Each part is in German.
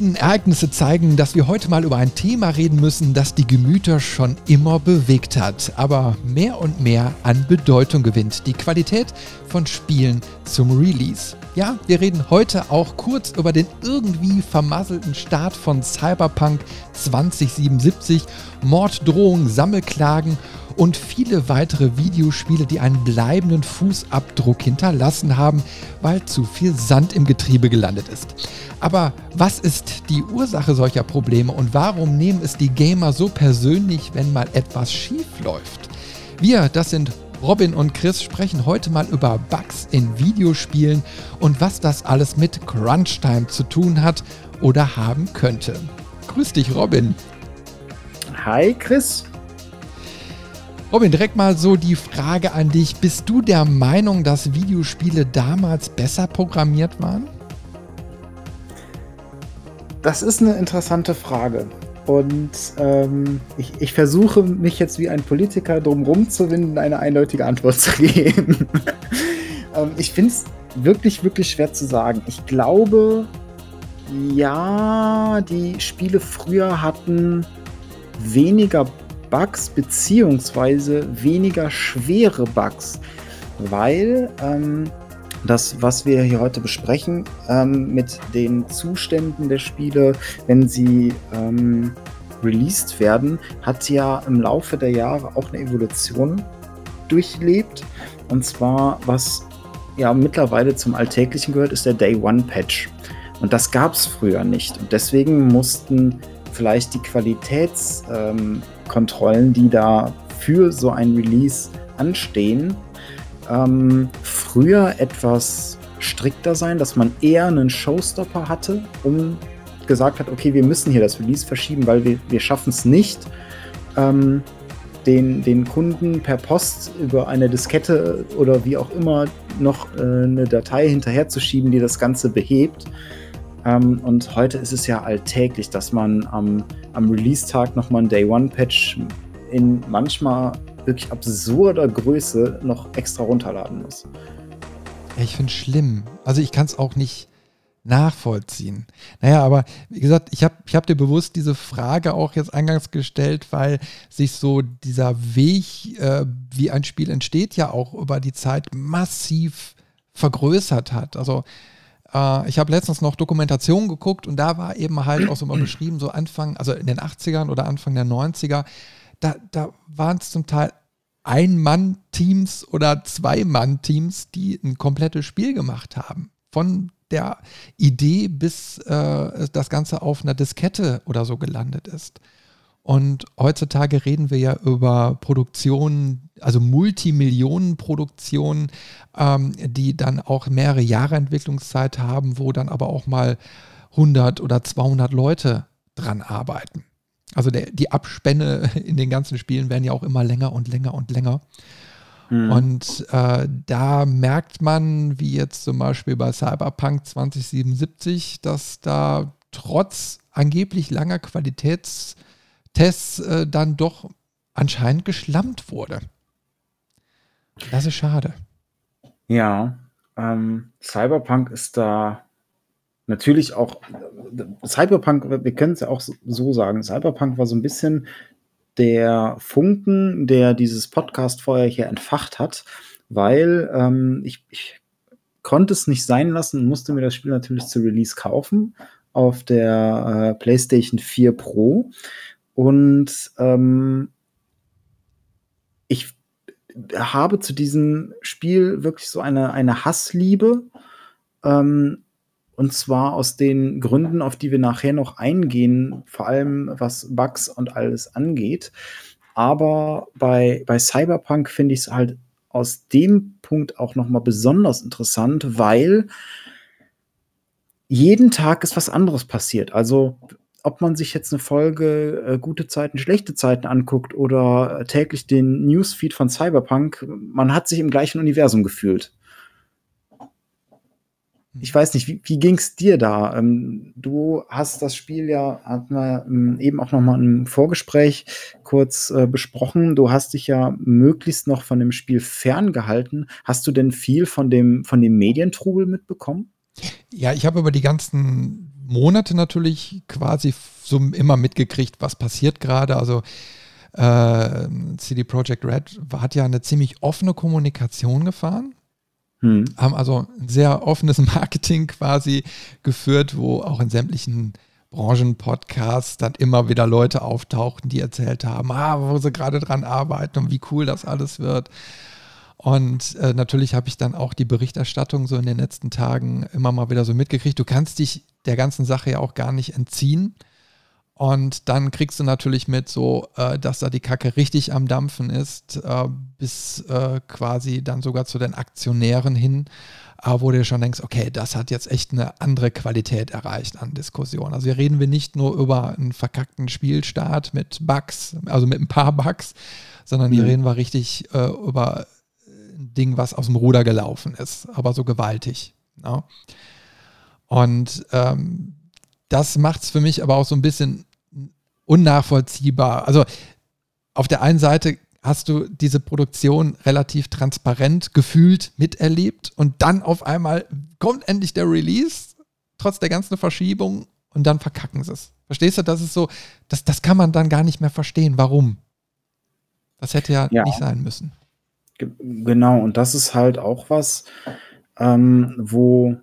jüngsten Ereignisse zeigen, dass wir heute mal über ein Thema reden müssen, das die Gemüter schon immer bewegt hat, aber mehr und mehr an Bedeutung gewinnt. Die Qualität von Spielen zum Release. Ja, wir reden heute auch kurz über den irgendwie vermasselten Start von Cyberpunk 2077, Morddrohungen, Sammelklagen und viele weitere Videospiele, die einen bleibenden Fußabdruck hinterlassen haben, weil zu viel Sand im Getriebe gelandet ist. Aber was ist die Ursache solcher Probleme und warum nehmen es die Gamer so persönlich, wenn mal etwas schief läuft? Wir, das sind Robin und Chris, sprechen heute mal über Bugs in Videospielen und was das alles mit Crunchtime zu tun hat oder haben könnte. Grüß dich, Robin. Hi, Chris. Robin, direkt mal so die Frage an dich. Bist du der Meinung, dass Videospiele damals besser programmiert waren? Das ist eine interessante Frage. Und ähm, ich, ich, versuche mich jetzt wie ein Politiker drum rumzuwinden, eine eindeutige Antwort zu geben. ähm, ich finde es wirklich, wirklich schwer zu sagen. Ich glaube, ja, die Spiele früher hatten weniger Bugs beziehungsweise weniger schwere Bugs, weil ähm, das, was wir hier heute besprechen, ähm, mit den Zuständen der Spiele, wenn sie ähm, released werden, hat ja im Laufe der Jahre auch eine Evolution durchlebt. Und zwar, was ja mittlerweile zum Alltäglichen gehört, ist der Day One Patch. Und das gab es früher nicht. Und deswegen mussten vielleicht die Qualitätskontrollen, ähm, die da für so ein Release anstehen, ähm, früher etwas strikter sein, dass man eher einen Showstopper hatte, um gesagt hat, okay, wir müssen hier das Release verschieben, weil wir, wir schaffen es nicht, ähm, den, den Kunden per Post über eine Diskette oder wie auch immer noch äh, eine Datei hinterherzuschieben, die das Ganze behebt. Ähm, und heute ist es ja alltäglich, dass man am, am Release-Tag nochmal ein Day-One-Patch in manchmal wirklich absurder Größe noch extra runterladen muss. Ich finde es schlimm. Also ich kann es auch nicht nachvollziehen. Naja, aber wie gesagt, ich habe ich hab dir bewusst diese Frage auch jetzt eingangs gestellt, weil sich so dieser Weg, äh, wie ein Spiel entsteht, ja auch über die Zeit massiv vergrößert hat. Also äh, ich habe letztens noch Dokumentation geguckt und da war eben halt auch so mal beschrieben, so Anfang, also in den 80ern oder Anfang der 90er, da, da waren es zum Teil Ein-Mann-Teams oder Zwei-Mann-Teams, die ein komplettes Spiel gemacht haben. Von der Idee, bis äh, das Ganze auf einer Diskette oder so gelandet ist. Und heutzutage reden wir ja über Produktionen, also Multimillionenproduktionen, ähm, die dann auch mehrere Jahre Entwicklungszeit haben, wo dann aber auch mal 100 oder 200 Leute dran arbeiten. Also der, die Abspänne in den ganzen Spielen werden ja auch immer länger und länger und länger. Mhm. Und äh, da merkt man, wie jetzt zum Beispiel bei Cyberpunk 2077, dass da trotz angeblich langer Qualitätstests äh, dann doch anscheinend geschlammt wurde. Das ist schade. Ja, ähm, Cyberpunk ist da natürlich auch Cyberpunk, wir können es ja auch so sagen, Cyberpunk war so ein bisschen der Funken, der dieses Podcast vorher hier entfacht hat, weil ähm, ich, ich konnte es nicht sein lassen und musste mir das Spiel natürlich zu Release kaufen auf der äh, PlayStation 4 Pro. Und ähm, ich habe zu diesem Spiel wirklich so eine, eine Hassliebe. Ähm, und zwar aus den Gründen, auf die wir nachher noch eingehen, vor allem was Bugs und alles angeht. Aber bei, bei Cyberpunk finde ich es halt aus dem Punkt auch noch mal besonders interessant, weil jeden Tag ist was anderes passiert. Also ob man sich jetzt eine Folge äh, gute Zeiten, schlechte Zeiten anguckt oder täglich den Newsfeed von Cyberpunk, man hat sich im gleichen Universum gefühlt. Ich weiß nicht, wie, wie ging es dir da? Ähm, du hast das Spiel ja, hatten wir ähm, eben auch noch mal im Vorgespräch kurz äh, besprochen. Du hast dich ja möglichst noch von dem Spiel ferngehalten. Hast du denn viel von dem, von dem Medientrubel mitbekommen? Ja, ich habe über die ganzen Monate natürlich quasi so immer mitgekriegt, was passiert gerade. Also äh, CD Projekt Red hat ja eine ziemlich offene Kommunikation gefahren. Hm. Haben also ein sehr offenes Marketing quasi geführt, wo auch in sämtlichen Branchenpodcasts dann immer wieder Leute auftauchten, die erzählt haben, ah, wo sie gerade dran arbeiten und wie cool das alles wird. Und äh, natürlich habe ich dann auch die Berichterstattung so in den letzten Tagen immer mal wieder so mitgekriegt. Du kannst dich der ganzen Sache ja auch gar nicht entziehen. Und dann kriegst du natürlich mit, so, äh, dass da die Kacke richtig am Dampfen ist, äh, bis äh, quasi dann sogar zu den Aktionären hin wo du schon denkst, okay, das hat jetzt echt eine andere Qualität erreicht an Diskussion. Also hier reden wir nicht nur über einen verkackten Spielstart mit Bugs, also mit ein paar Bugs, sondern hier mhm. reden wir richtig äh, über ein Ding, was aus dem Ruder gelaufen ist, aber so gewaltig. Ja. Ne? Und ähm, das macht es für mich aber auch so ein bisschen unnachvollziehbar. Also auf der einen Seite hast du diese Produktion relativ transparent gefühlt miterlebt und dann auf einmal kommt endlich der Release, trotz der ganzen Verschiebung und dann verkacken sie es. Verstehst du, das ist so, das, das kann man dann gar nicht mehr verstehen. Warum? Das hätte ja, ja. nicht sein müssen. Genau, und das ist halt auch was, ähm, wo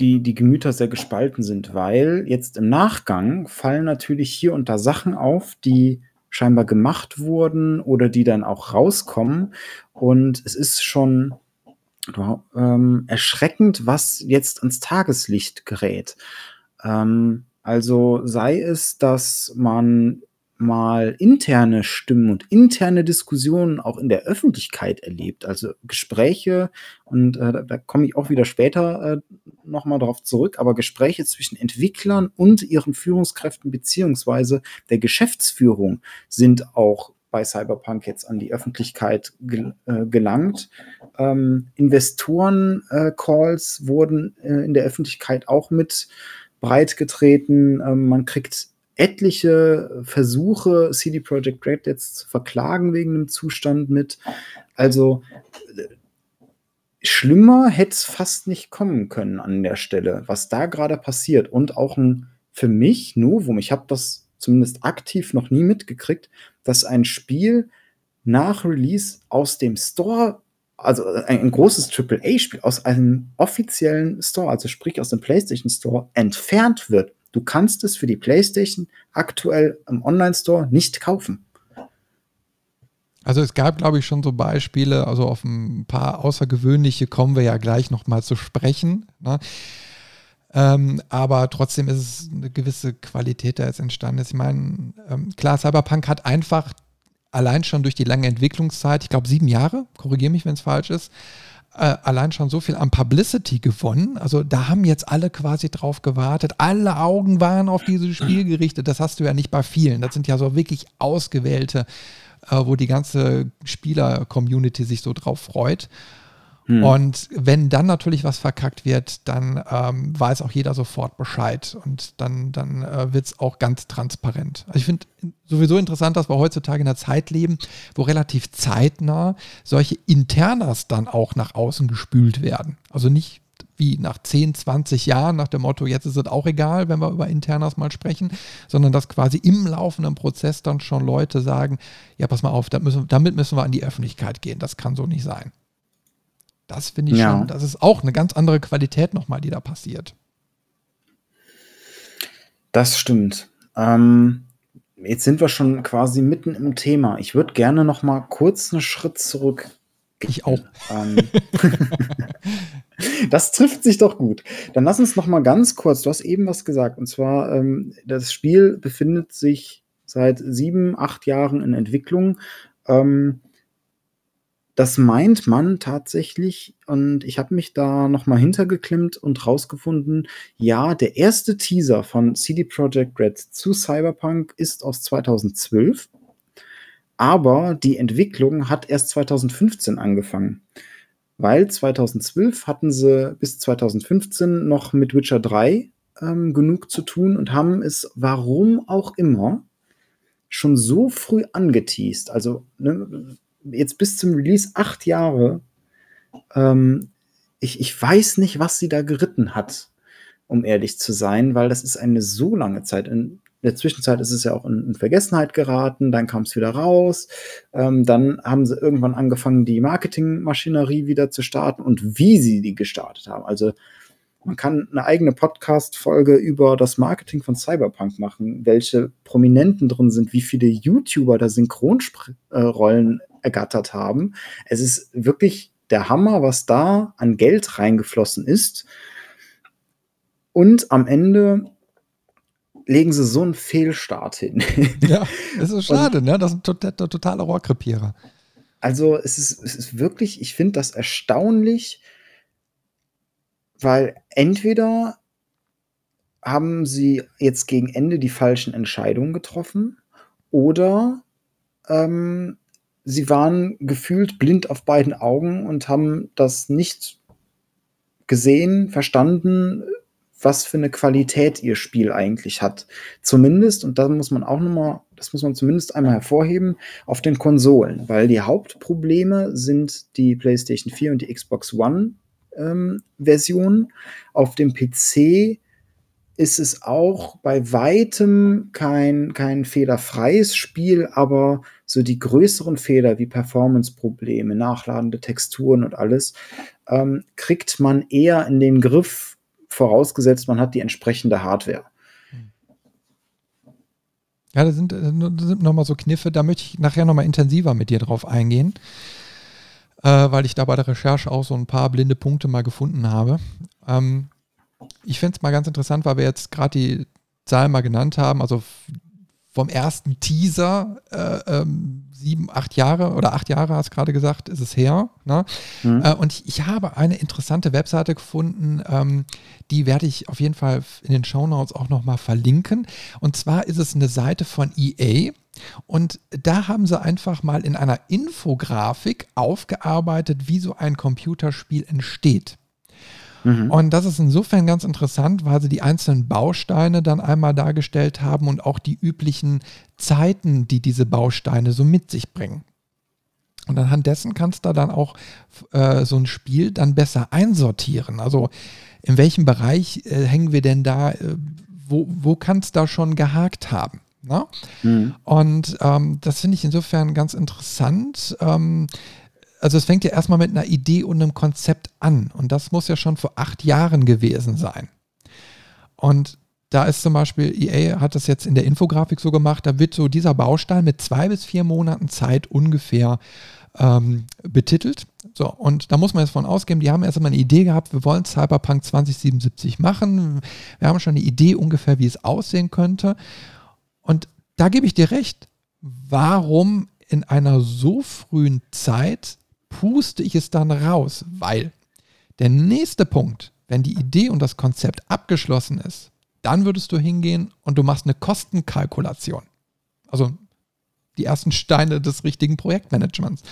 die, die Gemüter sehr gespalten sind, weil jetzt im Nachgang fallen natürlich hier und da Sachen auf, die scheinbar gemacht wurden oder die dann auch rauskommen. Und es ist schon ähm, erschreckend, was jetzt ans Tageslicht gerät. Ähm, also sei es, dass man mal interne Stimmen und interne Diskussionen auch in der Öffentlichkeit erlebt, also Gespräche, und äh, da, da komme ich auch wieder später äh, nochmal darauf zurück, aber Gespräche zwischen Entwicklern und ihren Führungskräften beziehungsweise der Geschäftsführung sind auch bei Cyberpunk jetzt an die Öffentlichkeit gel äh, gelangt. Ähm, Investoren-Calls wurden äh, in der Öffentlichkeit auch mit breitgetreten. Ähm, man kriegt etliche Versuche, CD Projekt Red jetzt zu verklagen wegen dem Zustand mit. Also schlimmer hätte es fast nicht kommen können an der Stelle, was da gerade passiert. Und auch ein für mich Novum, ich habe das zumindest aktiv noch nie mitgekriegt, dass ein Spiel nach Release aus dem Store, also ein, ein großes AAA-Spiel, aus einem offiziellen Store, also sprich aus dem PlayStation Store, entfernt wird Du kannst es für die PlayStation aktuell im Online-Store nicht kaufen. Also es gab, glaube ich, schon so Beispiele, also auf ein paar außergewöhnliche kommen wir ja gleich nochmal zu sprechen. Ne? Ähm, aber trotzdem ist es eine gewisse Qualität da jetzt entstanden. Ich meine, ähm, klar, Cyberpunk hat einfach allein schon durch die lange Entwicklungszeit, ich glaube sieben Jahre, korrigiere mich, wenn es falsch ist, äh, allein schon so viel an Publicity gewonnen. Also da haben jetzt alle quasi drauf gewartet. Alle Augen waren auf dieses Spiel gerichtet. Das hast du ja nicht bei vielen. Das sind ja so wirklich ausgewählte, äh, wo die ganze Spieler-Community sich so drauf freut. Hm. Und wenn dann natürlich was verkackt wird, dann ähm, weiß auch jeder sofort Bescheid und dann, dann äh, wird es auch ganz transparent. Also ich finde sowieso interessant, dass wir heutzutage in einer Zeit leben, wo relativ zeitnah solche Internas dann auch nach außen gespült werden. Also nicht wie nach 10, 20 Jahren nach dem Motto, jetzt ist es auch egal, wenn wir über Internas mal sprechen, sondern dass quasi im laufenden Prozess dann schon Leute sagen, ja, pass mal auf, damit müssen, damit müssen wir an die Öffentlichkeit gehen. Das kann so nicht sein. Das finde ich ja. schon, das ist auch eine ganz andere Qualität nochmal, die da passiert. Das stimmt. Ähm, jetzt sind wir schon quasi mitten im Thema. Ich würde gerne noch mal kurz einen Schritt zurück. Ich auch. Ähm, das trifft sich doch gut. Dann lass uns noch mal ganz kurz. Du hast eben was gesagt. Und zwar, ähm, das Spiel befindet sich seit sieben, acht Jahren in Entwicklung. Ähm, das meint man tatsächlich und ich habe mich da noch mal hintergeklemmt und rausgefunden, ja, der erste Teaser von CD Projekt Red zu Cyberpunk ist aus 2012, aber die Entwicklung hat erst 2015 angefangen. Weil 2012 hatten sie bis 2015 noch mit Witcher 3 ähm, genug zu tun und haben es, warum auch immer, schon so früh angeteased. Also ne, jetzt bis zum Release acht Jahre. Ähm, ich, ich weiß nicht, was sie da geritten hat. um ehrlich zu sein, weil das ist eine so lange Zeit. In der Zwischenzeit ist es ja auch in, in Vergessenheit geraten, dann kam es wieder raus. Ähm, dann haben sie irgendwann angefangen, die Marketingmaschinerie wieder zu starten und wie sie die gestartet haben. Also man kann eine eigene Podcast-Folge über das Marketing von machen, welche Prominenten drin sind, wie viele YouTuber da Synchronrollen ergattert haben. Es ist wirklich der Hammer, was da an Geld reingeflossen ist. Und am Ende legen sie so einen Fehlstart hin. Ja, das ist schade, Und, ne? Das ist ein der totale Rohrkrepierer. Also es ist, es ist wirklich, ich finde das erstaunlich, weil entweder haben sie jetzt gegen Ende die falschen Entscheidungen getroffen oder ähm, sie waren gefühlt blind auf beiden Augen und haben das nicht gesehen, verstanden, was für eine Qualität ihr Spiel eigentlich hat. Zumindest, und da muss man auch nochmal, das muss man zumindest einmal hervorheben, auf den Konsolen, weil die Hauptprobleme sind die PlayStation 4 und die Xbox One ähm, Version. Auf dem PC ist es auch bei weitem kein, kein fehlerfreies Spiel, aber so die größeren Fehler wie Performance-Probleme, nachladende Texturen und alles, ähm, kriegt man eher in den Griff, vorausgesetzt, man hat die entsprechende Hardware. Ja, das sind, sind nochmal so Kniffe, da möchte ich nachher nochmal intensiver mit dir drauf eingehen äh, weil ich da bei der Recherche auch so ein paar blinde Punkte mal gefunden habe. Ähm, ich finde es mal ganz interessant, weil wir jetzt gerade die Zahlen mal genannt haben, also vom ersten Teaser, äh, ähm, sieben, acht Jahre oder acht Jahre hast du gerade gesagt, ist es her. Ne? Mhm. Äh, und ich, ich, habe eine interessante Webseite gefunden, ähm, die werde ich auf jeden Fall in den Shownotes auch nochmal verlinken. Und zwar ist es eine Seite von EA. Und da haben sie einfach mal in einer Infografik aufgearbeitet, wie so ein Computerspiel entsteht. Mhm. Und das ist insofern ganz interessant, weil sie die einzelnen Bausteine dann einmal dargestellt haben und auch die üblichen Zeiten, die diese Bausteine so mit sich bringen. Und anhand dessen kannst du dann auch äh, so ein Spiel dann besser einsortieren. Also in welchem Bereich äh, hängen wir denn da, äh, wo, wo kann es da schon gehakt haben? Ne? Mhm. Und ähm, das finde ich insofern ganz interessant. Ähm, also es fängt ja erstmal mit einer Idee und einem Konzept an. Und das muss ja schon vor acht Jahren gewesen sein. Und da ist zum Beispiel, EA hat das jetzt in der Infografik so gemacht, da wird so dieser Baustein mit zwei bis vier Monaten Zeit ungefähr ähm, betitelt. So, und da muss man jetzt von ausgehen, die haben erst einmal eine Idee gehabt, wir wollen Cyberpunk 2077 machen. Wir haben schon eine Idee ungefähr, wie es aussehen könnte. Und da gebe ich dir recht. Warum in einer so frühen Zeit puste ich es dann raus? Weil der nächste Punkt, wenn die Idee und das Konzept abgeschlossen ist, dann würdest du hingehen und du machst eine Kostenkalkulation. Also die ersten Steine des richtigen Projektmanagements.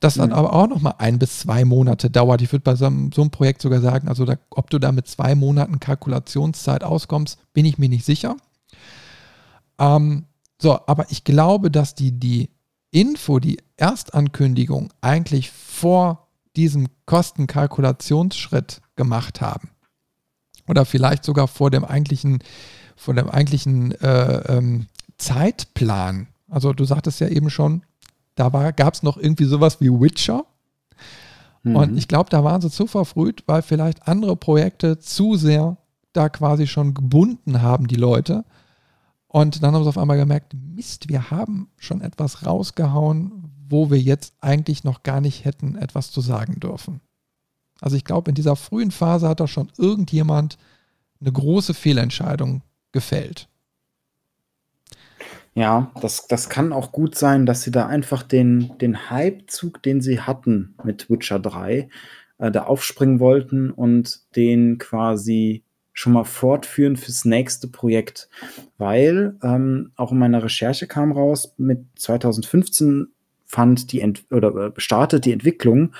Das dann mhm. aber auch nochmal ein bis zwei Monate dauert. Ich würde bei so einem, so einem, Projekt sogar sagen, also da, ob du da mit zwei Monaten Kalkulationszeit auskommst, bin ich mir nicht sicher. Ähm, so, aber ich glaube, dass die, die Info, die Erstankündigung eigentlich vor diesem Kostenkalkulationsschritt gemacht haben. Oder vielleicht sogar vor dem eigentlichen, vor dem eigentlichen äh, ähm, Zeitplan. Also du sagtest ja eben schon, da gab es noch irgendwie sowas wie Witcher. Mhm. Und ich glaube, da waren sie zu verfrüht, weil vielleicht andere Projekte zu sehr da quasi schon gebunden haben, die Leute. Und dann haben sie auf einmal gemerkt, Mist, wir haben schon etwas rausgehauen, wo wir jetzt eigentlich noch gar nicht hätten etwas zu sagen dürfen. Also ich glaube, in dieser frühen Phase hat da schon irgendjemand eine große Fehlentscheidung gefällt. Ja, das, das kann auch gut sein, dass sie da einfach den, den Hypezug, den sie hatten mit Witcher 3, äh, da aufspringen wollten und den quasi schon mal fortführen fürs nächste Projekt, weil ähm, auch in meiner Recherche kam raus, mit 2015 fand die Ent oder äh, startet die Entwicklung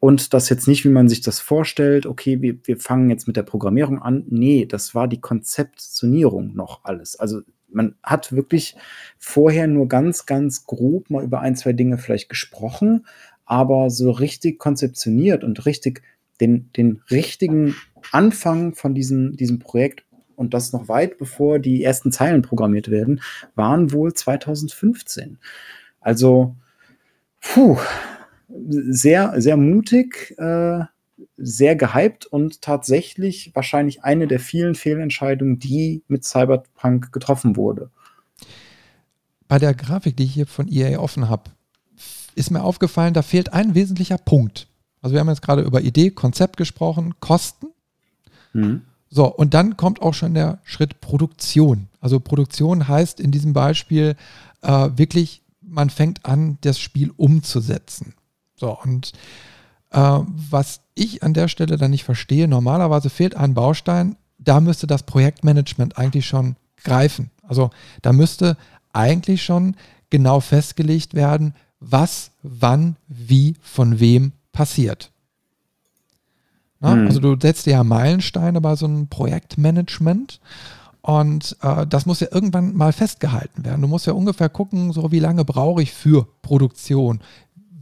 und das jetzt nicht, wie man sich das vorstellt, okay, wir, wir fangen jetzt mit der Programmierung an. Nee, das war die Konzeptionierung noch alles. Also man hat wirklich vorher nur ganz, ganz grob mal über ein, zwei Dinge vielleicht gesprochen, aber so richtig konzeptioniert und richtig den, den richtigen Anfang von diesem, diesem Projekt und das noch weit bevor die ersten Zeilen programmiert werden, waren wohl 2015. Also, puh, sehr, sehr mutig, äh, sehr gehypt und tatsächlich wahrscheinlich eine der vielen Fehlentscheidungen, die mit Cyberpunk getroffen wurde. Bei der Grafik, die ich hier von EA offen habe, ist mir aufgefallen, da fehlt ein wesentlicher Punkt. Also wir haben jetzt gerade über Idee, Konzept gesprochen, Kosten. Mhm. So, und dann kommt auch schon der Schritt Produktion. Also Produktion heißt in diesem Beispiel äh, wirklich, man fängt an, das Spiel umzusetzen. So, und äh, was ich an der Stelle dann nicht verstehe, normalerweise fehlt ein Baustein, da müsste das Projektmanagement eigentlich schon greifen. Also da müsste eigentlich schon genau festgelegt werden, was, wann, wie, von wem passiert. Na, mhm. Also du setzt ja Meilensteine bei so einem Projektmanagement und äh, das muss ja irgendwann mal festgehalten werden. Du musst ja ungefähr gucken, so wie lange brauche ich für Produktion,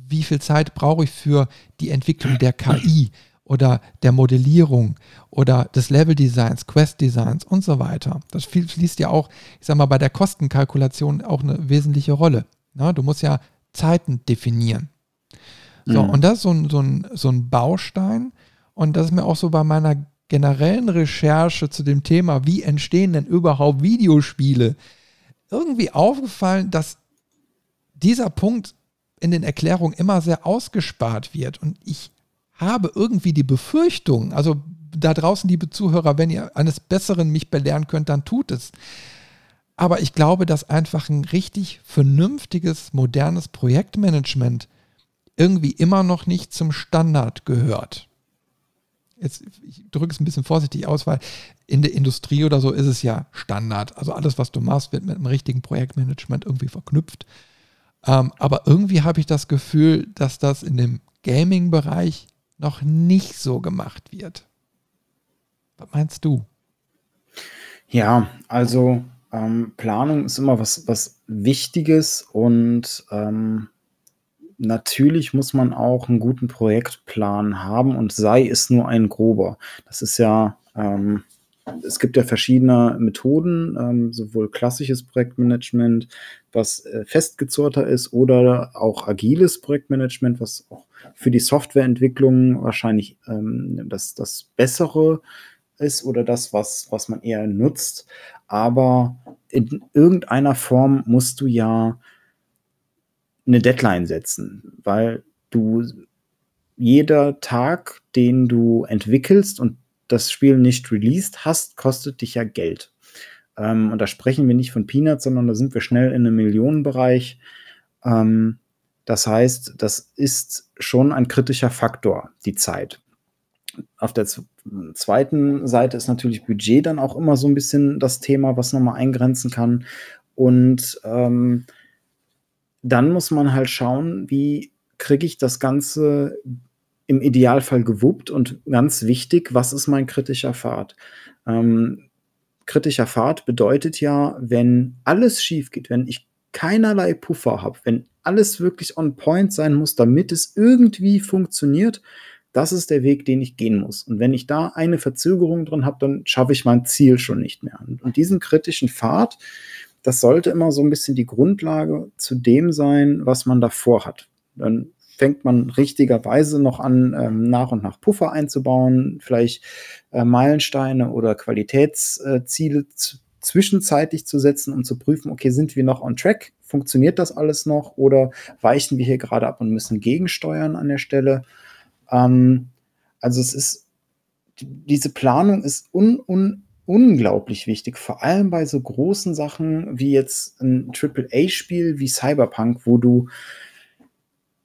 wie viel Zeit brauche ich für die Entwicklung der KI oder der Modellierung oder des Level-Designs, Quest-Designs und so weiter. Das fließt ja auch, ich sag mal, bei der Kostenkalkulation auch eine wesentliche Rolle. Na, du musst ja Zeiten definieren. So, mhm. und das ist so ein, so, ein, so ein Baustein. Und das ist mir auch so bei meiner generellen Recherche zu dem Thema, wie entstehen denn überhaupt Videospiele, irgendwie aufgefallen, dass dieser Punkt in den Erklärungen immer sehr ausgespart wird. Und ich habe irgendwie die Befürchtung, also da draußen, liebe Zuhörer, wenn ihr eines Besseren mich belehren könnt, dann tut es. Aber ich glaube, dass einfach ein richtig vernünftiges, modernes Projektmanagement irgendwie immer noch nicht zum Standard gehört. Jetzt, ich drücke es ein bisschen vorsichtig aus, weil in der Industrie oder so ist es ja Standard. Also alles, was du machst, wird mit einem richtigen Projektmanagement irgendwie verknüpft. Ähm, aber irgendwie habe ich das Gefühl, dass das in dem Gaming-Bereich noch nicht so gemacht wird. Was meinst du? Ja, also ähm, Planung ist immer was, was Wichtiges und ähm, natürlich muss man auch einen guten Projektplan haben und sei es nur ein grober. Das ist ja, ähm, es gibt ja verschiedene Methoden, ähm, sowohl klassisches Projektmanagement, was äh, festgezurrter ist, oder auch agiles Projektmanagement, was auch für die Softwareentwicklung wahrscheinlich ähm, das, das Bessere ist oder das, was, was man eher nutzt aber in irgendeiner Form musst du ja eine Deadline setzen, weil du jeder Tag, den du entwickelst und das Spiel nicht released hast, kostet dich ja Geld. Ähm, und da sprechen wir nicht von Peanuts, sondern da sind wir schnell in einem Millionenbereich. Ähm, das heißt, das ist schon ein kritischer Faktor, die Zeit auf der zweiten Seite ist natürlich Budget dann auch immer so ein bisschen das Thema, was nochmal eingrenzen kann. Und ähm, dann muss man halt schauen, wie kriege ich das Ganze im Idealfall gewuppt und ganz wichtig, was ist mein kritischer Pfad? Ähm, kritischer Pfad bedeutet ja, wenn alles schief geht, wenn ich keinerlei Puffer habe, wenn alles wirklich on point sein muss, damit es irgendwie funktioniert, das ist der Weg, den ich gehen muss. Und wenn ich da eine Verzögerung drin habe, dann schaffe ich mein Ziel schon nicht mehr. Und diesen kritischen Pfad, das sollte immer so ein bisschen die Grundlage zu dem sein, was man davor hat. Dann fängt man richtigerweise noch an, ähm, nach und nach Puffer einzubauen, vielleicht äh, Meilensteine oder Qualitätsziele äh, zwischenzeitlich zu setzen, um zu prüfen, okay, sind wir noch on track? Funktioniert das alles noch? Oder weichen wir hier gerade ab und müssen gegensteuern an der Stelle? Ähm, also es ist, diese Planung ist un, un, unglaublich wichtig, vor allem bei so großen Sachen wie jetzt ein AAA-Spiel wie Cyberpunk, wo du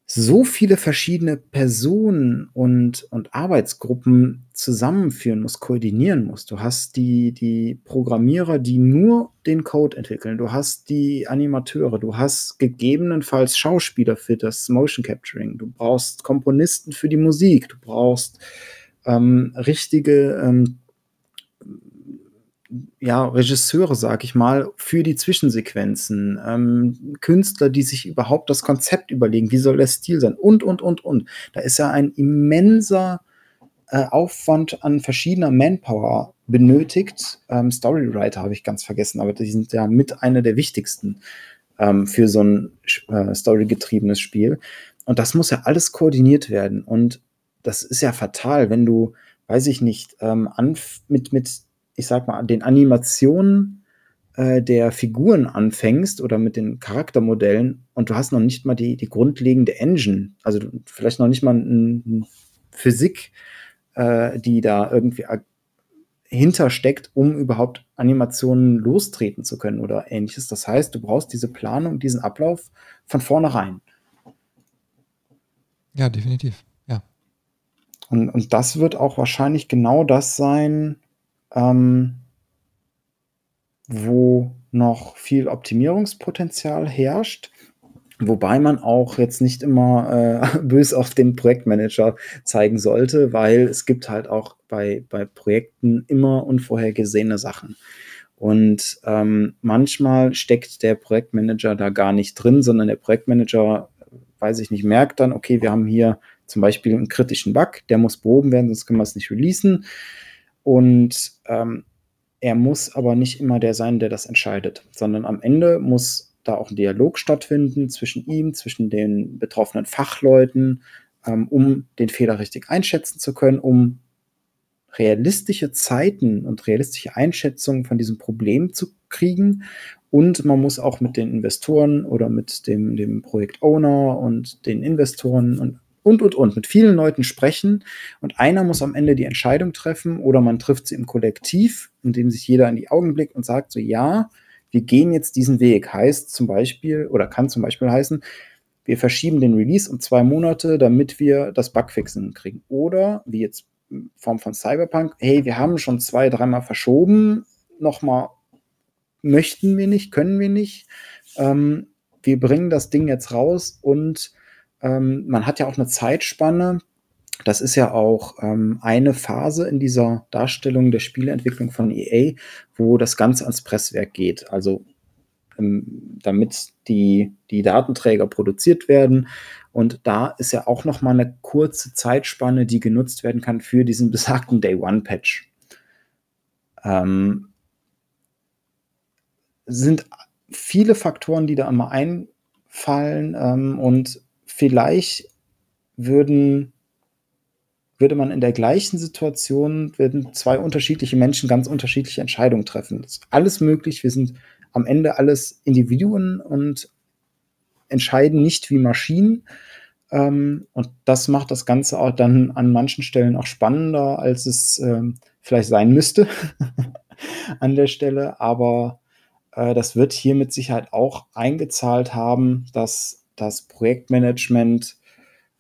so viele verschiedene Personen und, und Arbeitsgruppen zusammenführen musst, koordinieren musst. Du hast die, die Programmierer, die nur den Code entwickeln. Du hast die Animateure. Du hast gegebenenfalls Schauspieler für das Motion Capturing. Du brauchst Komponisten für die Musik. Du brauchst ähm, richtige ähm, ja, Regisseure, sag ich mal, für die Zwischensequenzen, ähm, Künstler, die sich überhaupt das Konzept überlegen, wie soll der Stil sein und, und, und, und. Da ist ja ein immenser äh, Aufwand an verschiedener Manpower benötigt. Ähm, Storywriter habe ich ganz vergessen, aber die sind ja mit einer der wichtigsten ähm, für so ein äh, storygetriebenes Spiel. Und das muss ja alles koordiniert werden. Und das ist ja fatal, wenn du, weiß ich nicht, ähm, mit, mit, ich sag mal, den Animationen äh, der Figuren anfängst oder mit den Charaktermodellen und du hast noch nicht mal die, die grundlegende Engine, also vielleicht noch nicht mal ein, Physik, äh, die da irgendwie hintersteckt, um überhaupt Animationen lostreten zu können oder ähnliches. Das heißt, du brauchst diese Planung, diesen Ablauf von vornherein. Ja, definitiv. Ja. Und, und das wird auch wahrscheinlich genau das sein, ähm, wo noch viel Optimierungspotenzial herrscht. Wobei man auch jetzt nicht immer äh, bös auf den Projektmanager zeigen sollte, weil es gibt halt auch bei, bei Projekten immer unvorhergesehene Sachen. Und ähm, manchmal steckt der Projektmanager da gar nicht drin, sondern der Projektmanager, weiß ich nicht, merkt dann, okay, wir haben hier zum Beispiel einen kritischen Bug, der muss behoben werden, sonst können wir es nicht releasen. Und ähm, er muss aber nicht immer der sein, der das entscheidet, sondern am Ende muss da auch ein Dialog stattfinden zwischen ihm, zwischen den betroffenen Fachleuten, ähm, um den Fehler richtig einschätzen zu können, um realistische Zeiten und realistische Einschätzungen von diesem Problem zu kriegen. Und man muss auch mit den Investoren oder mit dem, dem Projekt-Owner und den Investoren und und, und, und, mit vielen Leuten sprechen und einer muss am Ende die Entscheidung treffen oder man trifft sie im Kollektiv, indem sich jeder in die Augen blickt und sagt so, ja, wir gehen jetzt diesen Weg. Heißt zum Beispiel oder kann zum Beispiel heißen, wir verschieben den Release um zwei Monate, damit wir das Bugfixen kriegen. Oder wie jetzt in Form von Cyberpunk, hey, wir haben schon zwei, dreimal verschoben, nochmal möchten wir nicht, können wir nicht. Ähm, wir bringen das Ding jetzt raus und ähm, man hat ja auch eine Zeitspanne. Das ist ja auch ähm, eine Phase in dieser Darstellung der Spieleentwicklung von EA, wo das Ganze ans Presswerk geht. Also ähm, damit die, die Datenträger produziert werden. Und da ist ja auch noch mal eine kurze Zeitspanne, die genutzt werden kann für diesen besagten Day One Patch. Ähm, sind viele Faktoren, die da immer einfallen ähm, und vielleicht würden, würde man in der gleichen Situation, würden zwei unterschiedliche Menschen ganz unterschiedliche Entscheidungen treffen. Das ist alles möglich. Wir sind am Ende alles Individuen und entscheiden nicht wie Maschinen. Ähm, und das macht das Ganze auch dann an manchen Stellen auch spannender, als es ähm, vielleicht sein müsste an der Stelle. Aber äh, das wird hier mit Sicherheit auch eingezahlt haben, dass das Projektmanagement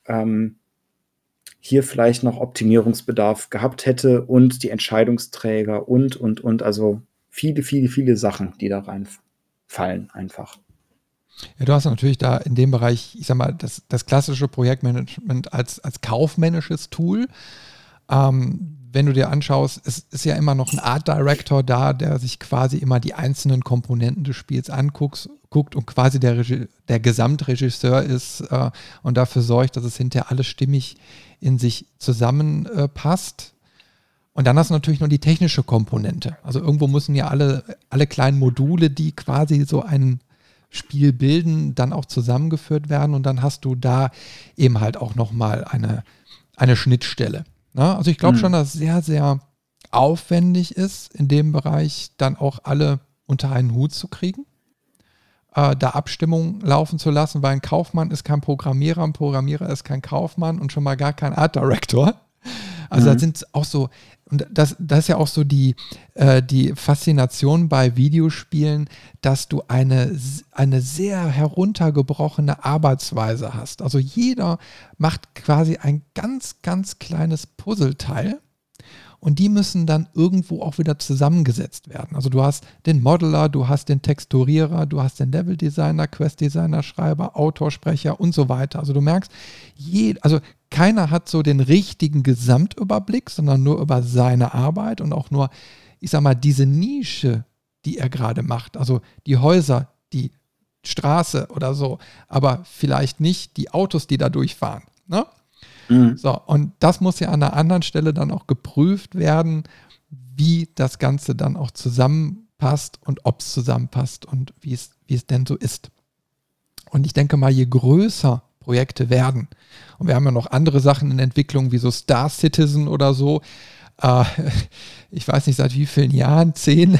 ähm, hier vielleicht noch Optimierungsbedarf gehabt hätte und die Entscheidungsträger und, und, und, also viele, viele, viele Sachen, die da reinfallen einfach. Ja, du hast natürlich da in dem Bereich, ich sag mal, das, das klassische Projektmanagement als, als kaufmännisches Tool. Ähm, wenn du dir anschaust, es ist ja immer noch ein Art Director da, der sich quasi immer die einzelnen Komponenten des Spiels anguckt guckt und quasi der, Regi der Gesamtregisseur ist äh, und dafür sorgt, dass es hinterher alles stimmig in sich zusammenpasst. Äh, und dann hast du natürlich noch die technische Komponente. Also irgendwo müssen ja alle, alle kleinen Module, die quasi so ein Spiel bilden, dann auch zusammengeführt werden und dann hast du da eben halt auch nochmal eine, eine Schnittstelle. Na, ne? also ich glaube mhm. schon, dass es sehr, sehr aufwendig ist, in dem Bereich dann auch alle unter einen Hut zu kriegen, äh, da Abstimmung laufen zu lassen, weil ein Kaufmann ist kein Programmierer, ein Programmierer ist kein Kaufmann und schon mal gar kein Art Director. Also mhm. da sind auch so, und das, das ist ja auch so die, äh, die Faszination bei Videospielen, dass du eine, eine sehr heruntergebrochene Arbeitsweise hast. Also jeder macht quasi ein ganz, ganz kleines Puzzleteil und die müssen dann irgendwo auch wieder zusammengesetzt werden. Also du hast den Modeler, du hast den Texturierer, du hast den Level-Designer, Quest-Designer, Schreiber, Autorsprecher und so weiter. Also du merkst, je, also keiner hat so den richtigen Gesamtüberblick, sondern nur über seine Arbeit und auch nur, ich sag mal, diese Nische, die er gerade macht. Also die Häuser, die Straße oder so, aber vielleicht nicht die Autos, die da durchfahren. Ne? Mhm. So, und das muss ja an der anderen Stelle dann auch geprüft werden, wie das Ganze dann auch zusammenpasst und ob es zusammenpasst und wie es, wie es denn so ist. Und ich denke mal, je größer Projekte werden, und wir haben ja noch andere Sachen in Entwicklung, wie so Star Citizen oder so, äh, ich weiß nicht seit wie vielen Jahren, zehn,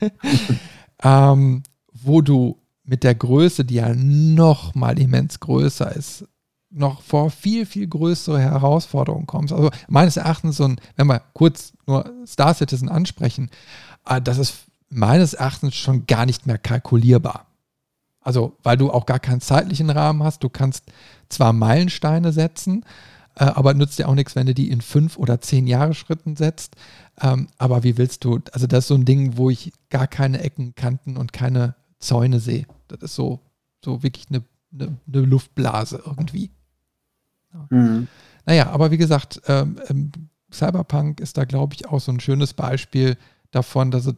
ähm, wo du mit der Größe, die ja noch mal immens größer ist, noch vor viel, viel größere Herausforderungen kommst. Also meines Erachtens so wenn wir kurz nur Star Citizen ansprechen, äh, das ist meines Erachtens schon gar nicht mehr kalkulierbar. Also, weil du auch gar keinen zeitlichen Rahmen hast. Du kannst zwar Meilensteine setzen, äh, aber nützt dir auch nichts, wenn du die in fünf oder zehn Jahre Schritten setzt. Ähm, aber wie willst du, also das ist so ein Ding, wo ich gar keine Ecken, Kanten und keine Zäune sehe. Das ist so, so wirklich eine, eine, eine Luftblase irgendwie. Ja. Mhm. Naja, aber wie gesagt, ähm, ähm, Cyberpunk ist da, glaube ich, auch so ein schönes Beispiel davon, dass es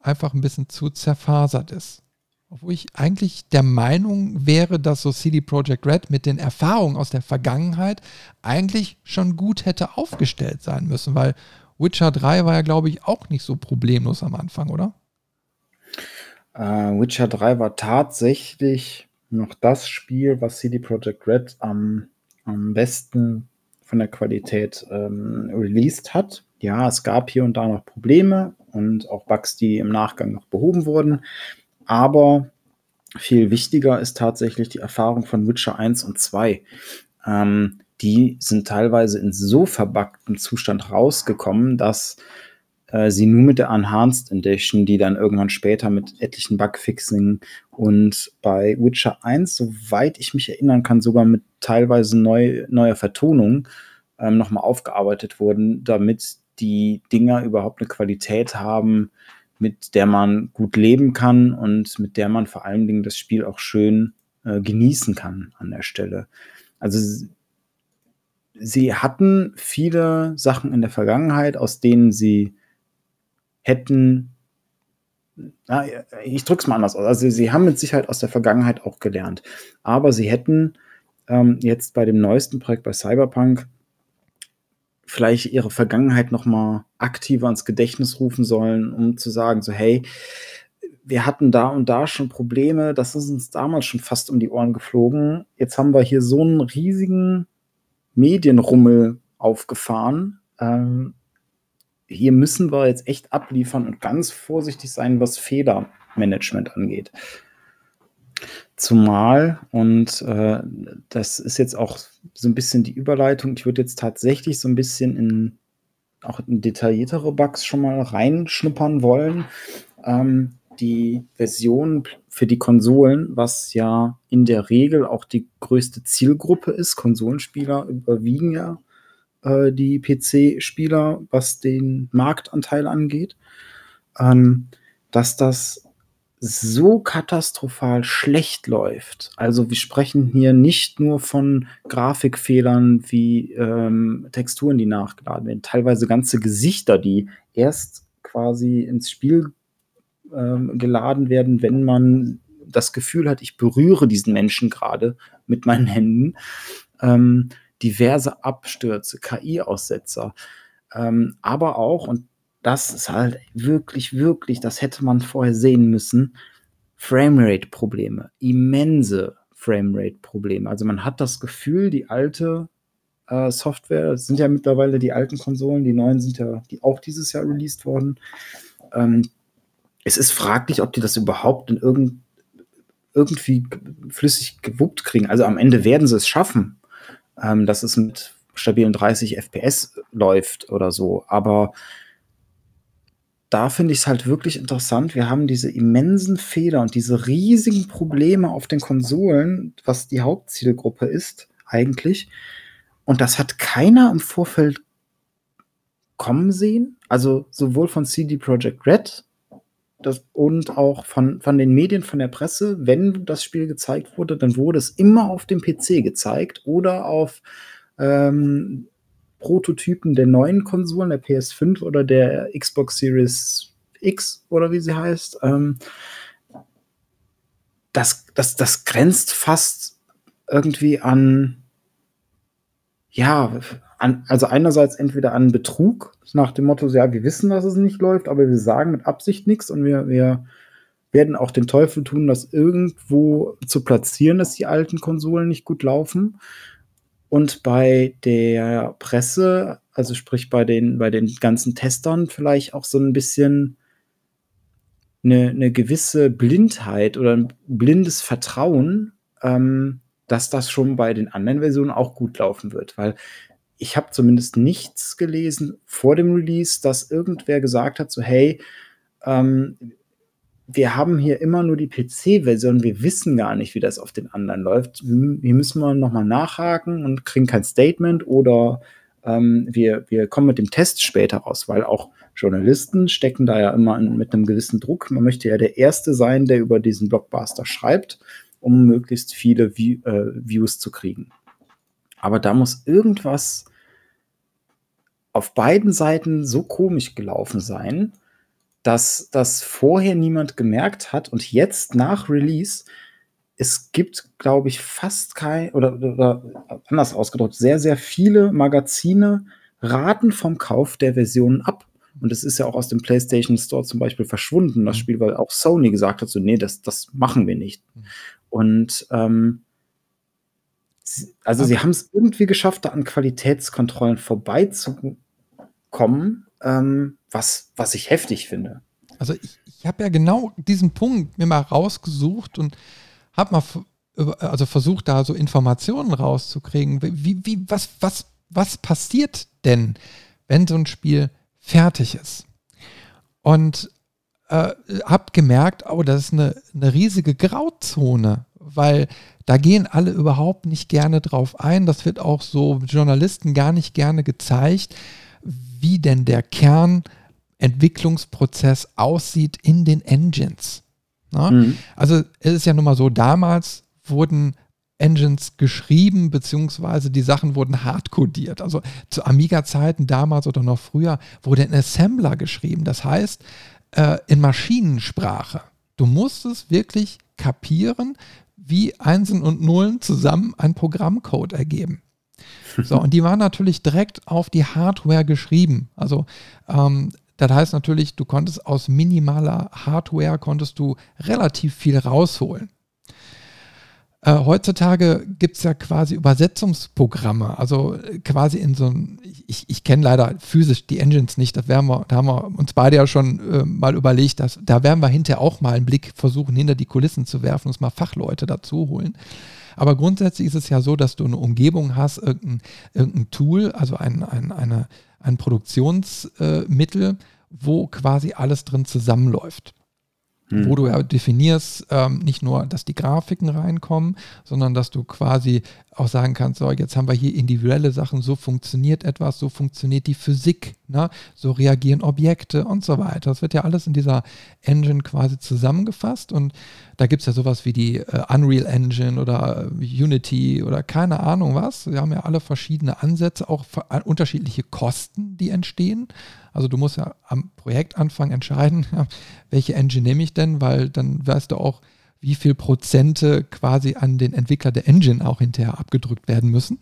einfach ein bisschen zu zerfasert ist. Obwohl ich eigentlich der Meinung wäre, dass so CD Projekt Red mit den Erfahrungen aus der Vergangenheit eigentlich schon gut hätte aufgestellt sein müssen, weil Witcher 3 war ja, glaube ich, auch nicht so problemlos am Anfang, oder? Äh, Witcher 3 war tatsächlich noch das Spiel, was CD Projekt Red am am besten von der Qualität ähm, released hat. Ja, es gab hier und da noch Probleme und auch Bugs, die im Nachgang noch behoben wurden. Aber viel wichtiger ist tatsächlich die Erfahrung von Witcher 1 und 2. Ähm, die sind teilweise in so verbacktem Zustand rausgekommen, dass äh, sie nur mit der Enhanced Edition, die dann irgendwann später mit etlichen Bugfixing und bei Witcher 1, soweit ich mich erinnern kann, sogar mit teilweise neu, neuer Vertonung ähm, nochmal aufgearbeitet wurden, damit die Dinger überhaupt eine Qualität haben, mit der man gut leben kann und mit der man vor allen Dingen das Spiel auch schön äh, genießen kann an der Stelle. Also sie hatten viele Sachen in der Vergangenheit, aus denen sie hätten, na, ich es mal anders aus, also sie haben mit Sicherheit aus der Vergangenheit auch gelernt, aber sie hätten ähm, jetzt bei dem neuesten Projekt bei Cyberpunk vielleicht ihre Vergangenheit noch mal aktiver ins Gedächtnis rufen sollen, um zu sagen, so hey, wir hatten da und da schon Probleme, das ist uns damals schon fast um die Ohren geflogen. Jetzt haben wir hier so einen riesigen Medienrummel aufgefahren. Ähm, hier müssen wir jetzt echt abliefern und ganz vorsichtig sein, was Fehlermanagement angeht. Zumal, und äh, das ist jetzt auch so ein bisschen die Überleitung, ich würde jetzt tatsächlich so ein bisschen in auch in detailliertere Bugs schon mal reinschnuppern wollen. Ähm, die Version für die Konsolen, was ja in der Regel auch die größte Zielgruppe ist, Konsolenspieler überwiegen ja äh, die PC-Spieler, was den Marktanteil angeht, ähm, dass das so katastrophal schlecht läuft. Also wir sprechen hier nicht nur von Grafikfehlern wie ähm, Texturen, die nachgeladen werden, teilweise ganze Gesichter, die erst quasi ins Spiel ähm, geladen werden, wenn man das Gefühl hat, ich berühre diesen Menschen gerade mit meinen Händen. Ähm, diverse Abstürze, KI-Aussetzer, ähm, aber auch, und das ist halt wirklich, wirklich, das hätte man vorher sehen müssen, Framerate-Probleme, immense Framerate-Probleme. Also man hat das Gefühl, die alte äh, Software, das sind ja mittlerweile die alten Konsolen, die neuen sind ja die auch dieses Jahr released worden. Ähm, es ist fraglich, ob die das überhaupt in irgend, irgendwie flüssig gewuppt kriegen. Also am Ende werden sie es schaffen, ähm, dass es mit stabilen 30 FPS läuft oder so. Aber da finde ich es halt wirklich interessant. Wir haben diese immensen Fehler und diese riesigen Probleme auf den Konsolen, was die Hauptzielgruppe ist, eigentlich. Und das hat keiner im Vorfeld kommen sehen. Also sowohl von CD Projekt Red das, und auch von, von den Medien, von der Presse, wenn das Spiel gezeigt wurde, dann wurde es immer auf dem PC gezeigt oder auf ähm, Prototypen der neuen Konsolen, der PS5 oder der Xbox Series X oder wie sie heißt. Ähm, das, das, das grenzt fast irgendwie an ja, an, also einerseits entweder an Betrug, nach dem Motto, ja, wir wissen, dass es nicht läuft, aber wir sagen mit Absicht nichts und wir, wir werden auch den Teufel tun, das irgendwo zu platzieren, dass die alten Konsolen nicht gut laufen. Und bei der Presse, also sprich bei den, bei den ganzen Testern, vielleicht auch so ein bisschen eine, eine gewisse Blindheit oder ein blindes Vertrauen, ähm, dass das schon bei den anderen Versionen auch gut laufen wird. Weil ich habe zumindest nichts gelesen vor dem Release, dass irgendwer gesagt hat, so hey, ähm, wir haben hier immer nur die PC-Version, wir wissen gar nicht, wie das auf den anderen läuft. Hier müssen wir nochmal nachhaken und kriegen kein Statement oder ähm, wir, wir kommen mit dem Test später raus, weil auch Journalisten stecken da ja immer in, mit einem gewissen Druck. Man möchte ja der Erste sein, der über diesen Blockbuster schreibt, um möglichst viele View, äh, Views zu kriegen. Aber da muss irgendwas auf beiden Seiten so komisch gelaufen sein, dass das vorher niemand gemerkt hat und jetzt nach Release es gibt, glaube ich, fast kein oder, oder, anders ausgedrückt, sehr, sehr viele Magazine raten vom Kauf der Versionen ab. Und es ist ja auch aus dem PlayStation Store zum Beispiel verschwunden, das mhm. Spiel, weil auch Sony gesagt hat, so, nee, das, das machen wir nicht. Mhm. Und ähm, also okay. sie haben es irgendwie geschafft, da an Qualitätskontrollen vorbeizukommen, ähm, was, was ich heftig finde. Also ich, ich habe ja genau diesen Punkt mir mal rausgesucht und habe mal also versucht, da so Informationen rauszukriegen. Wie, wie, was, was, was passiert denn, wenn so ein Spiel fertig ist? Und äh, habe gemerkt, oh, das ist eine, eine riesige Grauzone, weil da gehen alle überhaupt nicht gerne drauf ein. Das wird auch so Journalisten gar nicht gerne gezeigt, wie denn der Kernentwicklungsprozess aussieht in den Engines. Ne? Mhm. Also es ist ja nun mal so, damals wurden Engines geschrieben, beziehungsweise die Sachen wurden hardcodiert. Also zu Amiga-Zeiten damals oder noch früher wurde ein Assembler geschrieben. Das heißt, äh, in Maschinensprache. Du musstest wirklich kapieren, wie Einsen und Nullen zusammen ein Programmcode ergeben. So, und die waren natürlich direkt auf die Hardware geschrieben. Also ähm, das heißt natürlich, du konntest aus minimaler Hardware konntest du relativ viel rausholen. Äh, heutzutage gibt es ja quasi Übersetzungsprogramme, also äh, quasi in so einem, ich, ich kenne leider physisch die Engines nicht, das werden wir, da haben wir uns beide ja schon äh, mal überlegt, dass, da werden wir hinterher auch mal einen Blick versuchen, hinter die Kulissen zu werfen, uns mal Fachleute dazu holen. Aber grundsätzlich ist es ja so, dass du eine Umgebung hast, irgendein, irgendein Tool, also ein, ein, eine, ein Produktionsmittel, wo quasi alles drin zusammenläuft hm. wo du ja definierst, ähm, nicht nur, dass die Grafiken reinkommen, sondern dass du quasi auch sagen kannst, so, jetzt haben wir hier individuelle Sachen, so funktioniert etwas, so funktioniert die Physik, ne? so reagieren Objekte und so weiter. Das wird ja alles in dieser Engine quasi zusammengefasst und da gibt es ja sowas wie die äh, Unreal Engine oder äh, Unity oder keine Ahnung was. Wir haben ja alle verschiedene Ansätze, auch äh, unterschiedliche Kosten, die entstehen. Also du musst ja am Projektanfang entscheiden, welche Engine nehme ich denn, weil dann weißt du auch, wie viel Prozente quasi an den Entwickler der Engine auch hinterher abgedrückt werden müssen.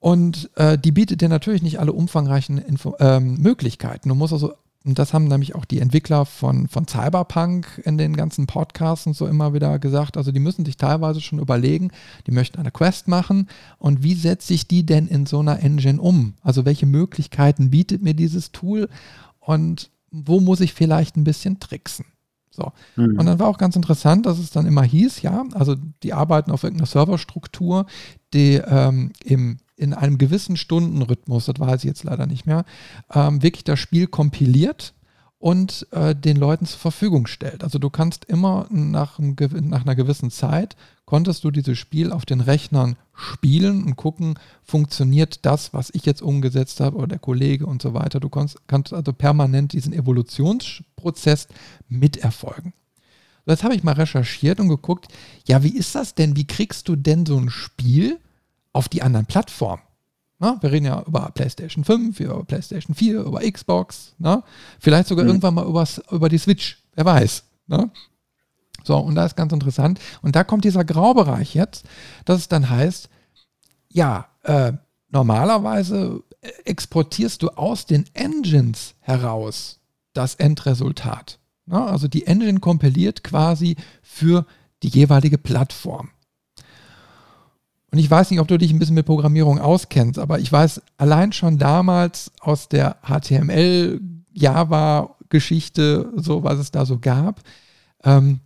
Und äh, die bietet dir natürlich nicht alle umfangreichen Info ähm, Möglichkeiten. Du musst also, und das haben nämlich auch die Entwickler von, von Cyberpunk in den ganzen Podcasts und so immer wieder gesagt, also die müssen sich teilweise schon überlegen, die möchten eine Quest machen und wie setze ich die denn in so einer Engine um? Also welche Möglichkeiten bietet mir dieses Tool und wo muss ich vielleicht ein bisschen tricksen? So. Mhm. Und dann war auch ganz interessant, dass es dann immer hieß, ja, also die arbeiten auf irgendeiner Serverstruktur, die ähm, im, in einem gewissen Stundenrhythmus, das weiß ich jetzt leider nicht mehr, ähm, wirklich das Spiel kompiliert und äh, den Leuten zur Verfügung stellt. Also du kannst immer nach, nach einer gewissen Zeit, konntest du dieses Spiel auf den Rechnern spielen und gucken, funktioniert das, was ich jetzt umgesetzt habe oder der Kollege und so weiter. Du kannst, kannst also permanent diesen Evolutionsprozess miterfolgen. Jetzt habe ich mal recherchiert und geguckt, ja, wie ist das denn? Wie kriegst du denn so ein Spiel auf die anderen Plattformen? Na, wir reden ja über PlayStation 5, über PlayStation 4, über Xbox, na? vielleicht sogar mhm. irgendwann mal übers, über die Switch, wer weiß. Na? So, und da ist ganz interessant. Und da kommt dieser Graubereich jetzt, dass es dann heißt, ja, äh, normalerweise exportierst du aus den Engines heraus das Endresultat. Ja, also die Engine kompiliert quasi für die jeweilige Plattform. Und ich weiß nicht, ob du dich ein bisschen mit Programmierung auskennst, aber ich weiß allein schon damals aus der HTML, Java-Geschichte, so was es da so gab, ähm,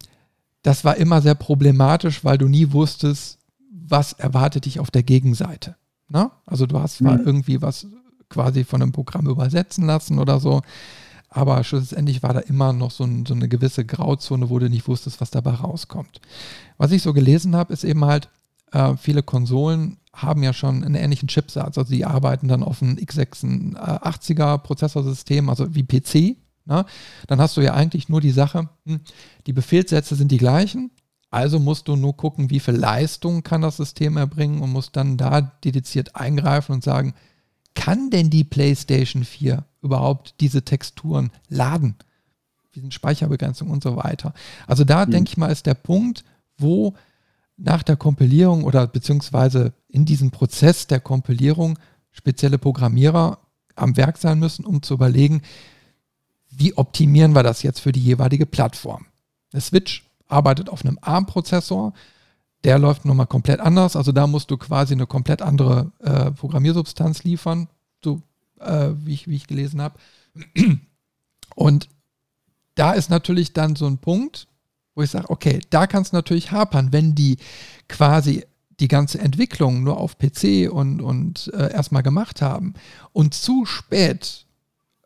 das war immer sehr problematisch, weil du nie wusstest, was erwartet dich auf der Gegenseite. Na? Also du hast zwar mhm. irgendwie was quasi von einem Programm übersetzen lassen oder so, aber schlussendlich war da immer noch so, ein, so, eine gewisse Grauzone, wo du nicht wusstest, was dabei rauskommt. Was ich so gelesen habe, ist eben halt, äh, viele Konsolen haben ja schon einen ähnlichen Chipsatz, also die arbeiten dann auf einem x86er Prozessorsystem, also wie PC. Ne? Dann hast du ja eigentlich nur die Sache, hm, die Befehlssätze sind die gleichen, also musst du nur gucken, wie viel Leistung kann das System erbringen und musst dann da dediziert eingreifen und sagen, kann denn die PlayStation 4 überhaupt diese Texturen laden? Wie sind Speicherbegrenzung und so weiter. Also da mhm. denke ich mal, ist der Punkt, wo nach der Kompilierung oder beziehungsweise in diesem Prozess der Kompilierung spezielle Programmierer am Werk sein müssen, um zu überlegen, wie optimieren wir das jetzt für die jeweilige Plattform. Der Switch arbeitet auf einem ARM-Prozessor, der läuft nochmal komplett anders. Also da musst du quasi eine komplett andere äh, Programmiersubstanz liefern, so äh, wie, ich, wie ich gelesen habe. Und da ist natürlich dann so ein Punkt, wo ich sage, okay, da kann es natürlich hapern, wenn die quasi die ganze Entwicklung nur auf PC und, und äh, erstmal gemacht haben und zu spät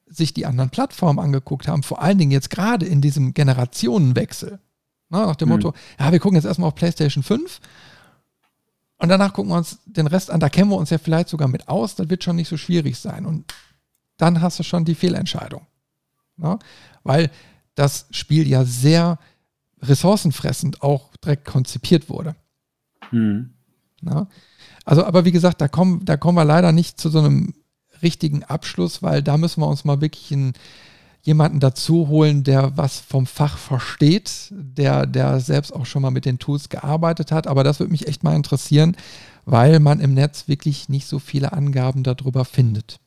sich die anderen Plattformen angeguckt haben, vor allen Dingen jetzt gerade in diesem Generationenwechsel. Na, nach dem mhm. Motto, ja, wir gucken jetzt erstmal auf PlayStation 5 und danach gucken wir uns den Rest an. Da kennen wir uns ja vielleicht sogar mit aus, das wird schon nicht so schwierig sein. Und dann hast du schon die Fehlentscheidung. Na? Weil das Spiel ja sehr ressourcenfressend auch direkt konzipiert wurde. Hm. Ja, also, aber wie gesagt, da kommen, da kommen wir leider nicht zu so einem richtigen Abschluss, weil da müssen wir uns mal wirklich einen, jemanden dazu holen, der was vom Fach versteht, der, der selbst auch schon mal mit den Tools gearbeitet hat. Aber das würde mich echt mal interessieren, weil man im Netz wirklich nicht so viele Angaben darüber findet.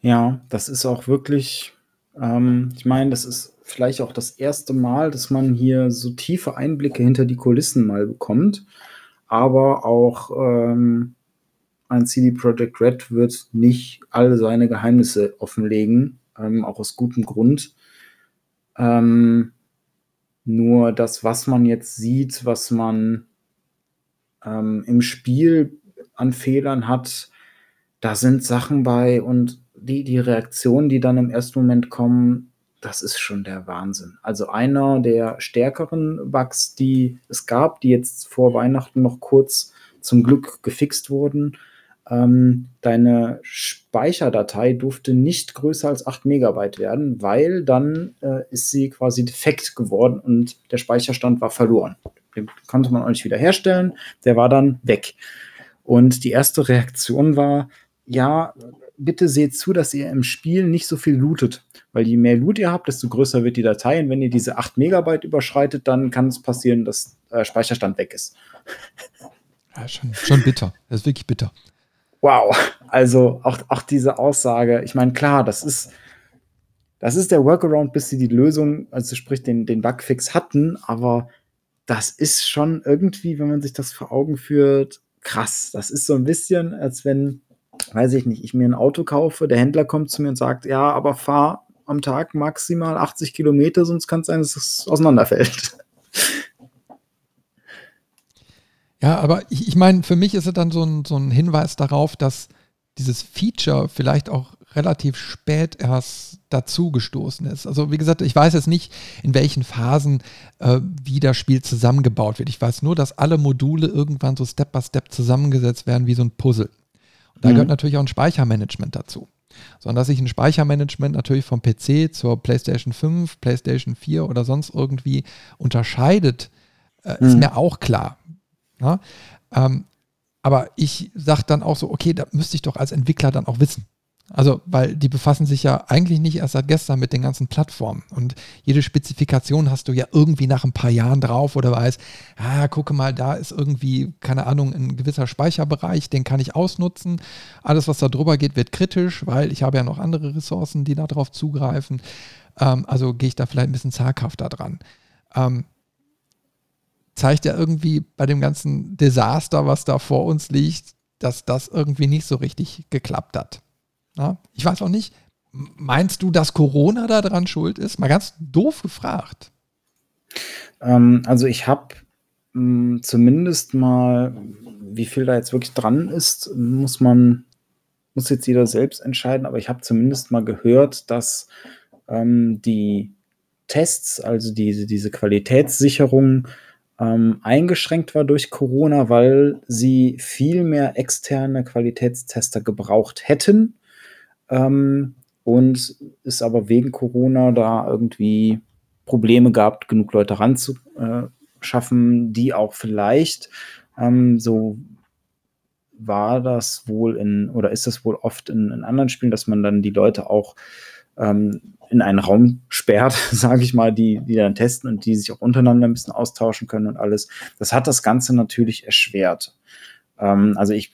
Ja, das ist auch wirklich ähm, ich meine, das ist vielleicht auch das erste Mal, dass man hier so tiefe Einblicke hinter die Kulissen mal bekommt. Aber auch ähm, ein CD Projekt Red wird nicht alle seine Geheimnisse offenlegen, ähm, auch aus gutem Grund. Ähm, nur das, was man jetzt sieht, was man ähm, im Spiel an Fehlern hat, da sind Sachen bei und die, die Reaktionen, die dann im ersten Moment kommen, das ist schon der Wahnsinn. Also einer der stärkeren Bugs, die es gab, die jetzt vor Weihnachten noch kurz zum Glück gefixt wurden. Ähm, deine Speicherdatei durfte nicht größer als 8 Megabyte werden, weil dann äh, ist sie quasi defekt geworden und der Speicherstand war verloren. Den konnte man auch nicht wiederherstellen, der war dann weg. Und die erste Reaktion war, ja, bitte seht zu, dass ihr im Spiel nicht so viel lootet. Weil je mehr Loot ihr habt, desto größer wird die Datei. Und wenn ihr diese 8 Megabyte überschreitet, dann kann es passieren, dass äh, Speicherstand weg ist. Ja, schon, schon bitter. Das ist wirklich bitter. Wow. Also auch, auch diese Aussage, ich meine, klar, das ist, das ist der Workaround, bis sie die Lösung, also sprich den, den Bugfix hatten, aber das ist schon irgendwie, wenn man sich das vor Augen führt, krass. Das ist so ein bisschen, als wenn weiß ich nicht, ich mir ein Auto kaufe, der Händler kommt zu mir und sagt, ja, aber fahr am Tag maximal 80 Kilometer, sonst kann es sein, dass es auseinanderfällt. Ja, aber ich, ich meine, für mich ist es dann so ein, so ein Hinweis darauf, dass dieses Feature vielleicht auch relativ spät erst dazu gestoßen ist. Also wie gesagt, ich weiß jetzt nicht, in welchen Phasen äh, wie das Spiel zusammengebaut wird. Ich weiß nur, dass alle Module irgendwann so Step by Step zusammengesetzt werden wie so ein Puzzle. Da mhm. gehört natürlich auch ein Speichermanagement dazu. Sondern dass sich ein Speichermanagement natürlich vom PC zur PlayStation 5, PlayStation 4 oder sonst irgendwie unterscheidet, äh, mhm. ist mir auch klar. Ja? Ähm, aber ich sage dann auch so, okay, da müsste ich doch als Entwickler dann auch wissen. Also, weil die befassen sich ja eigentlich nicht erst seit gestern mit den ganzen Plattformen. Und jede Spezifikation hast du ja irgendwie nach ein paar Jahren drauf oder weißt, ah, gucke mal, da ist irgendwie, keine Ahnung, ein gewisser Speicherbereich, den kann ich ausnutzen. Alles, was da drüber geht, wird kritisch, weil ich habe ja noch andere Ressourcen, die darauf zugreifen. Ähm, also gehe ich da vielleicht ein bisschen zaghafter dran. Ähm, zeigt ja irgendwie bei dem ganzen Desaster, was da vor uns liegt, dass das irgendwie nicht so richtig geklappt hat. Ja, ich weiß auch nicht, meinst du, dass Corona da dran schuld ist? Mal ganz doof gefragt. Ähm, also ich habe zumindest mal, wie viel da jetzt wirklich dran ist, muss man, muss jetzt jeder selbst entscheiden, aber ich habe zumindest mal gehört, dass ähm, die Tests, also diese, diese Qualitätssicherung, ähm, eingeschränkt war durch Corona, weil sie viel mehr externe Qualitätstester gebraucht hätten. Ähm, und es aber wegen Corona da irgendwie Probleme gab, genug Leute ranzuschaffen, die auch vielleicht ähm, so war das wohl in, oder ist das wohl oft in, in anderen Spielen, dass man dann die Leute auch ähm, in einen Raum sperrt, sage ich mal, die, die dann testen und die sich auch untereinander ein bisschen austauschen können und alles. Das hat das Ganze natürlich erschwert. Ähm, also ich,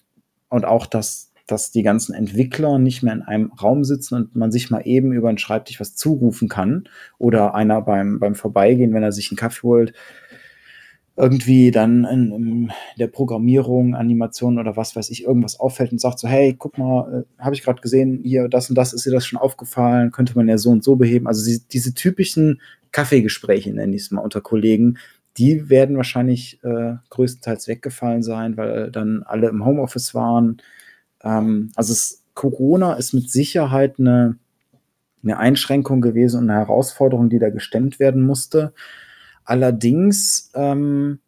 und auch, dass, dass die ganzen Entwickler nicht mehr in einem Raum sitzen und man sich mal eben über den Schreibtisch was zurufen kann oder einer beim, beim Vorbeigehen, wenn er sich einen Kaffee holt, irgendwie dann in, in, der Programmierung, Animation oder was weiß ich, irgendwas auffällt und sagt so, hey, guck mal, äh, habe ich gerade gesehen, hier das und das, ist dir das schon aufgefallen, könnte man ja so und so beheben. Also die, diese typischen Kaffeegespräche, nenne ich es mal, unter Kollegen, die werden wahrscheinlich äh, größtenteils weggefallen sein, weil dann alle im Homeoffice waren. Ähm, also es, Corona ist mit Sicherheit eine, eine Einschränkung gewesen und eine Herausforderung, die da gestemmt werden musste. Allerdings ähm,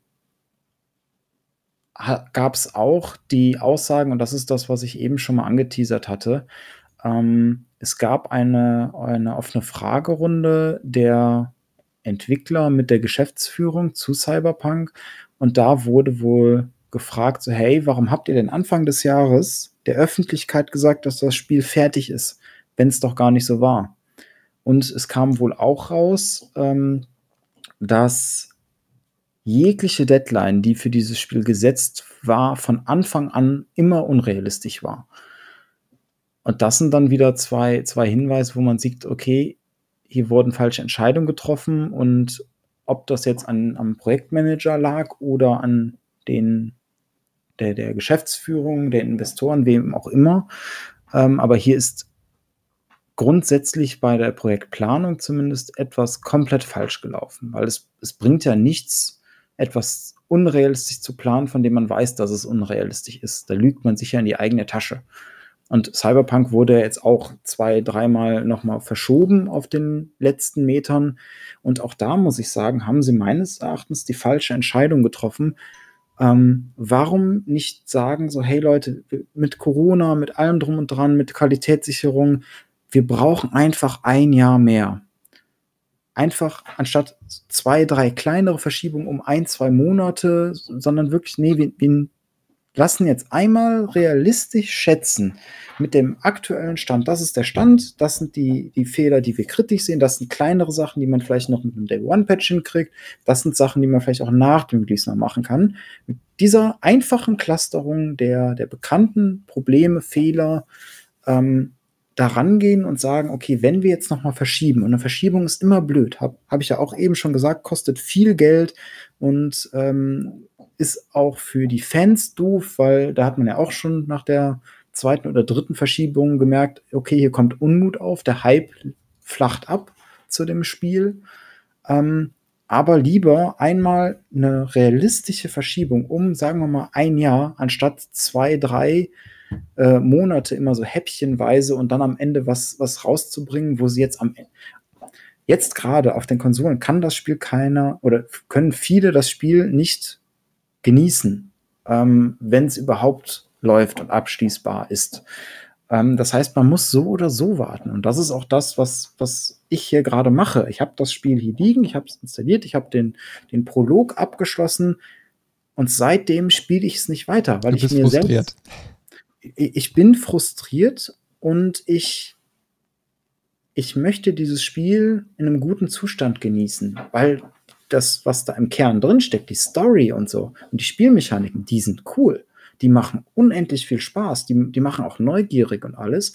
gab es auch die Aussagen, und das ist das, was ich eben schon mal angeteasert hatte. Ähm, es gab eine, eine offene Fragerunde der Entwickler mit der Geschäftsführung zu Cyberpunk. Und da wurde wohl gefragt, so, hey, warum habt ihr denn Anfang des Jahres der Öffentlichkeit gesagt, dass das Spiel fertig ist, wenn es doch gar nicht so war? Und es kam wohl auch raus, ähm, dass jegliche Deadline, die für dieses Spiel gesetzt war, von Anfang an immer unrealistisch war. Und das sind dann wieder zwei, zwei Hinweise, wo man sieht, okay, hier wurden falsche Entscheidungen getroffen und ob das jetzt an, am Projektmanager lag oder an den, der, der Geschäftsführung, der Investoren, wem auch immer. Ähm, aber hier ist grundsätzlich bei der Projektplanung zumindest etwas komplett falsch gelaufen, weil es, es bringt ja nichts, etwas unrealistisch zu planen, von dem man weiß, dass es unrealistisch ist. Da lügt man sich ja in die eigene Tasche. Und Cyberpunk wurde jetzt auch zwei, dreimal nochmal verschoben auf den letzten Metern. Und auch da muss ich sagen, haben sie meines Erachtens die falsche Entscheidung getroffen. Ähm, warum nicht sagen, so, hey Leute, mit Corona, mit allem drum und dran, mit Qualitätssicherung, wir brauchen einfach ein Jahr mehr. Einfach anstatt zwei, drei kleinere Verschiebungen um ein, zwei Monate, sondern wirklich, nee, wir, wir lassen jetzt einmal realistisch schätzen mit dem aktuellen Stand. Das ist der Stand, das sind die, die Fehler, die wir kritisch sehen, das sind kleinere Sachen, die man vielleicht noch mit einem Day-One-Patch hinkriegt, das sind Sachen, die man vielleicht auch nach dem noch machen kann. Mit dieser einfachen Clusterung der, der bekannten Probleme, Fehler, ähm, da rangehen und sagen, okay, wenn wir jetzt nochmal verschieben, und eine Verschiebung ist immer blöd, habe hab ich ja auch eben schon gesagt, kostet viel Geld und ähm, ist auch für die Fans doof, weil da hat man ja auch schon nach der zweiten oder dritten Verschiebung gemerkt, okay, hier kommt Unmut auf, der Hype flacht ab zu dem Spiel. Ähm, aber lieber einmal eine realistische Verschiebung um, sagen wir mal, ein Jahr, anstatt zwei, drei äh, Monate immer so häppchenweise und dann am Ende was, was rauszubringen, wo sie jetzt am Ende. Jetzt gerade auf den Konsolen kann das Spiel keiner oder können viele das Spiel nicht genießen, ähm, wenn es überhaupt läuft und abschließbar ist. Ähm, das heißt, man muss so oder so warten. Und das ist auch das, was, was ich hier gerade mache. Ich habe das Spiel hier liegen, ich habe es installiert, ich habe den, den Prolog abgeschlossen und seitdem spiele ich es nicht weiter, weil ich mir frustriert. selbst ich bin frustriert, und ich, ich möchte dieses Spiel in einem guten Zustand genießen, weil das, was da im Kern drinsteckt, die Story und so und die Spielmechaniken, die sind cool. Die machen unendlich viel Spaß. Die, die machen auch neugierig und alles.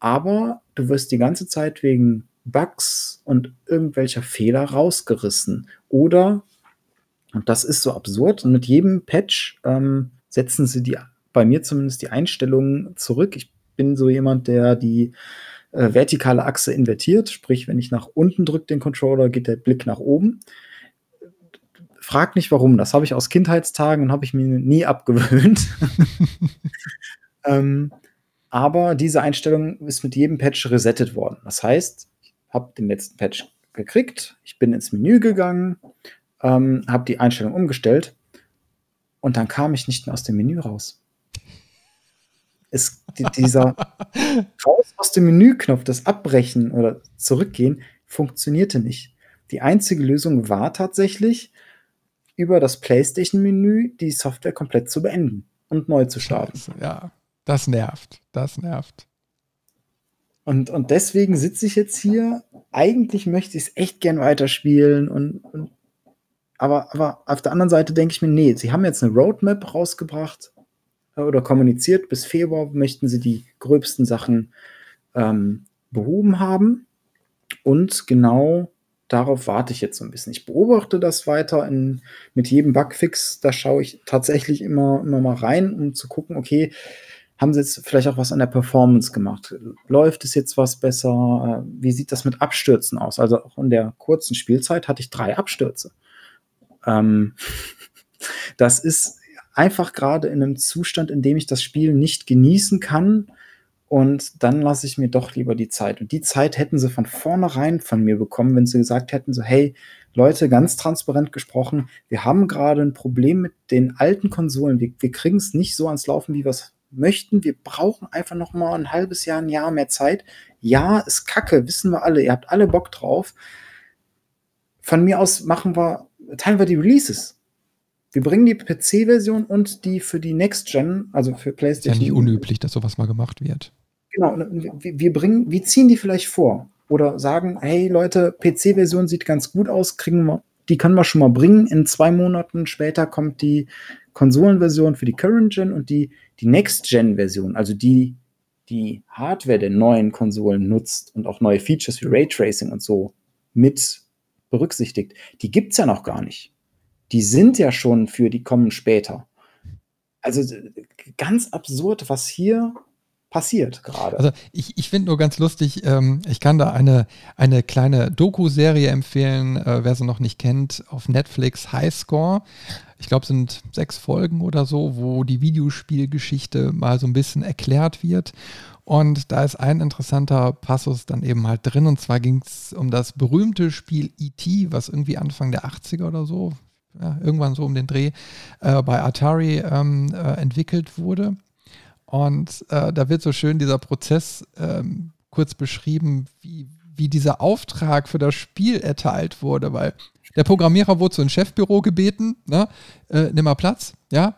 Aber du wirst die ganze Zeit wegen Bugs und irgendwelcher Fehler rausgerissen. Oder, und das ist so absurd, mit jedem Patch ähm, setzen sie die, bei mir zumindest die Einstellungen zurück. Ich bin so jemand, der die äh, vertikale Achse invertiert, sprich, wenn ich nach unten drücke den Controller, geht der Blick nach oben. Frag nicht warum, das habe ich aus Kindheitstagen und habe ich mir nie abgewöhnt. ähm, aber diese Einstellung ist mit jedem Patch resettet worden. Das heißt, ich habe den letzten Patch gekriegt, ich bin ins Menü gegangen, ähm, habe die Einstellung umgestellt und dann kam ich nicht mehr aus dem Menü raus. Es, dieser raus aus dem Menü-Knopf, das Abbrechen oder Zurückgehen, funktionierte nicht. Die einzige Lösung war tatsächlich, über das PlayStation-Menü die Software komplett zu beenden und neu zu starten. Ja, das nervt. Das nervt. Und, und deswegen sitze ich jetzt hier. Eigentlich möchte ich es echt gern weiterspielen. Und, und, aber, aber auf der anderen Seite denke ich mir, nee, sie haben jetzt eine Roadmap rausgebracht äh, oder kommuniziert. Bis Februar möchten sie die gröbsten Sachen ähm, behoben haben. Und genau darauf warte ich jetzt so ein bisschen. Ich beobachte das weiter in, mit jedem Bugfix. Da schaue ich tatsächlich immer, immer mal rein, um zu gucken, okay, haben sie jetzt vielleicht auch was an der Performance gemacht? Läuft es jetzt was besser? Äh, wie sieht das mit Abstürzen aus? Also auch in der kurzen Spielzeit hatte ich drei Abstürze. Ähm, das ist einfach gerade in einem Zustand, in dem ich das Spiel nicht genießen kann, und dann lasse ich mir doch lieber die Zeit. Und die Zeit hätten sie von vornherein von mir bekommen, wenn sie gesagt hätten, so, hey, Leute, ganz transparent gesprochen, wir haben gerade ein Problem mit den alten Konsolen. Wir, wir kriegen es nicht so ans Laufen, wie wir es möchten. Wir brauchen einfach noch mal ein halbes Jahr, ein Jahr mehr Zeit. Ja, ist kacke, wissen wir alle. Ihr habt alle Bock drauf. Von mir aus machen wir, teilen wir die Releases. Wir bringen die PC-Version und die für die Next Gen, also für PlayStation. Ist ja nicht unüblich, dass sowas mal gemacht wird. Genau, wir bringen, wir ziehen die vielleicht vor oder sagen, hey Leute, PC-Version sieht ganz gut aus, kriegen wir, die können wir schon mal bringen. In zwei Monaten später kommt die Konsolenversion für die Current Gen und die, die Next Gen Version, also die die Hardware der neuen Konsolen nutzt und auch neue Features wie Raytracing und so mit berücksichtigt, die gibt es ja noch gar nicht die sind ja schon für die kommen später. Also ganz absurd, was hier passiert gerade. Also ich, ich finde nur ganz lustig, ähm, ich kann da eine, eine kleine Doku-Serie empfehlen, äh, wer sie noch nicht kennt, auf Netflix Highscore. Ich glaube, es sind sechs Folgen oder so, wo die Videospielgeschichte mal so ein bisschen erklärt wird. Und da ist ein interessanter Passus dann eben halt drin. Und zwar ging es um das berühmte Spiel E.T., was irgendwie Anfang der 80er oder so, ja, irgendwann so um den Dreh, äh, bei Atari ähm, äh, entwickelt wurde. Und äh, da wird so schön dieser Prozess ähm, kurz beschrieben, wie, wie dieser Auftrag für das Spiel erteilt wurde, weil der Programmierer wurde zu einem Chefbüro gebeten, ne? Äh, nimm mal Platz, ja.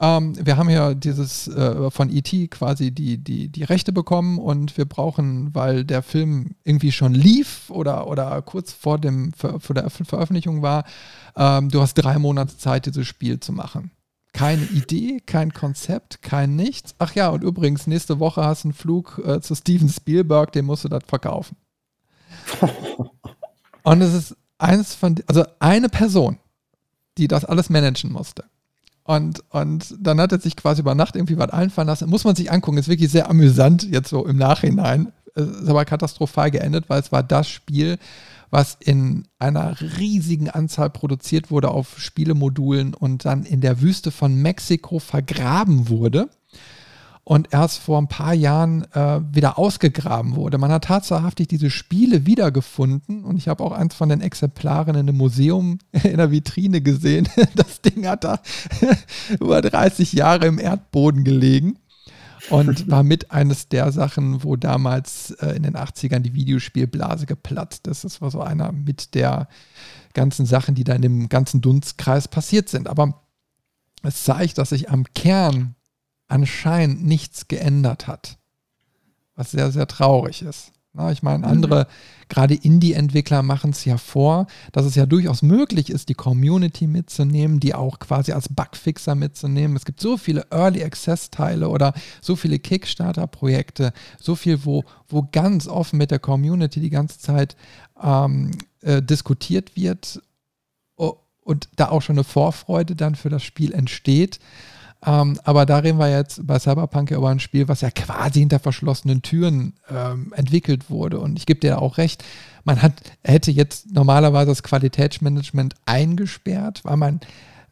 Ähm, wir haben ja dieses äh, von E.T. quasi die, die, die Rechte bekommen und wir brauchen, weil der Film irgendwie schon lief oder, oder kurz vor, dem, vor der Veröffentlichung war, ähm, du hast drei Monate Zeit, dieses Spiel zu machen. Keine Idee, kein Konzept, kein nichts. Ach ja, und übrigens, nächste Woche hast du einen Flug äh, zu Steven Spielberg, den musst du das verkaufen. und es ist eins von, also eine Person, die das alles managen musste. Und, und dann hat er sich quasi über Nacht irgendwie was einfallen lassen. Muss man sich angucken, ist wirklich sehr amüsant, jetzt so im Nachhinein. Es ist aber katastrophal geendet, weil es war das Spiel, was in einer riesigen Anzahl produziert wurde auf Spielemodulen und dann in der Wüste von Mexiko vergraben wurde und erst vor ein paar Jahren äh, wieder ausgegraben wurde. Man hat tatsächlich diese Spiele wiedergefunden und ich habe auch eins von den Exemplaren in einem Museum in der Vitrine gesehen. Das Ding hat da über 30 Jahre im Erdboden gelegen und war mit eines der Sachen, wo damals äh, in den 80ern die Videospielblase geplatzt ist. Das war so einer mit der ganzen Sachen, die da in dem ganzen Dunstkreis passiert sind. Aber es zeigt, dass sich am Kern anscheinend nichts geändert hat. was sehr, sehr traurig ist. Na, ich meine, andere, mhm. gerade Indie-Entwickler machen es ja vor, dass es ja durchaus möglich ist, die Community mitzunehmen, die auch quasi als Bugfixer mitzunehmen. Es gibt so viele Early Access-Teile oder so viele Kickstarter-Projekte, so viel, wo, wo ganz offen mit der Community die ganze Zeit ähm, äh, diskutiert wird und da auch schon eine Vorfreude dann für das Spiel entsteht. Ähm, aber da reden wir jetzt bei Cyberpunk über ein Spiel, was ja quasi hinter verschlossenen Türen ähm, entwickelt wurde. Und ich gebe dir auch recht, man hat, hätte jetzt normalerweise das Qualitätsmanagement eingesperrt, weil man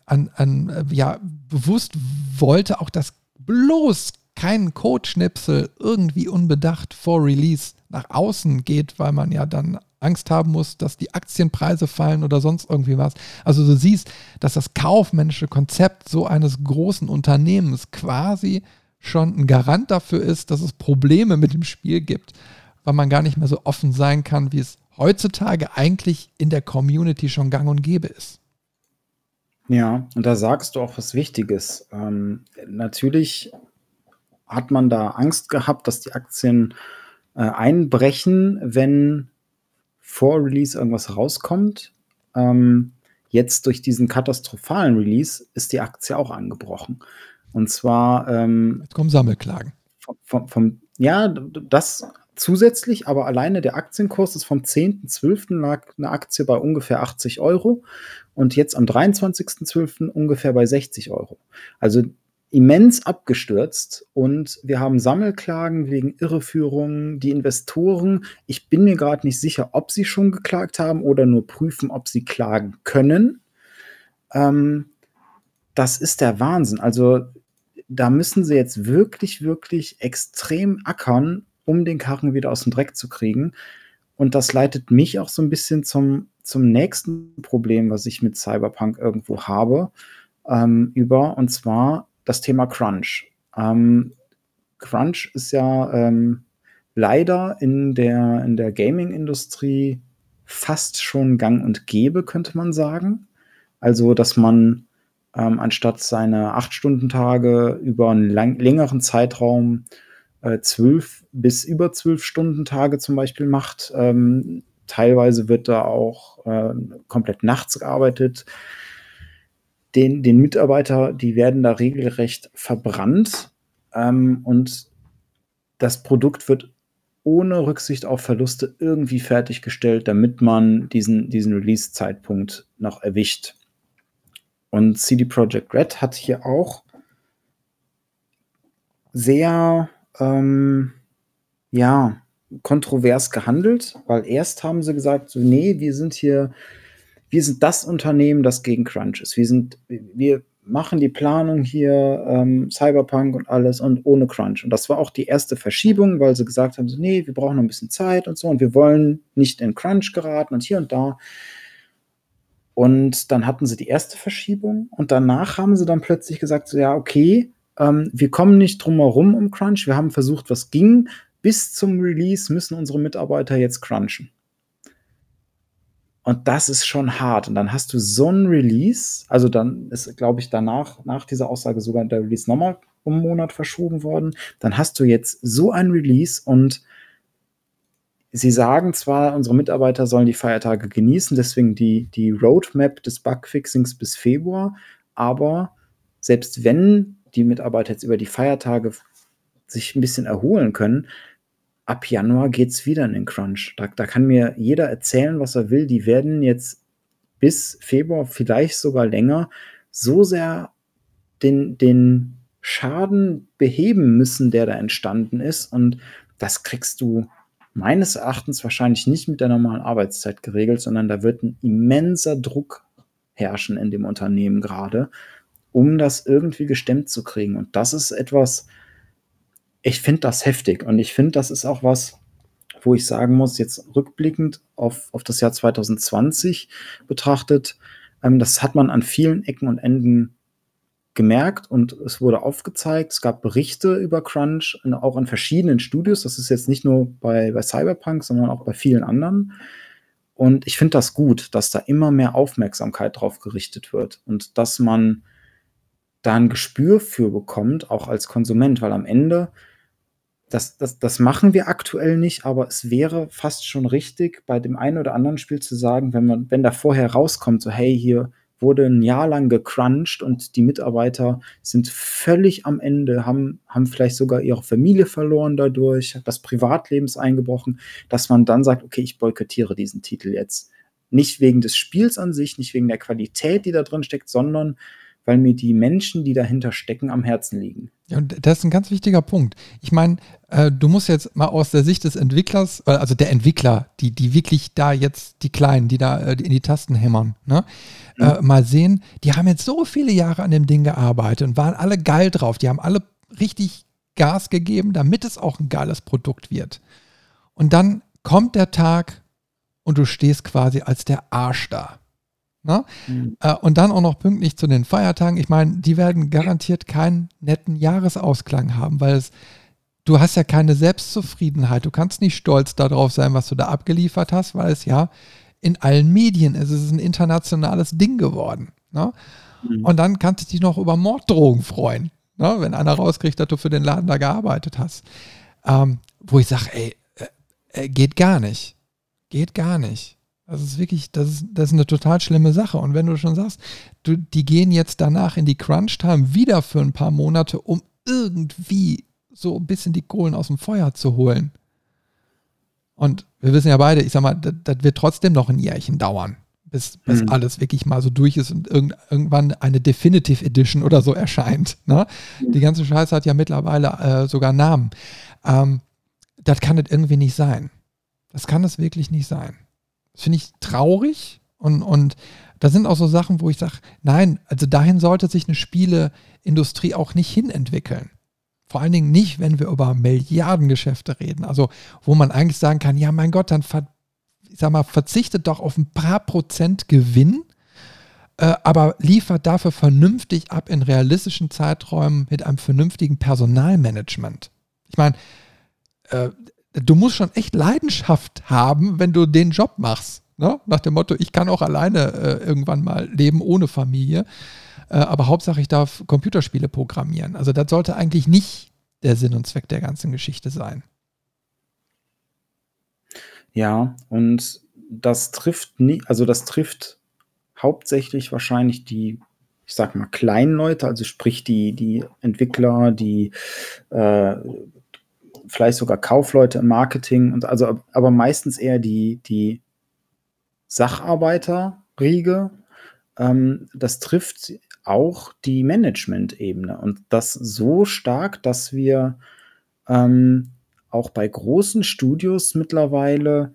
an, an äh, ja, bewusst wollte auch, dass bloß kein Codeschnipsel irgendwie unbedacht vor Release nach außen geht, weil man ja dann Angst haben muss, dass die Aktienpreise fallen oder sonst irgendwie was. Also du siehst, dass das kaufmännische Konzept so eines großen Unternehmens quasi schon ein Garant dafür ist, dass es Probleme mit dem Spiel gibt, weil man gar nicht mehr so offen sein kann, wie es heutzutage eigentlich in der Community schon gang und gäbe ist. Ja, und da sagst du auch was Wichtiges. Ähm, natürlich hat man da Angst gehabt, dass die Aktien äh, einbrechen, wenn vor Release irgendwas rauskommt. Ähm, jetzt durch diesen katastrophalen Release ist die Aktie auch angebrochen. Und zwar. Ähm, jetzt kommen Sammelklagen. Vom, vom, vom, ja, das zusätzlich, aber alleine der Aktienkurs ist vom 10.12. lag eine Aktie bei ungefähr 80 Euro und jetzt am 23.12. ungefähr bei 60 Euro. Also immens abgestürzt und wir haben Sammelklagen wegen Irreführungen. Die Investoren, ich bin mir gerade nicht sicher, ob sie schon geklagt haben oder nur prüfen, ob sie klagen können. Ähm, das ist der Wahnsinn. Also da müssen sie jetzt wirklich, wirklich extrem ackern, um den Karren wieder aus dem Dreck zu kriegen. Und das leitet mich auch so ein bisschen zum, zum nächsten Problem, was ich mit Cyberpunk irgendwo habe, ähm, über. Und zwar das Thema Crunch. Ähm, Crunch ist ja ähm, leider in der, in der Gaming-Industrie fast schon gang und gäbe, könnte man sagen. Also, dass man ähm, anstatt seine 8-Stunden-Tage über einen lang, längeren Zeitraum äh, 12 bis über 12 Stunden Tage zum Beispiel macht. Ähm, teilweise wird da auch äh, komplett nachts gearbeitet den, den Mitarbeiter, die werden da regelrecht verbrannt ähm, und das Produkt wird ohne Rücksicht auf Verluste irgendwie fertiggestellt, damit man diesen, diesen Release-Zeitpunkt noch erwischt. Und CD Projekt Red hat hier auch sehr, ähm, ja, kontrovers gehandelt, weil erst haben sie gesagt, so, nee, wir sind hier wir sind das Unternehmen, das gegen Crunch ist. Wir sind, wir machen die Planung hier, ähm, Cyberpunk und alles und ohne Crunch. Und das war auch die erste Verschiebung, weil sie gesagt haben, so, nee, wir brauchen noch ein bisschen Zeit und so und wir wollen nicht in Crunch geraten und hier und da. Und dann hatten sie die erste Verschiebung und danach haben sie dann plötzlich gesagt, so, ja, okay, ähm, wir kommen nicht drum herum um Crunch, wir haben versucht, was ging. Bis zum Release müssen unsere Mitarbeiter jetzt crunchen. Und das ist schon hart. Und dann hast du so ein Release, also dann ist, glaube ich, danach, nach dieser Aussage sogar der Release nochmal um einen Monat verschoben worden. Dann hast du jetzt so ein Release und sie sagen zwar, unsere Mitarbeiter sollen die Feiertage genießen, deswegen die, die Roadmap des Bugfixings bis Februar, aber selbst wenn die Mitarbeiter jetzt über die Feiertage sich ein bisschen erholen können, ab Januar geht es wieder in den Crunch. Da, da kann mir jeder erzählen, was er will. Die werden jetzt bis Februar, vielleicht sogar länger, so sehr den, den Schaden beheben müssen, der da entstanden ist. Und das kriegst du meines Erachtens wahrscheinlich nicht mit der normalen Arbeitszeit geregelt, sondern da wird ein immenser Druck herrschen in dem Unternehmen gerade, um das irgendwie gestemmt zu kriegen. Und das ist etwas, ich finde das heftig und ich finde, das ist auch was, wo ich sagen muss, jetzt rückblickend auf, auf das Jahr 2020 betrachtet, ähm, das hat man an vielen Ecken und Enden gemerkt und es wurde aufgezeigt. Es gab Berichte über Crunch, auch an verschiedenen Studios. Das ist jetzt nicht nur bei, bei Cyberpunk, sondern auch bei vielen anderen. Und ich finde das gut, dass da immer mehr Aufmerksamkeit drauf gerichtet wird und dass man da ein Gespür für bekommt, auch als Konsument, weil am Ende das, das, das machen wir aktuell nicht, aber es wäre fast schon richtig, bei dem einen oder anderen Spiel zu sagen, wenn man, wenn da vorher rauskommt, so, hey, hier wurde ein Jahr lang gecrunched und die Mitarbeiter sind völlig am Ende, haben, haben vielleicht sogar ihre Familie verloren dadurch, das Privatleben ist eingebrochen, dass man dann sagt, okay, ich boykottiere diesen Titel jetzt. Nicht wegen des Spiels an sich, nicht wegen der Qualität, die da drin steckt, sondern weil mir die Menschen, die dahinter stecken, am Herzen liegen. Ja, und das ist ein ganz wichtiger Punkt. Ich meine, äh, du musst jetzt mal aus der Sicht des Entwicklers, äh, also der Entwickler, die, die wirklich da jetzt, die Kleinen, die da äh, in die Tasten hämmern, ne? Mhm. mal sehen, die haben jetzt so viele Jahre an dem Ding gearbeitet und waren alle geil drauf. Die haben alle richtig Gas gegeben, damit es auch ein geiles Produkt wird. Und dann kommt der Tag und du stehst quasi als der Arsch da. Ne? Mhm. Äh, und dann auch noch pünktlich zu den Feiertagen. Ich meine, die werden garantiert keinen netten Jahresausklang haben, weil es, du hast ja keine Selbstzufriedenheit. Du kannst nicht stolz darauf sein, was du da abgeliefert hast, weil es ja in allen Medien ist. Es ist ein internationales Ding geworden. Ne? Mhm. Und dann kannst du dich noch über Morddrohungen freuen, ne? wenn einer rauskriegt, dass du für den Laden da gearbeitet hast. Ähm, wo ich sage, ey, äh, äh, geht gar nicht. Geht gar nicht. Das ist wirklich, das ist, das ist eine total schlimme Sache. Und wenn du schon sagst, du, die gehen jetzt danach in die Crunch-Time wieder für ein paar Monate, um irgendwie so ein bisschen die Kohlen aus dem Feuer zu holen. Und wir wissen ja beide, ich sag mal, das, das wird trotzdem noch ein Jährchen dauern, bis, bis mhm. alles wirklich mal so durch ist und irgend, irgendwann eine Definitive Edition oder so erscheint. Ne? Mhm. Die ganze Scheiße hat ja mittlerweile äh, sogar Namen. Ähm, das kann das irgendwie nicht sein. Das kann es wirklich nicht sein. Das finde ich traurig und, und da sind auch so Sachen, wo ich sage, nein, also dahin sollte sich eine Spieleindustrie auch nicht hinentwickeln. Vor allen Dingen nicht, wenn wir über Milliardengeschäfte reden. Also, wo man eigentlich sagen kann, ja, mein Gott, dann ver, ich sag mal, verzichtet doch auf ein paar Prozent Gewinn, äh, aber liefert dafür vernünftig ab in realistischen Zeiträumen mit einem vernünftigen Personalmanagement. Ich meine, äh, du musst schon echt Leidenschaft haben, wenn du den Job machst. Ne? Nach dem Motto, ich kann auch alleine äh, irgendwann mal leben ohne Familie. Äh, aber Hauptsache, ich darf Computerspiele programmieren. Also das sollte eigentlich nicht der Sinn und Zweck der ganzen Geschichte sein. Ja, und das trifft nie, also das trifft hauptsächlich wahrscheinlich die, ich sag mal, kleinen Leute, also sprich die, die Entwickler, die äh, vielleicht sogar Kaufleute im Marketing und also, aber meistens eher die, die Sacharbeiterriege. Ähm, das trifft auch die Management-Ebene und das so stark, dass wir ähm, auch bei großen Studios mittlerweile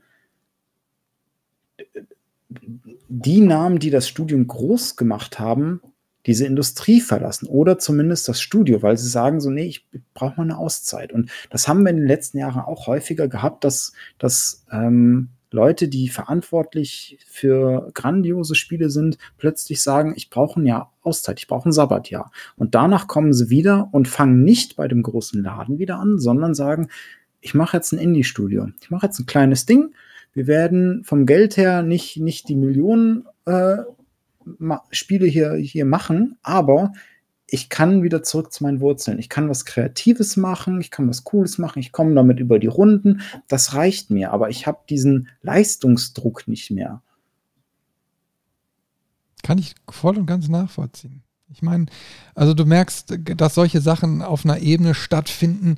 die Namen, die das Studium groß gemacht haben, diese Industrie verlassen oder zumindest das Studio, weil sie sagen so, nee, ich brauche mal eine Auszeit. Und das haben wir in den letzten Jahren auch häufiger gehabt, dass, dass ähm, Leute, die verantwortlich für grandiose Spiele sind, plötzlich sagen, ich brauche ein Jahr Auszeit, ich brauche ein Sabbatjahr. Und danach kommen sie wieder und fangen nicht bei dem großen Laden wieder an, sondern sagen, ich mache jetzt ein Indie-Studio. Ich mache jetzt ein kleines Ding. Wir werden vom Geld her nicht, nicht die Millionen äh, Spiele hier, hier machen, aber ich kann wieder zurück zu meinen Wurzeln. Ich kann was Kreatives machen, ich kann was Cooles machen, ich komme damit über die Runden. Das reicht mir, aber ich habe diesen Leistungsdruck nicht mehr. Kann ich voll und ganz nachvollziehen. Ich meine, also du merkst, dass solche Sachen auf einer Ebene stattfinden,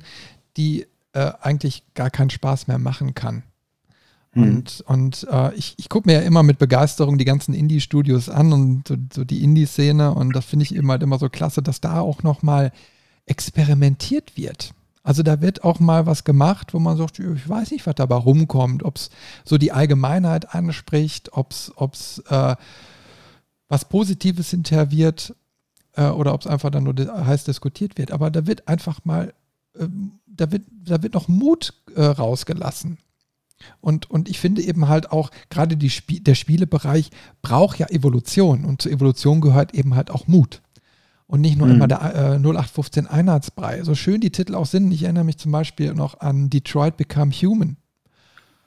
die äh, eigentlich gar keinen Spaß mehr machen kann. Mhm. Und, und äh, ich, ich gucke mir ja immer mit Begeisterung die ganzen Indie-Studios an und so, so die Indie-Szene und das finde ich immer halt immer so klasse, dass da auch nochmal experimentiert wird. Also da wird auch mal was gemacht, wo man sagt, ich weiß nicht, was dabei rumkommt, ob es so die Allgemeinheit anspricht, ob es äh, was Positives hinterher wird äh, oder ob es einfach dann nur heiß diskutiert wird. Aber da wird einfach mal, äh, da, wird, da wird noch Mut äh, rausgelassen. Und, und ich finde eben halt auch, gerade die Spie der Spielebereich braucht ja Evolution und zur Evolution gehört eben halt auch Mut. Und nicht nur mhm. immer der äh, 0815 Einheitsbrei. So schön die Titel auch sind, ich erinnere mich zum Beispiel noch an Detroit Become Human.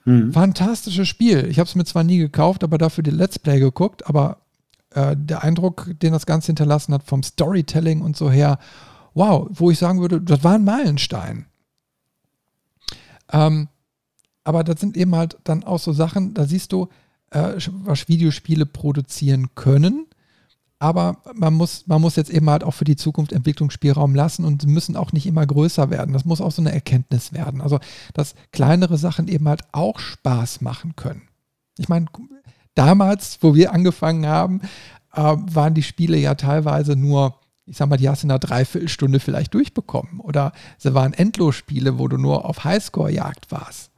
Mhm. Fantastisches Spiel. Ich habe es mir zwar nie gekauft, aber dafür die Let's Play geguckt, aber äh, der Eindruck, den das Ganze hinterlassen hat vom Storytelling und so her, wow, wo ich sagen würde, das war ein Meilenstein. Ähm, aber das sind eben halt dann auch so Sachen, da siehst du, äh, was Videospiele produzieren können. Aber man muss, man muss jetzt eben halt auch für die Zukunft Entwicklungsspielraum lassen und sie müssen auch nicht immer größer werden. Das muss auch so eine Erkenntnis werden. Also, dass kleinere Sachen eben halt auch Spaß machen können. Ich meine, damals, wo wir angefangen haben, äh, waren die Spiele ja teilweise nur, ich sag mal, die hast du in einer Dreiviertelstunde vielleicht durchbekommen. Oder sie waren Endlosspiele, wo du nur auf Highscore-Jagd warst.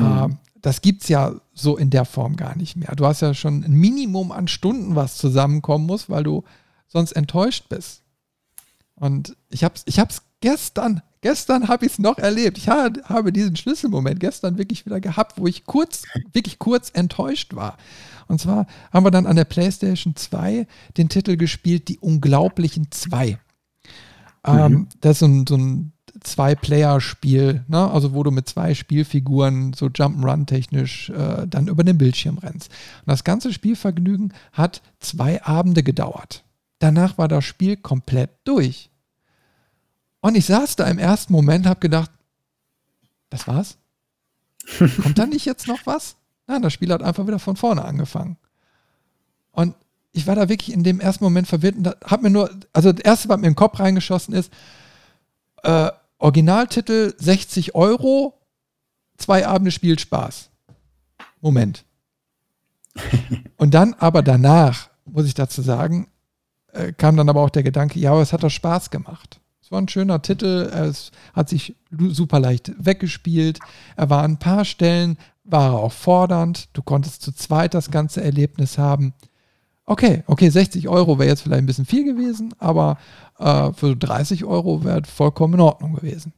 Mhm. Das gibt es ja so in der Form gar nicht mehr. Du hast ja schon ein Minimum an Stunden, was zusammenkommen muss, weil du sonst enttäuscht bist. Und ich habe es ich hab's gestern, gestern habe ich es noch erlebt. Ich habe diesen Schlüsselmoment gestern wirklich wieder gehabt, wo ich kurz, wirklich kurz enttäuscht war. Und zwar haben wir dann an der PlayStation 2 den Titel gespielt, Die Unglaublichen zwei. Ähm, mhm. Ähm, das ist so ein, so ein Zwei-Player-Spiel, ne? also wo du mit zwei Spielfiguren so Jump'n'Run-technisch äh, dann über den Bildschirm rennst. Und das ganze Spielvergnügen hat zwei Abende gedauert. Danach war das Spiel komplett durch. Und ich saß da im ersten Moment, habe gedacht, das war's? Kommt da nicht jetzt noch was? Nein, das Spiel hat einfach wieder von vorne angefangen. Und ich war da wirklich in dem ersten Moment verwirrt und habe mir nur, also das erste, was mir in den Kopf reingeschossen ist, äh, Originaltitel 60 Euro, zwei Abende spielt Spaß. Moment. Und dann aber danach, muss ich dazu sagen, äh, kam dann aber auch der Gedanke, ja, aber es hat doch Spaß gemacht. Es war ein schöner Titel, es hat sich super leicht weggespielt, er war an ein paar Stellen, war auch fordernd, du konntest zu zweit das ganze Erlebnis haben. Okay, okay, 60 Euro wäre jetzt vielleicht ein bisschen viel gewesen, aber äh, für 30 Euro wäre vollkommen in Ordnung gewesen.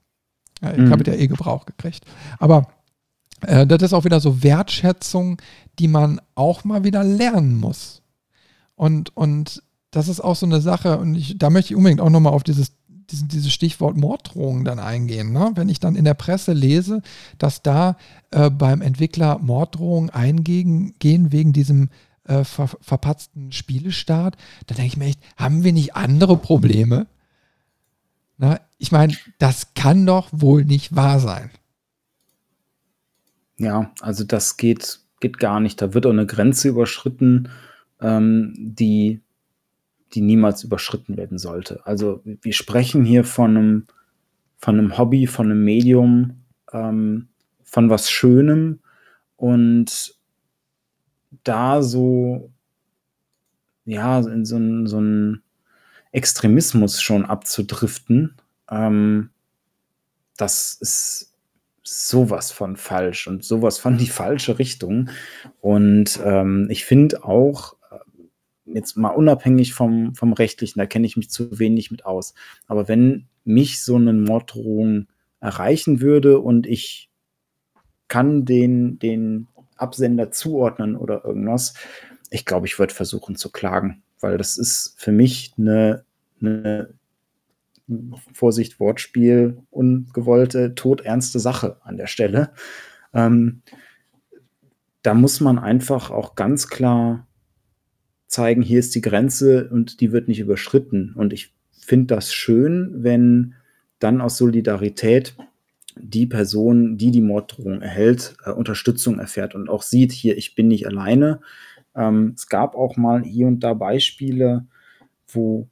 Ja, ich mhm. habe ja eh Gebrauch gekriegt. Aber äh, das ist auch wieder so Wertschätzung, die man auch mal wieder lernen muss. Und, und das ist auch so eine Sache, und ich, da möchte ich unbedingt auch nochmal auf dieses, dieses, dieses Stichwort Morddrohungen dann eingehen. Ne? Wenn ich dann in der Presse lese, dass da äh, beim Entwickler Morddrohungen eingehen wegen diesem äh, ver verpatzten Spielestart, dann denke ich mir echt, haben wir nicht andere Probleme? Na, ich meine, das kann doch wohl nicht wahr sein. Ja, also das geht, geht gar nicht. Da wird auch eine Grenze überschritten, ähm, die, die niemals überschritten werden sollte. Also wir sprechen hier von einem, von einem Hobby, von einem Medium, ähm, von was Schönem und da so, ja, in so einen so 'n Extremismus schon abzudriften, ähm, das ist sowas von falsch und sowas von die falsche Richtung. Und, ähm, ich finde auch, äh, jetzt mal unabhängig vom vom Rechtlichen, da kenne ich mich zu wenig mit aus. Aber wenn mich so eine Morddrohung erreichen würde und ich kann den den Absender zuordnen oder irgendwas. Ich glaube, ich würde versuchen zu klagen, weil das ist für mich eine, eine Vorsicht, Wortspiel, ungewollte, todernste Sache an der Stelle. Ähm, da muss man einfach auch ganz klar zeigen, hier ist die Grenze und die wird nicht überschritten. Und ich finde das schön, wenn dann aus Solidarität die Person, die die Morddrohung erhält, äh, Unterstützung erfährt und auch sieht, hier, ich bin nicht alleine. Ähm, es gab auch mal hier und da Beispiele, wo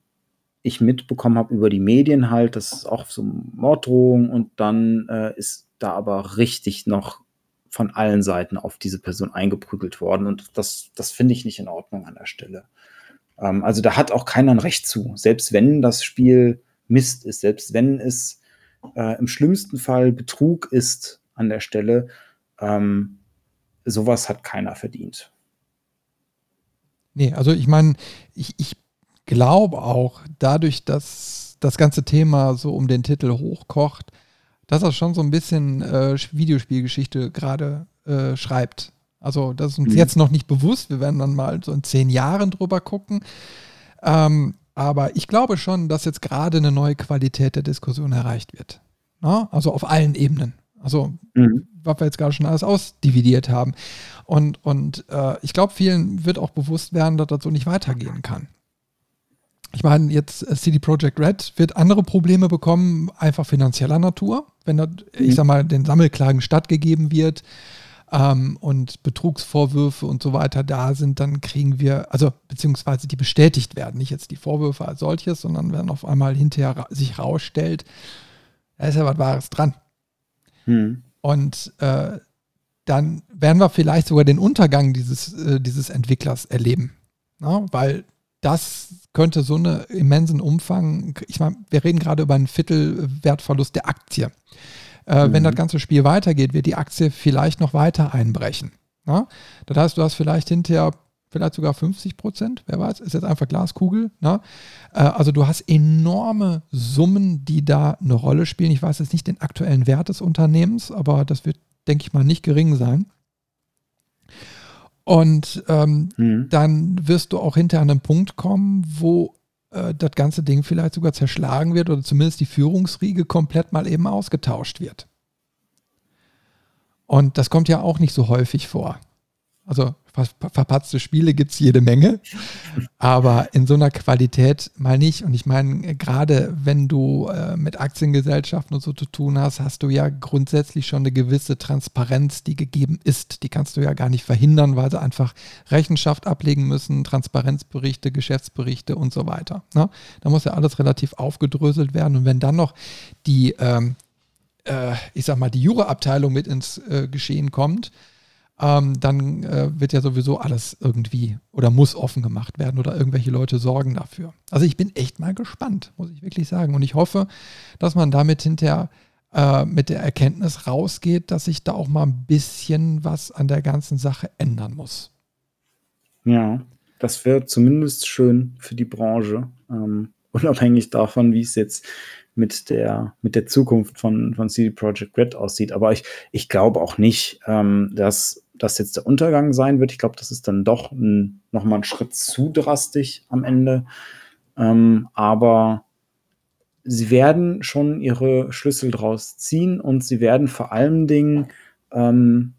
ich mitbekommen habe über die Medien halt, das ist auch so Morddrohung und dann äh, ist da aber richtig noch von allen Seiten auf diese Person eingeprügelt worden und das, das finde ich nicht in Ordnung an der Stelle. Ähm, also da hat auch keiner ein Recht zu, selbst wenn das Spiel Mist ist, selbst wenn es äh, im schlimmsten Fall Betrug ist an der Stelle. Ähm, sowas hat keiner verdient. Nee, also ich meine, ich, ich glaube auch, dadurch, dass das ganze Thema so um den Titel hochkocht, dass er schon so ein bisschen äh, Videospielgeschichte gerade äh, schreibt. Also das ist uns mhm. jetzt noch nicht bewusst. Wir werden dann mal so in zehn Jahren drüber gucken. Ähm, aber ich glaube schon, dass jetzt gerade eine neue Qualität der Diskussion erreicht wird. Na? Also auf allen Ebenen. Also, mhm. was wir jetzt gerade schon alles ausdividiert haben. Und, und äh, ich glaube, vielen wird auch bewusst werden, dass das so nicht weitergehen kann. Ich meine, jetzt äh, CD Projekt Red wird andere Probleme bekommen, einfach finanzieller Natur. wenn da, ich mhm. sag mal, den Sammelklagen stattgegeben wird ähm, und Betrugsvorwürfe und so weiter da sind, dann kriegen wir, also beziehungsweise die bestätigt werden, nicht jetzt die Vorwürfe als solches, sondern wenn auf einmal hinterher sich rausstellt, da ist ja was Wahres dran. Mhm. Und äh, dann werden wir vielleicht sogar den Untergang dieses, äh, dieses Entwicklers erleben. Ja, weil das könnte so einen immensen Umfang, ich meine, wir reden gerade über einen Viertelwertverlust der Aktie. Äh, mhm. Wenn das ganze Spiel weitergeht, wird die Aktie vielleicht noch weiter einbrechen. Ja? Das heißt, du hast vielleicht hinterher vielleicht sogar 50 Prozent, wer weiß, ist jetzt einfach Glaskugel. Ne? Äh, also du hast enorme Summen, die da eine Rolle spielen. Ich weiß jetzt nicht den aktuellen Wert des Unternehmens, aber das wird, denke ich mal, nicht gering sein. Und ähm, mhm. dann wirst du auch hinterher an einen Punkt kommen, wo äh, das ganze Ding vielleicht sogar zerschlagen wird oder zumindest die Führungsriege komplett mal eben ausgetauscht wird. Und das kommt ja auch nicht so häufig vor. Also verpatzte Spiele gibt es jede Menge, aber in so einer Qualität mal nicht. Und ich meine, gerade wenn du äh, mit Aktiengesellschaften und so zu tun hast, hast du ja grundsätzlich schon eine gewisse Transparenz, die gegeben ist. Die kannst du ja gar nicht verhindern, weil sie einfach Rechenschaft ablegen müssen, Transparenzberichte, Geschäftsberichte und so weiter. Ne? Da muss ja alles relativ aufgedröselt werden. Und wenn dann noch die, ähm, äh, ich sag mal, die Juraabteilung mit ins äh, Geschehen kommt, ähm, dann äh, wird ja sowieso alles irgendwie oder muss offen gemacht werden oder irgendwelche Leute sorgen dafür. Also ich bin echt mal gespannt, muss ich wirklich sagen. Und ich hoffe, dass man damit hinterher äh, mit der Erkenntnis rausgeht, dass sich da auch mal ein bisschen was an der ganzen Sache ändern muss. Ja, das wäre zumindest schön für die Branche, ähm, unabhängig davon, wie es jetzt mit der, mit der Zukunft von, von CD Projekt Red aussieht. Aber ich, ich glaube auch nicht, ähm, dass das jetzt der Untergang sein wird. Ich glaube, das ist dann doch nochmal ein Schritt zu drastisch am Ende. Ähm, aber sie werden schon ihre Schlüssel draus ziehen und sie werden vor allen Dingen ähm,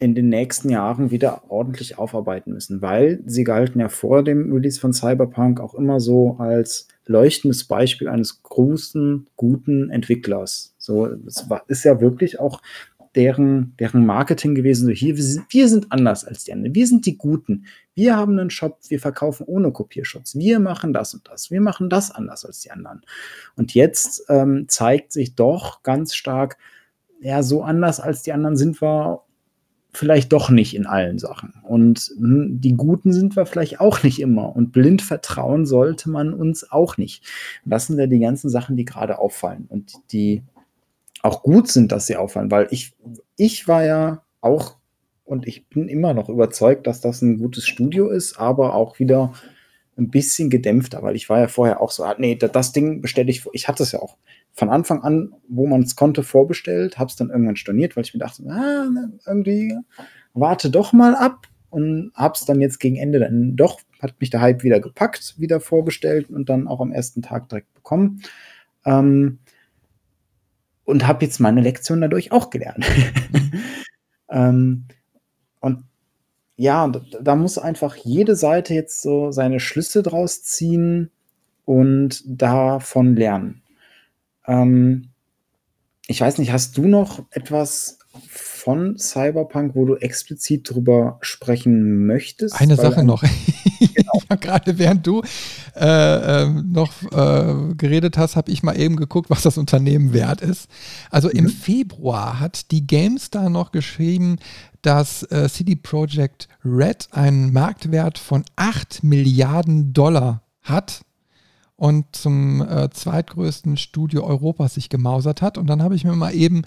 in den nächsten Jahren wieder ordentlich aufarbeiten müssen, weil sie galten ja vor dem Release von Cyberpunk auch immer so als leuchtendes Beispiel eines großen, guten Entwicklers. So, es ist ja wirklich auch deren, deren Marketing gewesen. So, hier, wir sind, anders als die anderen. Wir sind die Guten. Wir haben einen Shop, wir verkaufen ohne Kopierschutz. Wir machen das und das. Wir machen das anders als die anderen. Und jetzt ähm, zeigt sich doch ganz stark, ja, so anders als die anderen sind wir vielleicht doch nicht in allen Sachen. Und hm, die Guten sind wir vielleicht auch nicht immer. Und blind vertrauen sollte man uns auch nicht. Das sind ja die ganzen Sachen, die gerade auffallen und die auch gut sind, dass sie auffallen, weil ich, ich war ja auch und ich bin immer noch überzeugt, dass das ein gutes Studio ist, aber auch wieder ein bisschen gedämpfter, weil ich war ja vorher auch so, ah, nee, das Ding bestelle ich, ich hatte es ja auch von Anfang an, wo man es konnte, vorbestellt, habe es dann irgendwann storniert, weil ich mir dachte, ah, irgendwie warte doch mal ab und habe es dann jetzt gegen Ende dann doch, hat mich der Hype wieder gepackt, wieder vorbestellt und dann auch am ersten Tag direkt bekommen. Ähm, und habe jetzt meine Lektion dadurch auch gelernt. ähm, und ja, da, da, muss einfach jede Seite jetzt so seine Schlüsse draus ziehen und davon lernen. Ähm, ich weiß nicht, hast du noch etwas von Cyberpunk, wo du explizit drüber sprechen möchtest? Eine Sache noch. Genau. Gerade während du äh, äh, noch äh, geredet hast, habe ich mal eben geguckt, was das Unternehmen wert ist. Also mhm. im Februar hat die GameStar noch geschrieben, dass äh, CD Projekt Red einen Marktwert von 8 Milliarden Dollar hat und zum äh, zweitgrößten Studio Europas sich gemausert hat. Und dann habe ich mir mal eben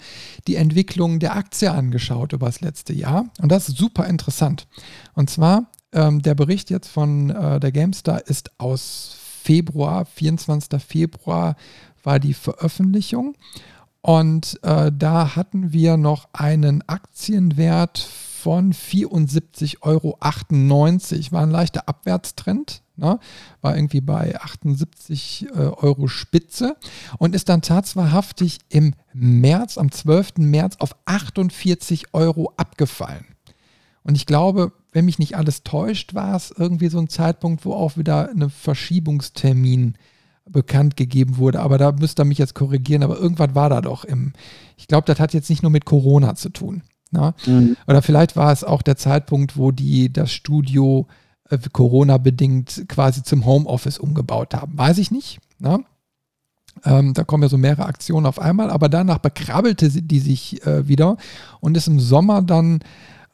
die Entwicklung der Aktie angeschaut über das letzte Jahr. Und das ist super interessant. Und zwar, ähm, der Bericht jetzt von äh, der GameStar ist aus Februar, 24. Februar war die Veröffentlichung. Und äh, da hatten wir noch einen Aktienwert von 74,98 Euro. War ein leichter Abwärtstrend Ne? War irgendwie bei 78 äh, Euro Spitze und ist dann tatsächlich im März, am 12. März auf 48 Euro abgefallen. Und ich glaube, wenn mich nicht alles täuscht, war es irgendwie so ein Zeitpunkt, wo auch wieder ein Verschiebungstermin bekannt gegeben wurde. Aber da müsst ihr mich jetzt korrigieren. Aber irgendwas war da doch im. Ich glaube, das hat jetzt nicht nur mit Corona zu tun. Ne? Mhm. Oder vielleicht war es auch der Zeitpunkt, wo die das Studio äh, Corona-bedingt quasi zum Homeoffice umgebaut haben. Weiß ich nicht. Ne? Ähm, da kommen ja so mehrere Aktionen auf einmal, aber danach bekrabbelte die sich äh, wieder und ist im Sommer dann,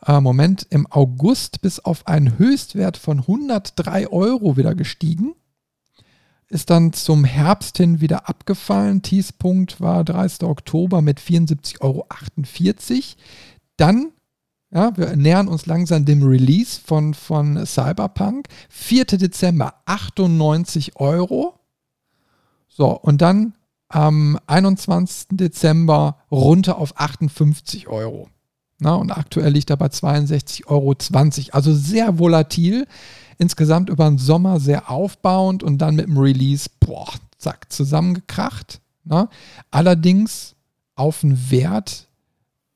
äh, Moment, im August bis auf einen Höchstwert von 103 Euro wieder gestiegen. Ist dann zum Herbst hin wieder abgefallen. Tiefpunkt war 30. Oktober mit 74,48 Euro. Dann, ja, wir nähern uns langsam dem Release von, von Cyberpunk. 4. Dezember 98 Euro. So, und dann am 21. Dezember runter auf 58 Euro. Na, und aktuell liegt er bei 62,20 Euro. Also sehr volatil. Insgesamt über den Sommer sehr aufbauend und dann mit dem Release, boah, zack, zusammengekracht. Na? Allerdings auf einen Wert,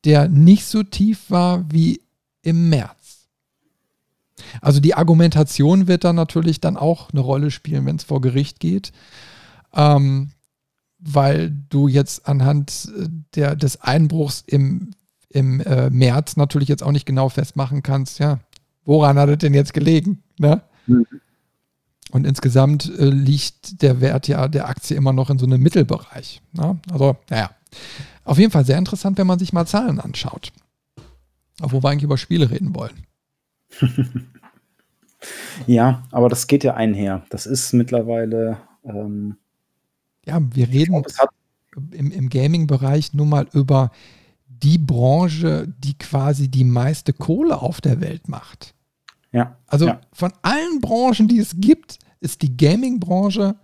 der nicht so tief war wie im März. Also die Argumentation wird dann natürlich dann auch eine Rolle spielen, wenn es vor Gericht geht, ähm, weil du jetzt anhand äh, der, des Einbruchs im, im äh, März natürlich jetzt auch nicht genau festmachen kannst, ja, woran hat es denn jetzt gelegen? Ne? Mhm. Und insgesamt äh, liegt der Wert ja der Aktie immer noch in so einem Mittelbereich. Ne? Also, naja. Auf jeden Fall sehr interessant, wenn man sich mal Zahlen anschaut. Wo wir eigentlich über Spiele reden wollen. ja, aber das geht ja einher. Das ist mittlerweile. Ähm, ja, wir reden glaub, im, im Gaming-Bereich nur mal über die Branche, die quasi die meiste Kohle auf der Welt macht. Ja. Also ja. von allen Branchen, die es gibt, ist die Gaming-Branche,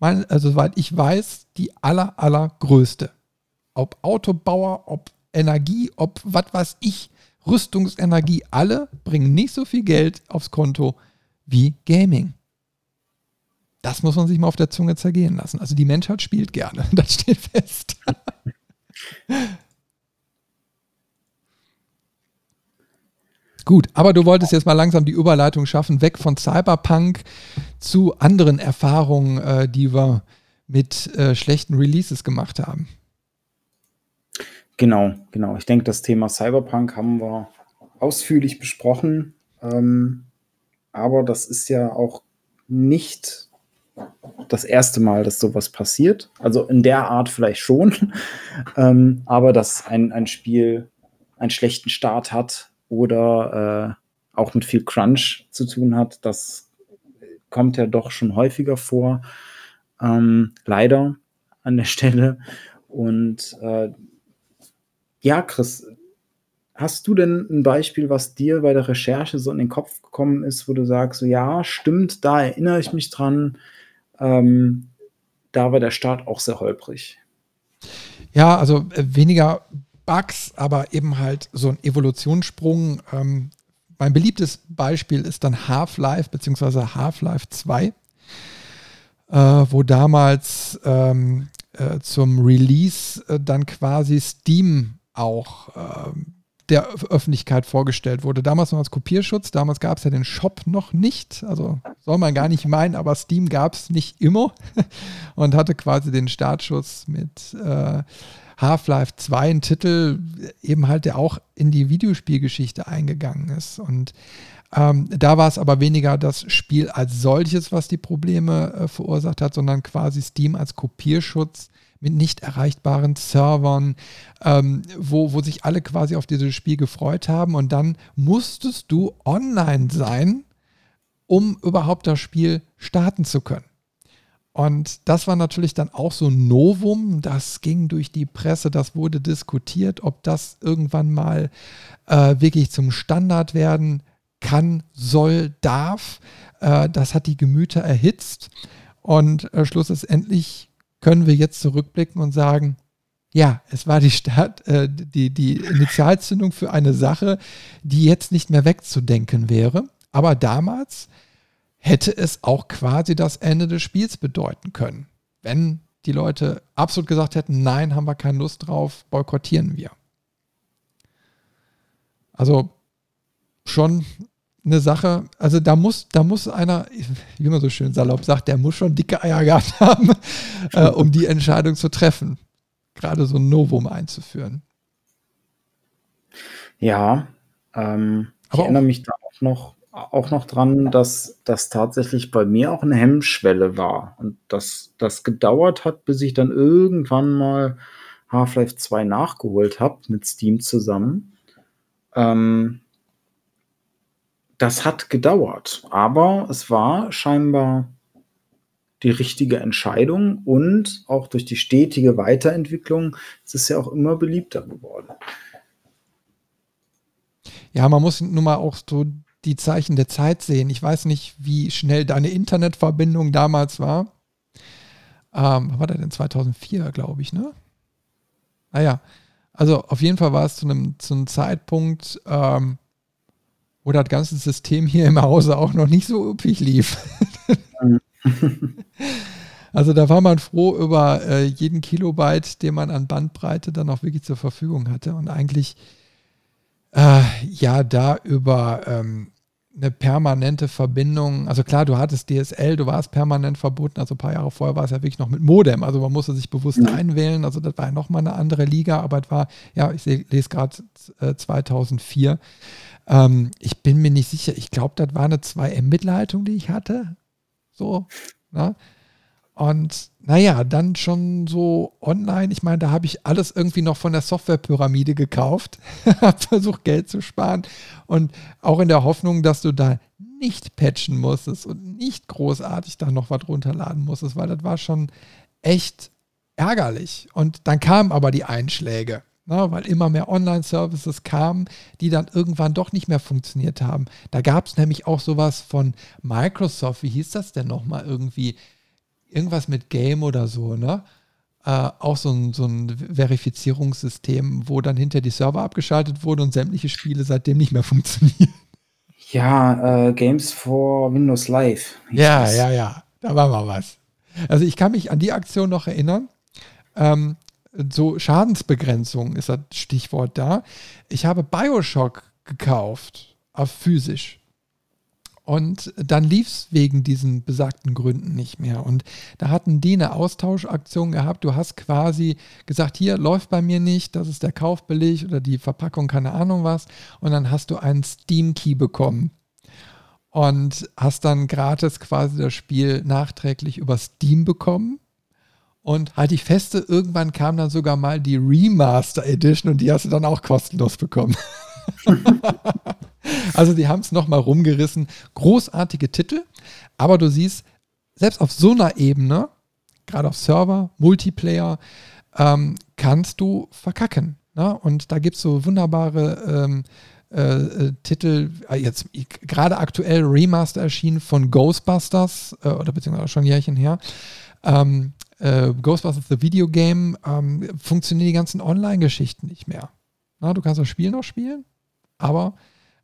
also soweit ich weiß, die aller, allergrößte ob Autobauer, ob Energie, ob was weiß ich, Rüstungsenergie, alle bringen nicht so viel Geld aufs Konto wie Gaming. Das muss man sich mal auf der Zunge zergehen lassen. Also die Menschheit spielt gerne, das steht fest. Gut, aber du wolltest jetzt mal langsam die Überleitung schaffen, weg von Cyberpunk zu anderen Erfahrungen, äh, die wir mit äh, schlechten Releases gemacht haben. Genau, genau. Ich denke, das Thema Cyberpunk haben wir ausführlich besprochen. Ähm, aber das ist ja auch nicht das erste Mal, dass sowas passiert. Also in der Art vielleicht schon. ähm, aber dass ein, ein Spiel einen schlechten Start hat oder äh, auch mit viel Crunch zu tun hat, das kommt ja doch schon häufiger vor. Ähm, leider an der Stelle. Und äh, ja, Chris, hast du denn ein Beispiel, was dir bei der Recherche so in den Kopf gekommen ist, wo du sagst, so ja, stimmt, da erinnere ich mich dran, ähm, da war der Start auch sehr holprig. Ja, also äh, weniger Bugs, aber eben halt so ein Evolutionssprung. Ähm, mein beliebtes Beispiel ist dann Half-Life bzw. Half-Life 2, äh, wo damals ähm, äh, zum Release äh, dann quasi Steam auch ähm, der Öffentlichkeit vorgestellt wurde. Damals noch als Kopierschutz, damals gab es ja den Shop noch nicht, also soll man gar nicht meinen, aber Steam gab es nicht immer und hatte quasi den Startschutz mit äh, Half-Life 2, ein Titel, eben halt, der auch in die Videospielgeschichte eingegangen ist. Und ähm, da war es aber weniger das Spiel als solches, was die Probleme äh, verursacht hat, sondern quasi Steam als Kopierschutz mit nicht erreichbaren Servern, ähm, wo, wo sich alle quasi auf dieses Spiel gefreut haben. Und dann musstest du online sein, um überhaupt das Spiel starten zu können. Und das war natürlich dann auch so ein Novum. Das ging durch die Presse, das wurde diskutiert, ob das irgendwann mal äh, wirklich zum Standard werden kann, soll, darf. Äh, das hat die Gemüter erhitzt. Und äh, schlussendlich können wir jetzt zurückblicken und sagen, ja, es war die Start, äh, die, die Initialzündung für eine Sache, die jetzt nicht mehr wegzudenken wäre. Aber damals hätte es auch quasi das Ende des Spiels bedeuten können. Wenn die Leute absolut gesagt hätten, nein, haben wir keine Lust drauf, boykottieren wir. Also schon eine Sache, also da muss, da muss einer, wie man so schön salopp sagt, der muss schon dicke Eier gehabt haben, äh, um die Entscheidung zu treffen. Gerade so ein Novum einzuführen. Ja, ähm, ich erinnere mich da auch noch, auch noch dran, dass das tatsächlich bei mir auch eine Hemmschwelle war und dass das gedauert hat, bis ich dann irgendwann mal Half-Life 2 nachgeholt habe mit Steam zusammen. Ähm, das hat gedauert, aber es war scheinbar die richtige Entscheidung und auch durch die stetige Weiterentwicklung ist es ja auch immer beliebter geworden. Ja, man muss nun mal auch so die Zeichen der Zeit sehen. Ich weiß nicht, wie schnell deine Internetverbindung damals war. Ähm, was war das denn? 2004, glaube ich, ne? Naja, also auf jeden Fall war es zu einem, zu einem Zeitpunkt, ähm, wo das ganze System hier im Hause auch noch nicht so üppig lief. also da war man froh über äh, jeden Kilobyte, den man an Bandbreite dann auch wirklich zur Verfügung hatte. Und eigentlich äh, ja da über ähm, eine permanente Verbindung, also klar, du hattest DSL, du warst permanent verbunden, also ein paar Jahre vorher war es ja wirklich noch mit Modem, also man musste sich bewusst ja. einwählen, also das war ja nochmal eine andere Liga, aber es war, ja, ich lese gerade äh, 2004. Ähm, ich bin mir nicht sicher, ich glaube, das war eine 2M-Mitleitung, die ich hatte, so, ne? Und naja, dann schon so online. Ich meine, da habe ich alles irgendwie noch von der Softwarepyramide gekauft, habe versucht, Geld zu sparen und auch in der Hoffnung, dass du da nicht patchen musstest und nicht großartig da noch was runterladen musstest, weil das war schon echt ärgerlich. Und dann kamen aber die Einschläge, ne, weil immer mehr Online-Services kamen, die dann irgendwann doch nicht mehr funktioniert haben. Da gab es nämlich auch sowas von Microsoft, wie hieß das denn nochmal irgendwie? irgendwas mit Game oder so, ne? Äh, auch so ein, so ein Verifizierungssystem, wo dann hinter die Server abgeschaltet wurden und sämtliche Spiele seitdem nicht mehr funktionieren. Ja, äh, Games for Windows Live. Ja, ja, ja. Da war mal was. Also ich kann mich an die Aktion noch erinnern. Ähm, so Schadensbegrenzung ist das Stichwort da. Ich habe Bioshock gekauft, auf physisch. Und dann lief es wegen diesen besagten Gründen nicht mehr. Und da hatten die eine Austauschaktion gehabt. Du hast quasi gesagt, hier läuft bei mir nicht, das ist der Kaufbeleg oder die Verpackung, keine Ahnung was. Und dann hast du einen Steam-Key bekommen. Und hast dann gratis quasi das Spiel nachträglich über Steam bekommen. Und halt ich feste, irgendwann kam dann sogar mal die Remaster Edition und die hast du dann auch kostenlos bekommen. also die haben es nochmal rumgerissen. Großartige Titel, aber du siehst, selbst auf so einer Ebene, gerade auf Server, Multiplayer, ähm, kannst du verkacken. Ne? Und da gibt es so wunderbare ähm, äh, äh, Titel, äh, jetzt gerade aktuell Remaster erschienen von Ghostbusters, äh, oder beziehungsweise schon ein Jährchen her. Ähm, äh, Ghostbusters The Video Game, ähm, funktionieren die ganzen Online-Geschichten nicht mehr. Na, du kannst das Spiel noch spielen, aber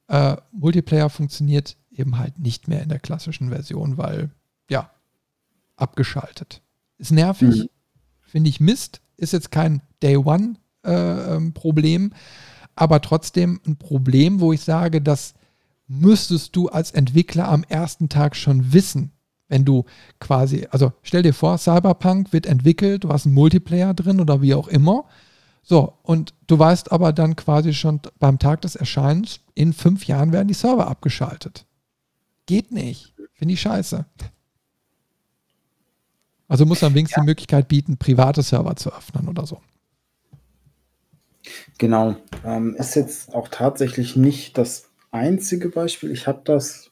äh, Multiplayer funktioniert eben halt nicht mehr in der klassischen Version, weil, ja, abgeschaltet. Ist nervig, mhm. finde ich Mist, ist jetzt kein Day One-Problem, äh, ähm, aber trotzdem ein Problem, wo ich sage, das müsstest du als Entwickler am ersten Tag schon wissen, wenn du quasi, also stell dir vor, Cyberpunk wird entwickelt, du hast einen Multiplayer drin oder wie auch immer so, und du weißt aber dann quasi schon beim Tag des Erscheinens, in fünf Jahren werden die Server abgeschaltet. Geht nicht. Finde ich scheiße. Also muss man wenigstens ja. die Möglichkeit bieten, private Server zu öffnen oder so. Genau. Ähm, ist jetzt auch tatsächlich nicht das einzige Beispiel. Ich habe das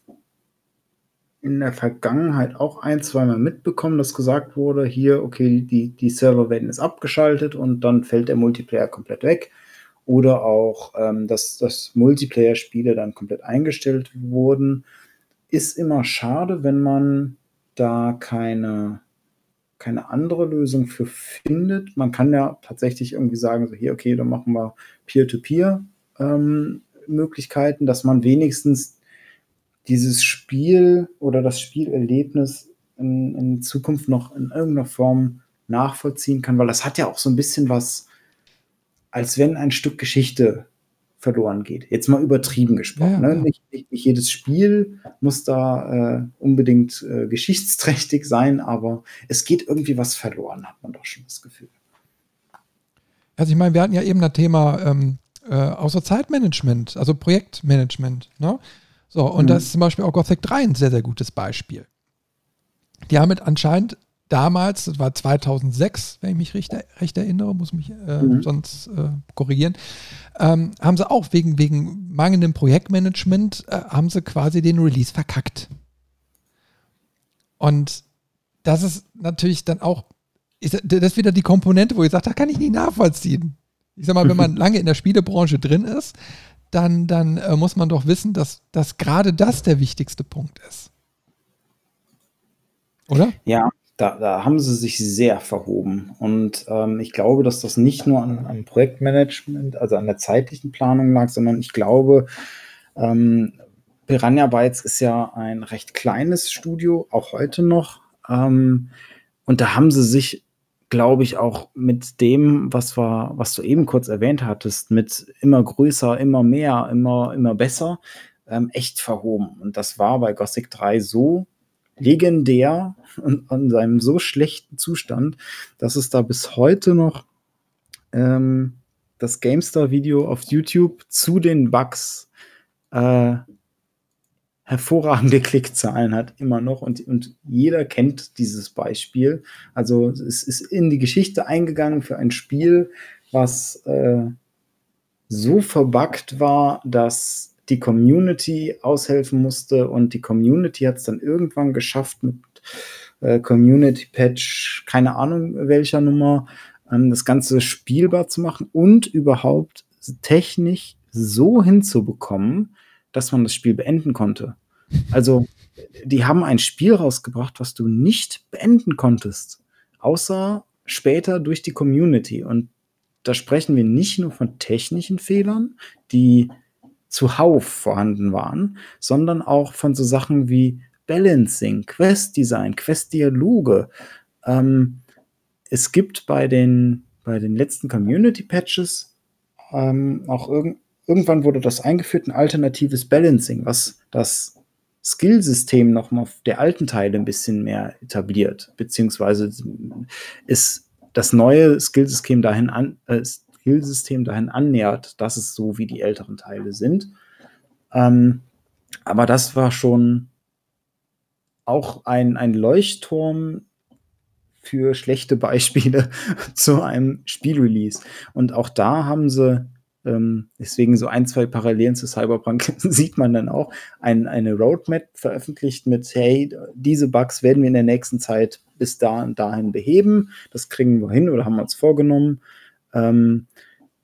in der Vergangenheit auch ein, zweimal mitbekommen, dass gesagt wurde, hier, okay, die, die Server werden jetzt abgeschaltet und dann fällt der Multiplayer komplett weg. Oder auch, ähm, dass, dass Multiplayer-Spiele dann komplett eingestellt wurden. Ist immer schade, wenn man da keine, keine andere Lösung für findet. Man kann ja tatsächlich irgendwie sagen, so hier, okay, dann machen wir Peer-to-Peer-Möglichkeiten, ähm, dass man wenigstens dieses Spiel oder das Spielerlebnis in, in Zukunft noch in irgendeiner Form nachvollziehen kann, weil das hat ja auch so ein bisschen was, als wenn ein Stück Geschichte verloren geht. Jetzt mal übertrieben gesprochen. Ja, ne? ja. Nicht, nicht, nicht, jedes Spiel muss da äh, unbedingt äh, geschichtsträchtig sein, aber es geht irgendwie was verloren, hat man doch schon das Gefühl. Also ich meine, wir hatten ja eben das Thema ähm, äh, außer Zeitmanagement, also Projektmanagement. Ne? So, und mhm. das ist zum Beispiel auch Gothic 3 ein sehr, sehr gutes Beispiel. Die haben mit anscheinend damals, das war 2006, wenn ich mich recht, recht erinnere, muss mich äh, mhm. sonst äh, korrigieren, ähm, haben sie auch wegen, wegen mangelndem Projektmanagement, äh, haben sie quasi den Release verkackt. Und das ist natürlich dann auch, ist, das ist wieder die Komponente, wo ich sage, da kann ich nicht nachvollziehen. Ich sag mal, wenn man lange in der Spielebranche drin ist, dann, dann äh, muss man doch wissen, dass, dass gerade das der wichtigste Punkt ist. Oder? Ja, da, da haben sie sich sehr verhoben. Und ähm, ich glaube, dass das nicht nur an, am Projektmanagement, also an der zeitlichen Planung lag, sondern ich glaube, ähm, Piranha Bytes ist ja ein recht kleines Studio, auch heute noch. Ähm, und da haben sie sich, glaube ich, auch mit dem, was war, was du eben kurz erwähnt hattest, mit immer größer, immer mehr, immer, immer besser, ähm, echt verhoben. Und das war bei Gothic 3 so legendär und an seinem so schlechten Zustand, dass es da bis heute noch ähm, das GameStar-Video auf YouTube zu den Bugs äh, hervorragende Klickzahlen hat, immer noch. Und, und jeder kennt dieses Beispiel. Also es ist in die Geschichte eingegangen für ein Spiel, was äh, so verbuggt war, dass die Community aushelfen musste und die Community hat es dann irgendwann geschafft mit äh, Community Patch, keine Ahnung welcher Nummer, ähm, das Ganze spielbar zu machen und überhaupt technisch so hinzubekommen, dass man das Spiel beenden konnte. Also, die haben ein Spiel rausgebracht, was du nicht beenden konntest, außer später durch die Community. Und da sprechen wir nicht nur von technischen Fehlern, die zuhauf vorhanden waren, sondern auch von so Sachen wie Balancing, Quest-Design, Quest-Dialoge. Ähm, es gibt bei den, bei den letzten Community-Patches ähm, auch irg irgendwann wurde das eingeführt, ein alternatives Balancing, was das Skillsystem nochmal der alten Teile ein bisschen mehr etabliert, beziehungsweise ist das neue Skillsystem dahin an, äh, Skillsystem dahin annähert, dass es so wie die älteren Teile sind. Ähm, aber das war schon auch ein, ein Leuchtturm für schlechte Beispiele zu einem Spielrelease. Und auch da haben sie, ähm, deswegen so ein, zwei Parallelen zu Cyberpunk sieht man dann auch, ein, eine Roadmap veröffentlicht mit, hey, diese Bugs werden wir in der nächsten Zeit bis da und dahin beheben. Das kriegen wir hin oder haben wir uns vorgenommen. Ähm,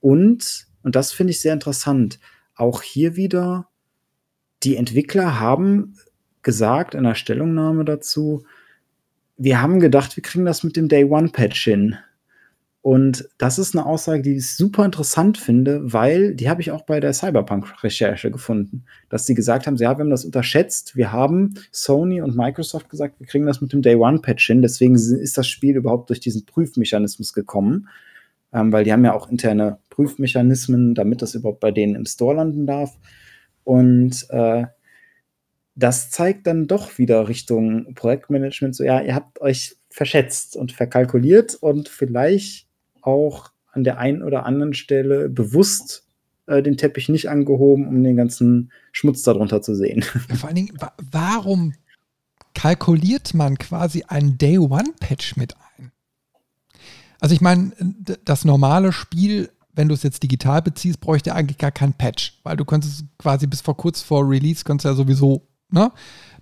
und, und das finde ich sehr interessant, auch hier wieder, die Entwickler haben gesagt in der Stellungnahme dazu, wir haben gedacht, wir kriegen das mit dem Day One Patch hin. Und das ist eine Aussage, die ich super interessant finde, weil die habe ich auch bei der Cyberpunk-Recherche gefunden, dass sie gesagt haben, ja, wir haben das unterschätzt. Wir haben Sony und Microsoft gesagt, wir kriegen das mit dem Day One Patch hin. Deswegen ist das Spiel überhaupt durch diesen Prüfmechanismus gekommen ähm, weil die haben ja auch interne Prüfmechanismen, damit das überhaupt bei denen im Store landen darf. Und äh, das zeigt dann doch wieder Richtung Projektmanagement, so ja, ihr habt euch verschätzt und verkalkuliert und vielleicht auch an der einen oder anderen Stelle bewusst äh, den Teppich nicht angehoben, um den ganzen Schmutz darunter zu sehen. vor allen Dingen, wa warum kalkuliert man quasi einen Day-One-Patch mit ein? Also ich meine, das normale Spiel, wenn du es jetzt digital beziehst, bräuchte eigentlich gar kein Patch, weil du könntest quasi bis vor kurz vor Release könntest ja sowieso ne,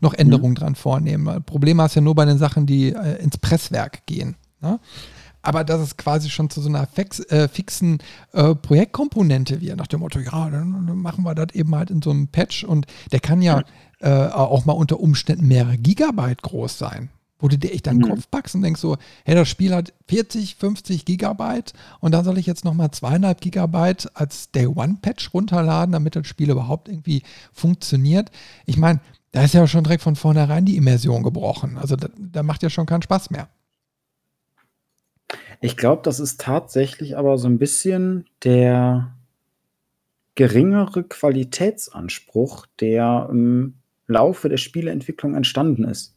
noch Änderungen mhm. dran vornehmen. Problem hast ja nur bei den Sachen, die äh, ins Presswerk gehen. Ne? Aber dass es quasi schon zu so einer fix, äh, fixen äh, Projektkomponente wird, nach dem Motto, ja, dann, dann, machen wir das eben halt in so einem Patch und der kann ja äh, auch mal unter Umständen mehrere Gigabyte groß sein wo du dir echt deinen mhm. Kopf packst und denkst so, hey, das Spiel hat 40, 50 Gigabyte und dann soll ich jetzt nochmal zweieinhalb Gigabyte als Day-One-Patch runterladen, damit das Spiel überhaupt irgendwie funktioniert. Ich meine, da ist ja schon direkt von vornherein die Immersion gebrochen. Also da, da macht ja schon keinen Spaß mehr. Ich glaube, das ist tatsächlich aber so ein bisschen der, geringere Qualitätsanspruch, der im Laufe der Spieleentwicklung entstanden ist.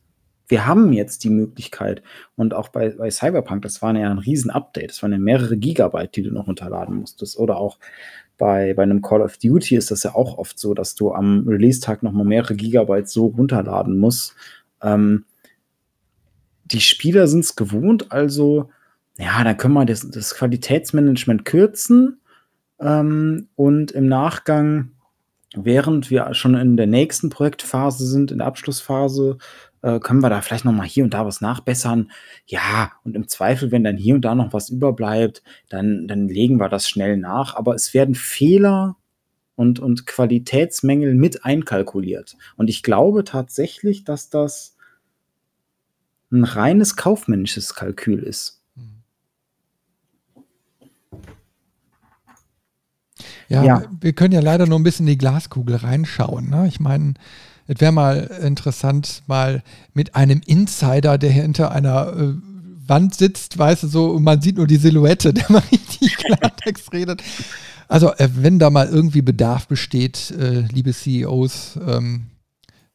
Wir haben jetzt die Möglichkeit und auch bei, bei Cyberpunk, das war ja ein Riesen-Update, das waren ja mehrere Gigabyte, die du noch runterladen musstest. Oder auch bei, bei einem Call of Duty ist das ja auch oft so, dass du am Release-Tag nochmal mehrere Gigabyte so runterladen musst. Ähm, die Spieler sind es gewohnt, also ja, dann können wir das, das Qualitätsmanagement kürzen ähm, und im Nachgang, während wir schon in der nächsten Projektphase sind, in der Abschlussphase, äh, können wir da vielleicht noch mal hier und da was nachbessern. Ja, und im Zweifel, wenn dann hier und da noch was überbleibt, dann, dann legen wir das schnell nach. Aber es werden Fehler und, und Qualitätsmängel mit einkalkuliert. Und ich glaube tatsächlich, dass das ein reines kaufmännisches Kalkül ist. Ja, ja, wir können ja leider nur ein bisschen in die Glaskugel reinschauen. Ne? Ich meine, es wäre mal interessant, mal mit einem Insider, der hinter einer äh, Wand sitzt, weißt du, so, und man sieht nur die Silhouette, der mal richtig Klartext redet. Also, äh, wenn da mal irgendwie Bedarf besteht, äh, liebe CEOs, ähm,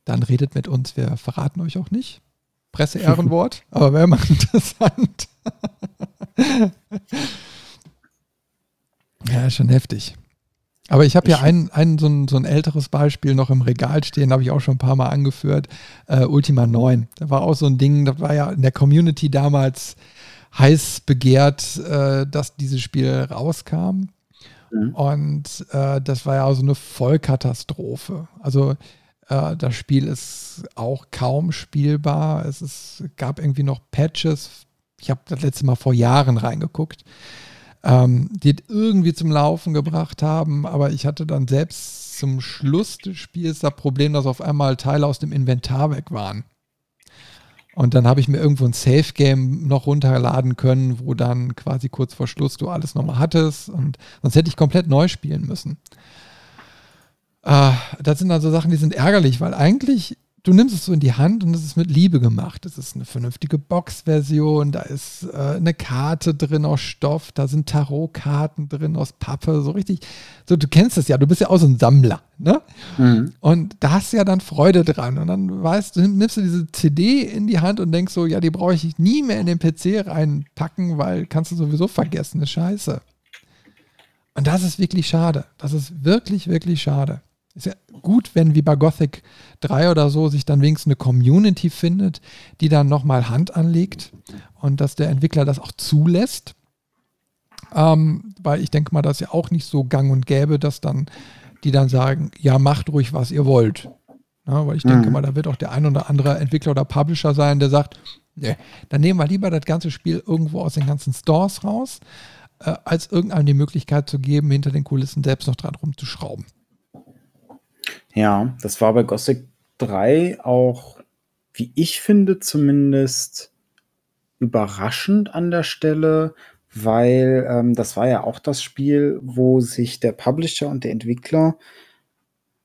dann redet mit uns. Wir verraten euch auch nicht. Presse-Ehrenwort, aber wäre mal interessant. ja, schon heftig. Aber ich habe ja ein, ein, so, ein, so ein älteres Beispiel noch im Regal stehen, habe ich auch schon ein paar Mal angeführt. Äh, Ultima 9. Da war auch so ein Ding, das war ja in der Community damals heiß begehrt, äh, dass dieses Spiel rauskam. Mhm. Und äh, das war ja auch so eine Vollkatastrophe. Also äh, das Spiel ist auch kaum spielbar. Es ist, gab irgendwie noch Patches. Ich habe das letzte Mal vor Jahren reingeguckt ähm, die irgendwie zum Laufen gebracht haben. Aber ich hatte dann selbst zum Schluss des Spiels das Problem, dass auf einmal Teile aus dem Inventar weg waren. Und dann habe ich mir irgendwo ein Safe-Game noch runterladen können, wo dann quasi kurz vor Schluss du alles nochmal hattest. Und sonst hätte ich komplett neu spielen müssen. Äh, das sind also Sachen, die sind ärgerlich, weil eigentlich du nimmst es so in die Hand und es ist mit Liebe gemacht. Es ist eine vernünftige Box-Version, da ist äh, eine Karte drin aus Stoff, da sind Tarotkarten drin aus Pappe, so richtig. So, du kennst es ja, du bist ja auch so ein Sammler, ne? Mhm. Und da hast du ja dann Freude dran. Und dann weißt du, nimmst du diese CD in die Hand und denkst so, ja, die brauche ich nie mehr in den PC reinpacken, weil kannst du sowieso vergessen, ist scheiße. Und das ist wirklich schade. Das ist wirklich, wirklich schade. Ist ja gut, wenn wie bei Gothic 3 oder so sich dann wenigstens eine Community findet, die dann nochmal Hand anlegt und dass der Entwickler das auch zulässt. Ähm, weil ich denke mal, das ist ja auch nicht so gang und gäbe, dass dann die dann sagen, ja, macht ruhig, was ihr wollt. Ja, weil ich denke mhm. mal, da wird auch der ein oder andere Entwickler oder Publisher sein, der sagt, nee, dann nehmen wir lieber das ganze Spiel irgendwo aus den ganzen Stores raus, äh, als irgendeinem die Möglichkeit zu geben, hinter den Kulissen selbst noch dran rumzuschrauben. Ja, das war bei Gothic 3 auch, wie ich finde, zumindest überraschend an der Stelle, weil ähm, das war ja auch das Spiel, wo sich der Publisher und der Entwickler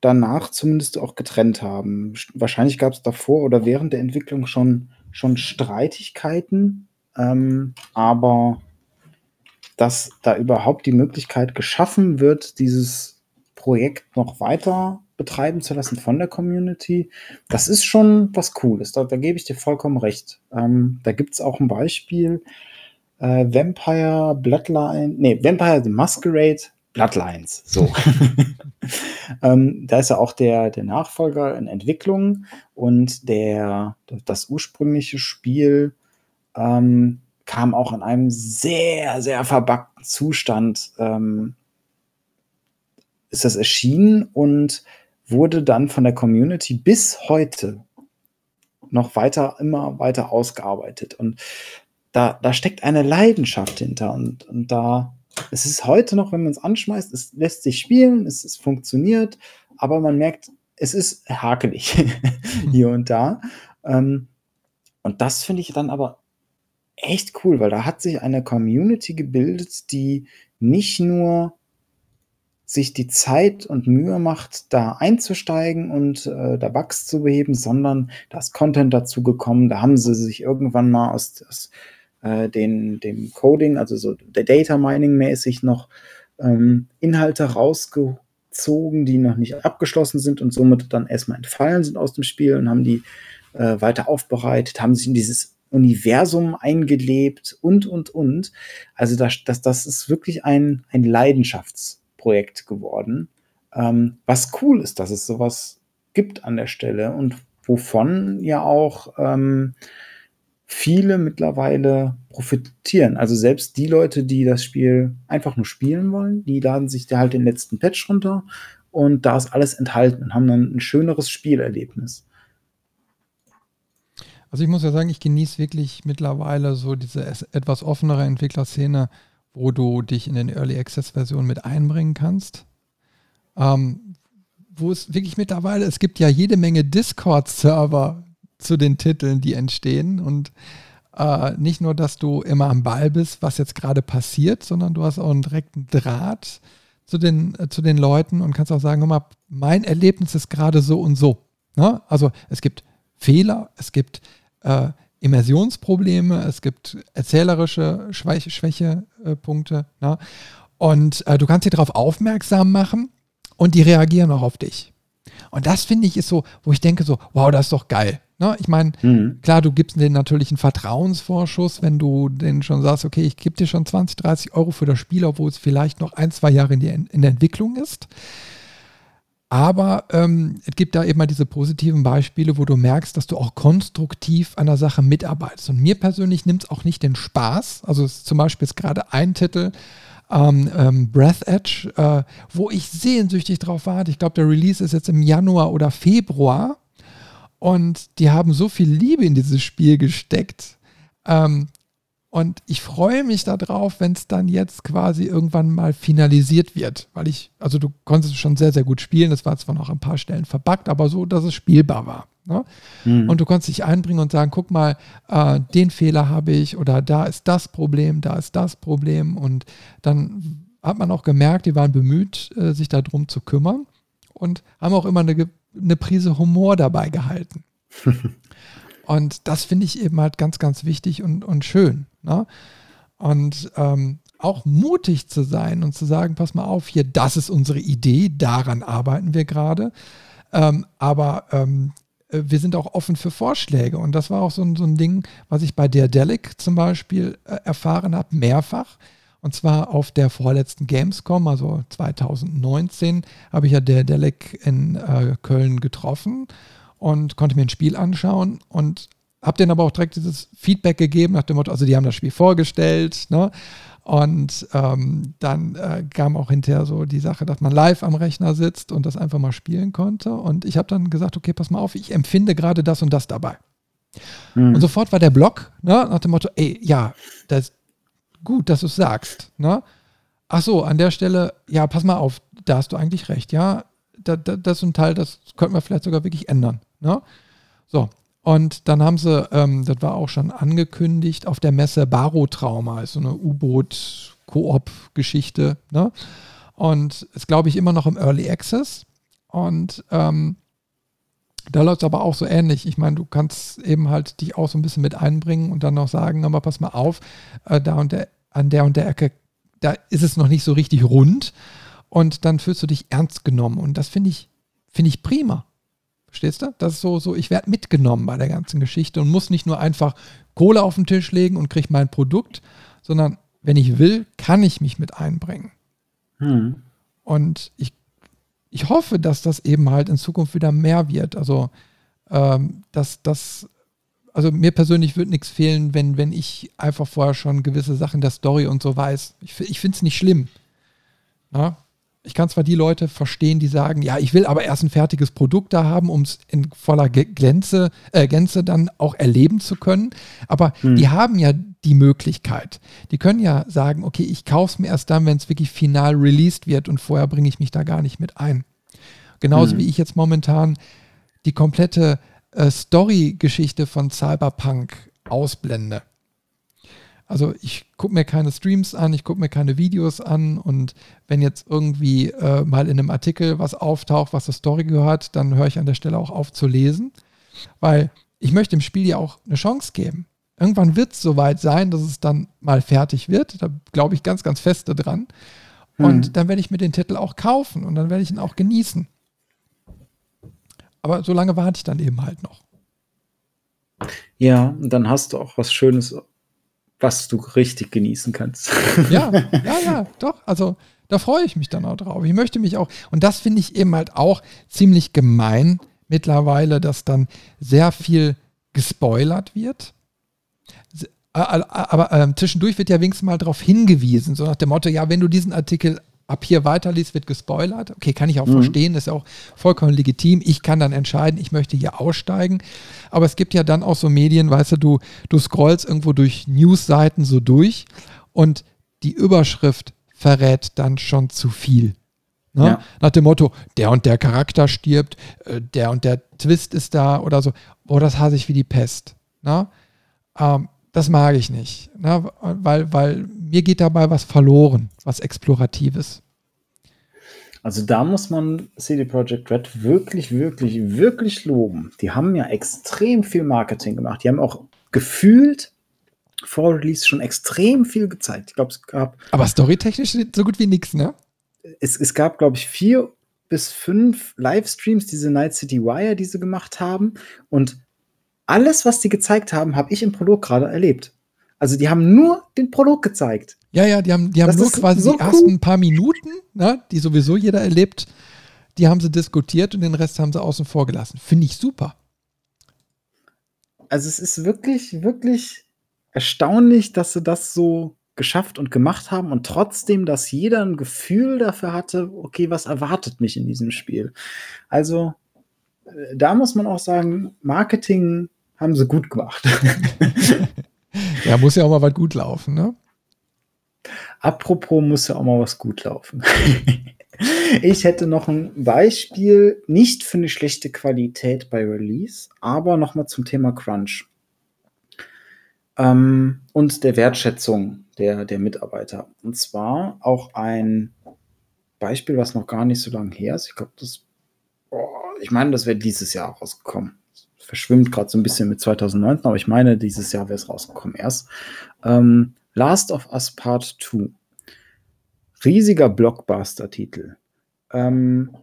danach zumindest auch getrennt haben. Wahrscheinlich gab es davor oder während der Entwicklung schon, schon Streitigkeiten, ähm, aber dass da überhaupt die Möglichkeit geschaffen wird, dieses Projekt noch weiter betreiben zu lassen von der Community, das ist schon was Cooles. Da, da gebe ich dir vollkommen recht. Ähm, da gibt es auch ein Beispiel. Äh, Vampire Bloodline, nee, Vampire the Masquerade Bloodlines. So. ähm, da ist ja auch der, der Nachfolger in Entwicklung und der, das ursprüngliche Spiel ähm, kam auch in einem sehr, sehr verbackten Zustand. Ähm, ist das erschienen und wurde dann von der Community bis heute noch weiter, immer weiter ausgearbeitet. Und da, da steckt eine Leidenschaft hinter. Und, und da, es ist heute noch, wenn man es anschmeißt, es lässt sich spielen, es, es funktioniert, aber man merkt, es ist hakelig hier und da. Ähm, und das finde ich dann aber echt cool, weil da hat sich eine Community gebildet, die nicht nur sich die Zeit und Mühe macht, da einzusteigen und äh, da Bugs zu beheben, sondern da ist Content dazu gekommen. Da haben sie sich irgendwann mal aus, aus äh, den, dem Coding, also so der Data Mining mäßig noch ähm, Inhalte rausgezogen gezogen, die noch nicht abgeschlossen sind und somit dann erstmal entfallen sind aus dem Spiel und haben die äh, weiter aufbereitet, haben sich in dieses Universum eingelebt und, und, und. Also das, das, das ist wirklich ein, ein Leidenschaftsprojekt geworden. Ähm, was cool ist, dass es sowas gibt an der Stelle und wovon ja auch ähm, viele mittlerweile profitieren. Also selbst die Leute, die das Spiel einfach nur spielen wollen, die laden sich da halt den letzten Patch runter und da ist alles enthalten und haben dann ein schöneres Spielerlebnis. Also ich muss ja sagen, ich genieße wirklich mittlerweile so diese etwas offenere Entwicklerszene, wo du dich in den Early Access Versionen mit einbringen kannst. Ähm, wo es wirklich mittlerweile, es gibt ja jede Menge Discord-Server zu den Titeln, die entstehen und äh, nicht nur, dass du immer am Ball bist, was jetzt gerade passiert, sondern du hast auch einen direkten Draht zu den, äh, zu den Leuten und kannst auch sagen, mal, mein Erlebnis ist gerade so und so. Ne? Also es gibt Fehler, es gibt äh, Immersionsprobleme, es gibt erzählerische Schwäche, Schwächepunkte. Ne? Und äh, du kannst sie darauf aufmerksam machen und die reagieren auch auf dich. Und das finde ich ist so, wo ich denke so, wow, das ist doch geil. Ne? Ich meine, mhm. klar, du gibst denen natürlich einen Vertrauensvorschuss, wenn du denen schon sagst, okay, ich gebe dir schon 20, 30 Euro für das Spiel, obwohl es vielleicht noch ein, zwei Jahre in, die, in der Entwicklung ist. Aber ähm, es gibt da eben mal diese positiven Beispiele, wo du merkst, dass du auch konstruktiv an der Sache mitarbeitest. Und mir persönlich nimmt es auch nicht den Spaß. Also zum Beispiel ist gerade ein Titel, ähm, ähm, Breath Edge, äh, wo ich sehnsüchtig drauf warte. Ich glaube, der Release ist jetzt im Januar oder Februar. Und die haben so viel Liebe in dieses Spiel gesteckt. Ähm, und ich freue mich darauf, wenn es dann jetzt quasi irgendwann mal finalisiert wird. Weil ich, also du konntest es schon sehr, sehr gut spielen. Das war zwar noch ein paar Stellen verbuggt, aber so, dass es spielbar war. Ne? Mhm. Und du konntest dich einbringen und sagen, guck mal, äh, den Fehler habe ich oder da ist das Problem, da ist das Problem. Und dann hat man auch gemerkt, die waren bemüht, äh, sich darum zu kümmern und haben auch immer eine, eine Prise Humor dabei gehalten. Und das finde ich eben halt ganz, ganz wichtig und, und schön. Ne? Und ähm, auch mutig zu sein und zu sagen, pass mal auf, hier, das ist unsere Idee, daran arbeiten wir gerade. Ähm, aber ähm, äh, wir sind auch offen für Vorschläge. Und das war auch so ein, so ein Ding, was ich bei der Delic zum Beispiel äh, erfahren habe, mehrfach. Und zwar auf der vorletzten Gamescom, also 2019, habe ich ja der Delic in äh, Köln getroffen und konnte mir ein Spiel anschauen und habe denen aber auch direkt dieses Feedback gegeben nach dem Motto, also die haben das Spiel vorgestellt, ne? Und ähm, dann äh, kam auch hinterher so die Sache, dass man live am Rechner sitzt und das einfach mal spielen konnte. Und ich habe dann gesagt, okay, pass mal auf, ich empfinde gerade das und das dabei. Mhm. Und sofort war der Blog, ne, nach dem Motto, ey, ja, das ist gut, dass du es sagst. Ne? Ach so, an der Stelle, ja, pass mal auf, da hast du eigentlich recht, ja. Da, da, das ist ein Teil, das könnten wir vielleicht sogar wirklich ändern. Ne? So, und dann haben sie, ähm, das war auch schon angekündigt, auf der Messe Barotrauma, ist so eine U-Boot-Koop-Geschichte. Ne? Und ist, glaube ich, immer noch im Early Access. Und ähm, da läuft es aber auch so ähnlich. Ich meine, du kannst eben halt dich auch so ein bisschen mit einbringen und dann noch sagen, aber pass mal auf, äh, da und der, an der und der Ecke, da ist es noch nicht so richtig rund. Und dann fühlst du dich ernst genommen. Und das finde ich, finde ich prima. Verstehst du? Das ist so, so ich werde mitgenommen bei der ganzen Geschichte und muss nicht nur einfach Kohle auf den Tisch legen und kriege mein Produkt, sondern wenn ich will, kann ich mich mit einbringen. Hm. Und ich, ich hoffe, dass das eben halt in Zukunft wieder mehr wird. Also, ähm, dass das, also mir persönlich wird nichts fehlen, wenn, wenn ich einfach vorher schon gewisse Sachen der Story und so weiß. Ich, ich finde es nicht schlimm. Na? Ich kann zwar die Leute verstehen, die sagen, ja, ich will aber erst ein fertiges Produkt da haben, um es in voller Glänze, äh, Gänze dann auch erleben zu können, aber hm. die haben ja die Möglichkeit. Die können ja sagen, okay, ich kaufe es mir erst dann, wenn es wirklich final released wird und vorher bringe ich mich da gar nicht mit ein. Genauso hm. wie ich jetzt momentan die komplette äh, Story-Geschichte von Cyberpunk ausblende. Also ich gucke mir keine Streams an, ich gucke mir keine Videos an und wenn jetzt irgendwie äh, mal in einem Artikel was auftaucht, was zur Story gehört, dann höre ich an der Stelle auch auf zu lesen, weil ich möchte dem Spiel ja auch eine Chance geben. Irgendwann wird es soweit sein, dass es dann mal fertig wird. Da glaube ich ganz, ganz feste dran. Und hm. dann werde ich mir den Titel auch kaufen und dann werde ich ihn auch genießen. Aber so lange warte ich dann eben halt noch. Ja, und dann hast du auch was Schönes, was du richtig genießen kannst. Ja, ja, ja, doch. Also da freue ich mich dann auch drauf. Ich möchte mich auch, und das finde ich eben halt auch ziemlich gemein mittlerweile, dass dann sehr viel gespoilert wird. Aber äh, zwischendurch wird ja wenigstens mal darauf hingewiesen, so nach dem Motto, ja, wenn du diesen Artikel ab hier weiterliest, wird gespoilert. Okay, kann ich auch mhm. verstehen, ist ja auch vollkommen legitim. Ich kann dann entscheiden, ich möchte hier aussteigen. Aber es gibt ja dann auch so Medien, weißt du, du, du scrollst irgendwo durch Newsseiten so durch und die Überschrift verrät dann schon zu viel. Ne? Ja. Nach dem Motto, der und der Charakter stirbt, äh, der und der Twist ist da oder so. Oh, das hasse ich wie die Pest. Ne? Ähm, das mag ich nicht, ne? weil, weil mir geht dabei was verloren, was Exploratives. Also da muss man CD Projekt Red wirklich, wirklich, wirklich loben. Die haben ja extrem viel Marketing gemacht. Die haben auch gefühlt vor Release schon extrem viel gezeigt. Ich glaube, es gab. Aber storytechnisch so gut wie nichts, ne? Es, es gab, glaube ich, vier bis fünf Livestreams, diese Night City Wire, die sie gemacht haben. Und alles, was die gezeigt haben, habe ich im Prolog gerade erlebt. Also die haben nur den Prolog gezeigt. Ja, ja, die haben, die haben nur quasi so die ersten paar Minuten, ne, die sowieso jeder erlebt, die haben sie diskutiert und den Rest haben sie außen vor gelassen. Finde ich super. Also es ist wirklich, wirklich erstaunlich, dass sie das so geschafft und gemacht haben und trotzdem, dass jeder ein Gefühl dafür hatte, okay, was erwartet mich in diesem Spiel. Also äh, da muss man auch sagen, Marketing haben sie gut gemacht. ja, muss ja auch mal was gut laufen, ne? Apropos muss ja auch mal was gut laufen. ich hätte noch ein Beispiel, nicht für eine schlechte Qualität bei Release, aber nochmal zum Thema Crunch. Ähm, und der Wertschätzung der, der Mitarbeiter. Und zwar auch ein Beispiel, was noch gar nicht so lange her ist. Ich glaube, das, oh, ich meine, das wäre dieses Jahr rausgekommen verschwimmt gerade so ein bisschen mit 2019, aber ich meine, dieses Jahr wäre es rausgekommen erst. Ähm, Last of Us Part 2. Riesiger Blockbuster-Titel. Ähm,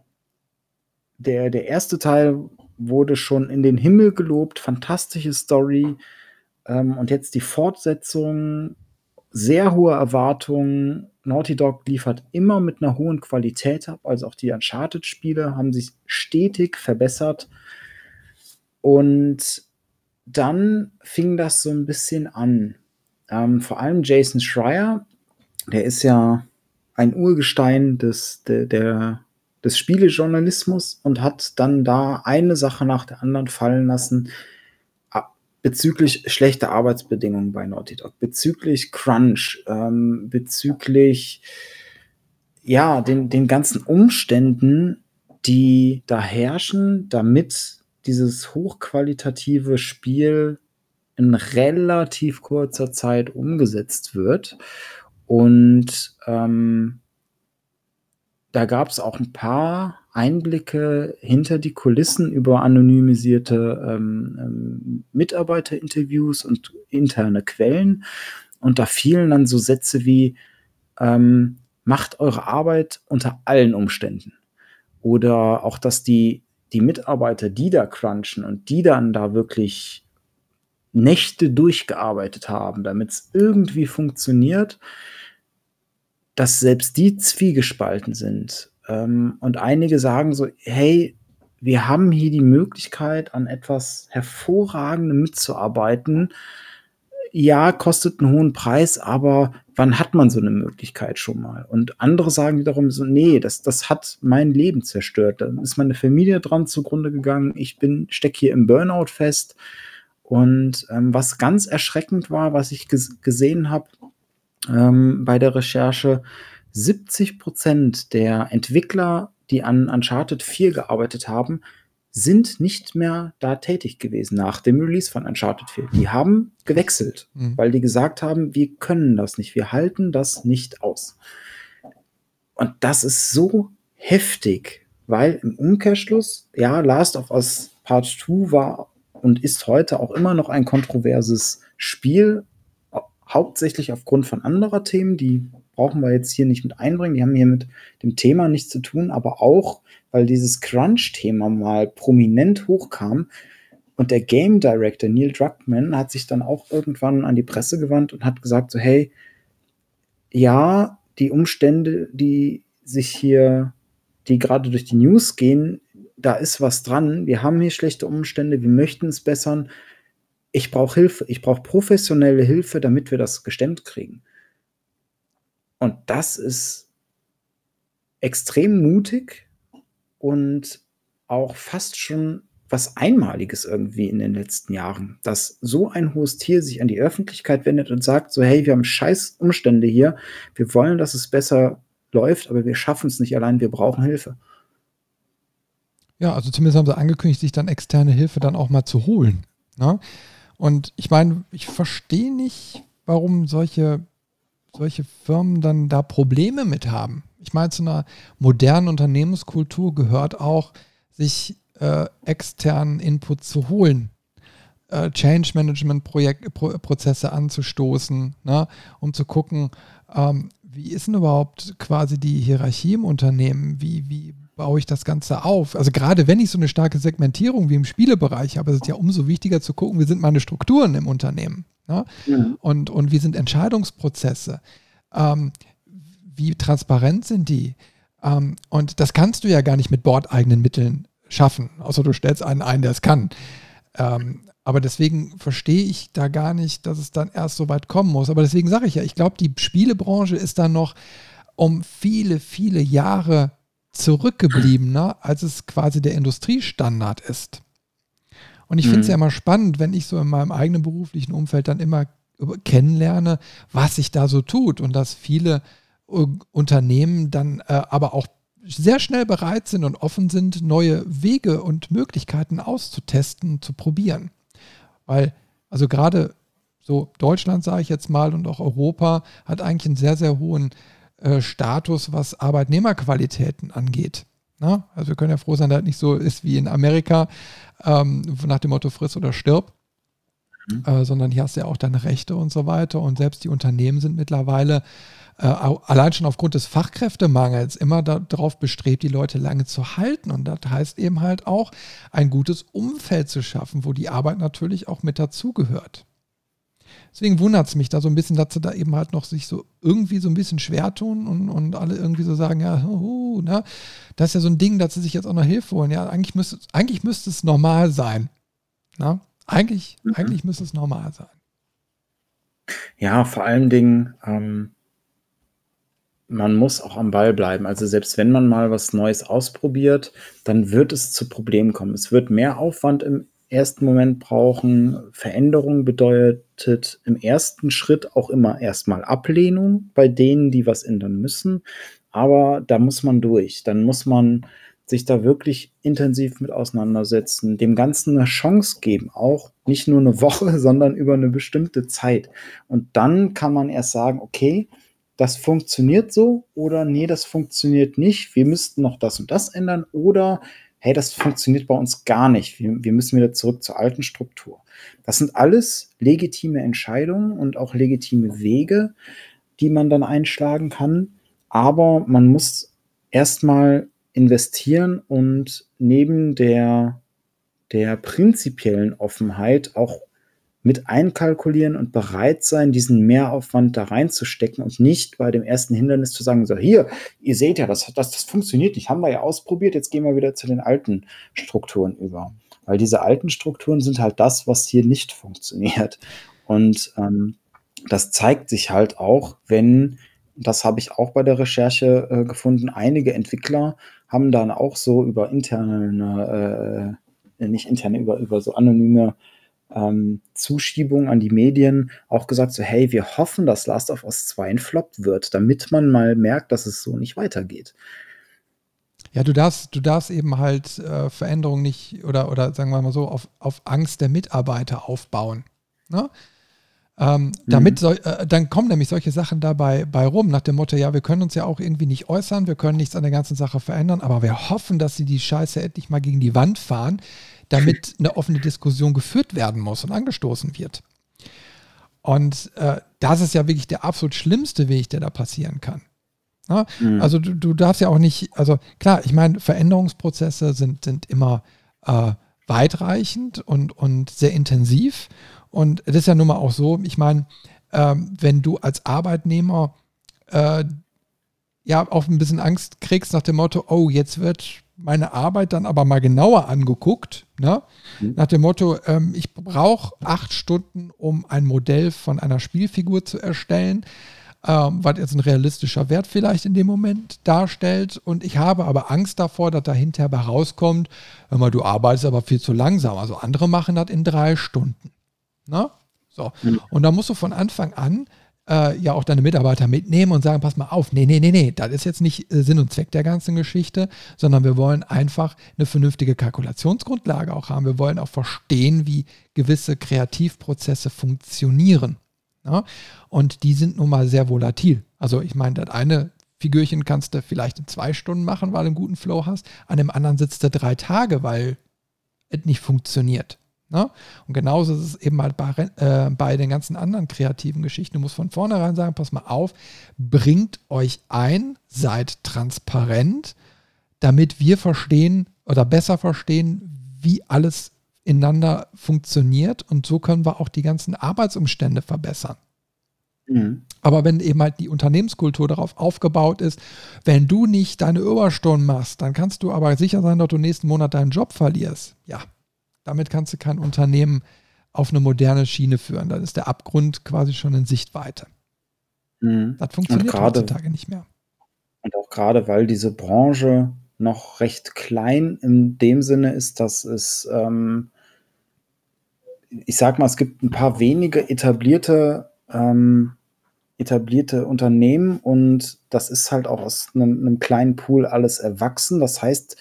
der, der erste Teil wurde schon in den Himmel gelobt, fantastische Story. Ähm, und jetzt die Fortsetzung, sehr hohe Erwartungen. Naughty Dog liefert immer mit einer hohen Qualität ab, also auch die Uncharted-Spiele haben sich stetig verbessert. Und dann fing das so ein bisschen an. Ähm, vor allem Jason Schreier, der ist ja ein Urgestein des, der, der, des Spielejournalismus und hat dann da eine Sache nach der anderen fallen lassen bezüglich schlechter Arbeitsbedingungen bei Naughty Dog, bezüglich Crunch, ähm, bezüglich ja, den, den ganzen Umständen, die da herrschen, damit dieses hochqualitative Spiel in relativ kurzer Zeit umgesetzt wird. Und ähm, da gab es auch ein paar Einblicke hinter die Kulissen über anonymisierte ähm, ähm, Mitarbeiterinterviews und interne Quellen. Und da fielen dann so Sätze wie, ähm, macht eure Arbeit unter allen Umständen. Oder auch, dass die die Mitarbeiter, die da crunchen und die dann da wirklich Nächte durchgearbeitet haben, damit es irgendwie funktioniert, dass selbst die zwiegespalten sind. Ähm, und einige sagen so, hey, wir haben hier die Möglichkeit, an etwas Hervorragendem mitzuarbeiten. Ja, kostet einen hohen Preis, aber wann hat man so eine Möglichkeit schon mal? Und andere sagen wiederum so, nee, das, das hat mein Leben zerstört. Da ist meine Familie dran zugrunde gegangen. Ich bin, steck hier im Burnout fest. Und ähm, was ganz erschreckend war, was ich ges gesehen habe ähm, bei der Recherche, 70 Prozent der Entwickler, die an Uncharted 4 gearbeitet haben, sind nicht mehr da tätig gewesen nach dem Release von Uncharted 4. Die haben gewechselt, mhm. weil die gesagt haben, wir können das nicht, wir halten das nicht aus. Und das ist so heftig, weil im Umkehrschluss, ja, Last of Us Part 2 war und ist heute auch immer noch ein kontroverses Spiel, hauptsächlich aufgrund von anderer Themen, die brauchen wir jetzt hier nicht mit einbringen. Die haben hier mit dem Thema nichts zu tun, aber auch, weil dieses Crunch-Thema mal prominent hochkam. Und der Game Director Neil Druckmann hat sich dann auch irgendwann an die Presse gewandt und hat gesagt, so hey, ja, die Umstände, die sich hier, die gerade durch die News gehen, da ist was dran. Wir haben hier schlechte Umstände, wir möchten es bessern. Ich brauche Hilfe, ich brauche professionelle Hilfe, damit wir das gestemmt kriegen. Und das ist extrem mutig und auch fast schon was Einmaliges irgendwie in den letzten Jahren, dass so ein hohes Tier sich an die Öffentlichkeit wendet und sagt so, hey, wir haben scheiß Umstände hier, wir wollen, dass es besser läuft, aber wir schaffen es nicht allein, wir brauchen Hilfe. Ja, also zumindest haben sie angekündigt, sich dann externe Hilfe dann auch mal zu holen. Ne? Und ich meine, ich verstehe nicht, warum solche, solche Firmen dann da Probleme mit haben. Ich meine, zu einer modernen Unternehmenskultur gehört auch, sich äh, externen Input zu holen. Äh, Change Management Pro Prozesse anzustoßen, ne, um zu gucken, ähm, wie ist denn überhaupt quasi die Hierarchie im Unternehmen? Wie, wie baue ich das Ganze auf? Also gerade wenn ich so eine starke Segmentierung wie im Spielebereich habe, ist es ja umso wichtiger zu gucken, wie sind meine Strukturen im Unternehmen? Ne? Ja. Und, und wie sind Entscheidungsprozesse? Ähm, wie transparent sind die? Ähm, und das kannst du ja gar nicht mit bordeigenen Mitteln schaffen, außer du stellst einen ein, der es kann. Ähm, aber deswegen verstehe ich da gar nicht, dass es dann erst so weit kommen muss. Aber deswegen sage ich ja, ich glaube, die Spielebranche ist dann noch um viele, viele Jahre zurückgebliebener, als es quasi der Industriestandard ist. Und ich finde es mhm. ja immer spannend, wenn ich so in meinem eigenen beruflichen Umfeld dann immer kennenlerne, was sich da so tut und dass viele äh, Unternehmen dann äh, aber auch sehr schnell bereit sind und offen sind, neue Wege und Möglichkeiten auszutesten, zu probieren. Weil, also gerade so Deutschland, sage ich jetzt mal, und auch Europa hat eigentlich einen sehr, sehr hohen äh, Status, was Arbeitnehmerqualitäten angeht. Na? Also wir können ja froh sein, dass es nicht so ist wie in Amerika, ähm, nach dem Motto friss oder stirb, mhm. äh, sondern hier hast du ja auch deine Rechte und so weiter. Und selbst die Unternehmen sind mittlerweile äh, allein schon aufgrund des Fachkräftemangels immer darauf bestrebt, die Leute lange zu halten. Und das heißt eben halt auch, ein gutes Umfeld zu schaffen, wo die Arbeit natürlich auch mit dazugehört. Deswegen wundert es mich da so ein bisschen, dass sie da eben halt noch sich so irgendwie so ein bisschen schwer tun und, und alle irgendwie so sagen, ja, uh, ne? das ist ja so ein Ding, dass sie sich jetzt auch noch Hilfe holen. Ja, eigentlich müsste, eigentlich müsste es normal sein. Ne? Eigentlich, mhm. eigentlich müsste es normal sein. Ja, vor allen Dingen, ähm, man muss auch am Ball bleiben. Also selbst wenn man mal was Neues ausprobiert, dann wird es zu Problemen kommen. Es wird mehr Aufwand im ersten Moment brauchen. Veränderung bedeutet im ersten Schritt auch immer erstmal Ablehnung bei denen, die was ändern müssen. Aber da muss man durch. Dann muss man sich da wirklich intensiv mit auseinandersetzen, dem Ganzen eine Chance geben, auch nicht nur eine Woche, sondern über eine bestimmte Zeit. Und dann kann man erst sagen, okay, das funktioniert so oder nee, das funktioniert nicht. Wir müssten noch das und das ändern oder hey, das funktioniert bei uns gar nicht. Wir, wir müssen wieder zurück zur alten Struktur. Das sind alles legitime Entscheidungen und auch legitime Wege, die man dann einschlagen kann. Aber man muss erstmal investieren und neben der, der prinzipiellen Offenheit auch mit einkalkulieren und bereit sein, diesen Mehraufwand da reinzustecken und nicht bei dem ersten Hindernis zu sagen, so hier, ihr seht ja, das, das, das funktioniert nicht, haben wir ja ausprobiert, jetzt gehen wir wieder zu den alten Strukturen über. Weil diese alten Strukturen sind halt das, was hier nicht funktioniert. Und ähm, das zeigt sich halt auch, wenn, das habe ich auch bei der Recherche äh, gefunden, einige Entwickler haben dann auch so über interne, äh, nicht interne, über, über so anonyme ähm, Zuschiebung an die Medien auch gesagt, so hey, wir hoffen, dass Last of Us 2 ein Flop wird, damit man mal merkt, dass es so nicht weitergeht. Ja, du darfst, du darfst eben halt äh, Veränderungen nicht oder, oder sagen wir mal so, auf, auf Angst der Mitarbeiter aufbauen. Ne? Ähm, mhm. damit soll, äh, dann kommen nämlich solche Sachen dabei bei rum, nach dem Motto, ja, wir können uns ja auch irgendwie nicht äußern, wir können nichts an der ganzen Sache verändern, aber wir hoffen, dass sie die Scheiße endlich mal gegen die Wand fahren, damit eine offene Diskussion geführt werden muss und angestoßen wird. Und äh, das ist ja wirklich der absolut schlimmste Weg, der da passieren kann. Ja? Mhm. Also du, du, darfst ja auch nicht, also klar, ich meine, Veränderungsprozesse sind, sind immer äh, weitreichend und, und sehr intensiv. Und das ist ja nun mal auch so, ich meine, ähm, wenn du als Arbeitnehmer äh, ja auch ein bisschen Angst kriegst nach dem Motto, oh, jetzt wird meine Arbeit dann aber mal genauer angeguckt, ne? Mhm. nach dem Motto, ähm, ich brauche acht Stunden, um ein Modell von einer Spielfigur zu erstellen, ähm, was jetzt ein realistischer Wert vielleicht in dem Moment darstellt. Und ich habe aber Angst davor, dass da hinterher rauskommt, hör mal, du arbeitest aber viel zu langsam. Also andere machen das in drei Stunden. Ne? So. Mhm. Und da musst du von Anfang an äh, ja auch deine Mitarbeiter mitnehmen und sagen, pass mal auf, nee, nee, nee, nee, das ist jetzt nicht äh, Sinn und Zweck der ganzen Geschichte, sondern wir wollen einfach eine vernünftige Kalkulationsgrundlage auch haben. Wir wollen auch verstehen, wie gewisse Kreativprozesse funktionieren. Ja? Und die sind nun mal sehr volatil. Also ich meine, das eine Figürchen kannst du vielleicht in zwei Stunden machen, weil du einen guten Flow hast. An dem anderen sitzt du drei Tage, weil es nicht funktioniert. Ne? Und genauso ist es eben halt bei, äh, bei den ganzen anderen kreativen Geschichten. Du musst von vornherein sagen, pass mal auf, bringt euch ein, seid transparent, damit wir verstehen oder besser verstehen, wie alles ineinander funktioniert und so können wir auch die ganzen Arbeitsumstände verbessern. Mhm. Aber wenn eben halt die Unternehmenskultur darauf aufgebaut ist, wenn du nicht deine Überstunden machst, dann kannst du aber sicher sein, dass du nächsten Monat deinen Job verlierst. Ja, damit kannst du kein Unternehmen auf eine moderne Schiene führen. Dann ist der Abgrund quasi schon in Sichtweite. Mhm. Das funktioniert grade, heutzutage nicht mehr. Und auch gerade, weil diese Branche noch recht klein in dem Sinne ist, dass es, ähm, ich sag mal, es gibt ein paar wenige etablierte, ähm, etablierte Unternehmen und das ist halt auch aus einem, einem kleinen Pool alles erwachsen. Das heißt,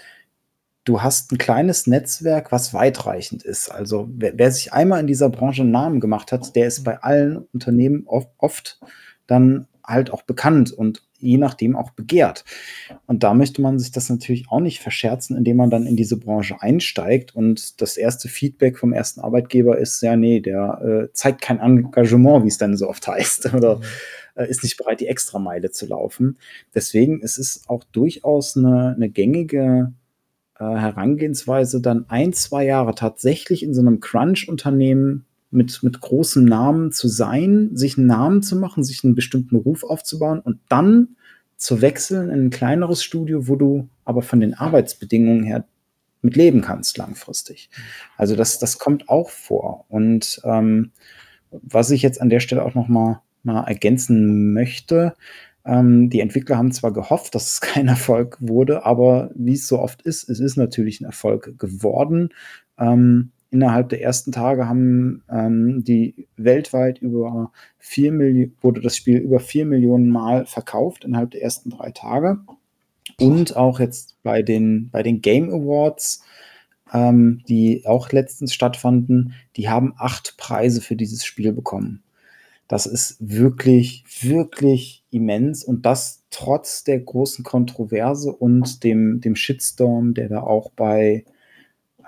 du hast ein kleines Netzwerk, was weitreichend ist. Also wer, wer, sich einmal in dieser Branche einen Namen gemacht hat, der ist bei allen Unternehmen oft, oft dann halt auch bekannt und je nachdem auch begehrt. Und da möchte man sich das natürlich auch nicht verscherzen, indem man dann in diese Branche einsteigt und das erste Feedback vom ersten Arbeitgeber ist, ja, nee, der äh, zeigt kein Engagement, wie es dann so oft heißt, oder mhm. äh, ist nicht bereit, die Extrameile zu laufen. Deswegen ist es auch durchaus eine, eine gängige äh, Herangehensweise, dann ein, zwei Jahre tatsächlich in so einem Crunch-Unternehmen mit, mit großem Namen zu sein, sich einen Namen zu machen, sich einen bestimmten Ruf aufzubauen und dann zu wechseln in ein kleineres Studio, wo du aber von den Arbeitsbedingungen her mit leben kannst langfristig. Also das, das kommt auch vor. Und ähm, was ich jetzt an der Stelle auch noch mal, mal ergänzen möchte, ähm, die Entwickler haben zwar gehofft, dass es kein Erfolg wurde, aber wie es so oft ist, es ist natürlich ein Erfolg geworden. Ähm, innerhalb der ersten Tage haben ähm, die weltweit über vier Millionen, wurde das Spiel über vier Millionen Mal verkauft innerhalb der ersten drei Tage. Und auch jetzt bei den, bei den Game Awards, ähm, die auch letztens stattfanden, die haben acht Preise für dieses Spiel bekommen. Das ist wirklich, wirklich immens und das trotz der großen Kontroverse und dem, dem Shitstorm, der da auch bei,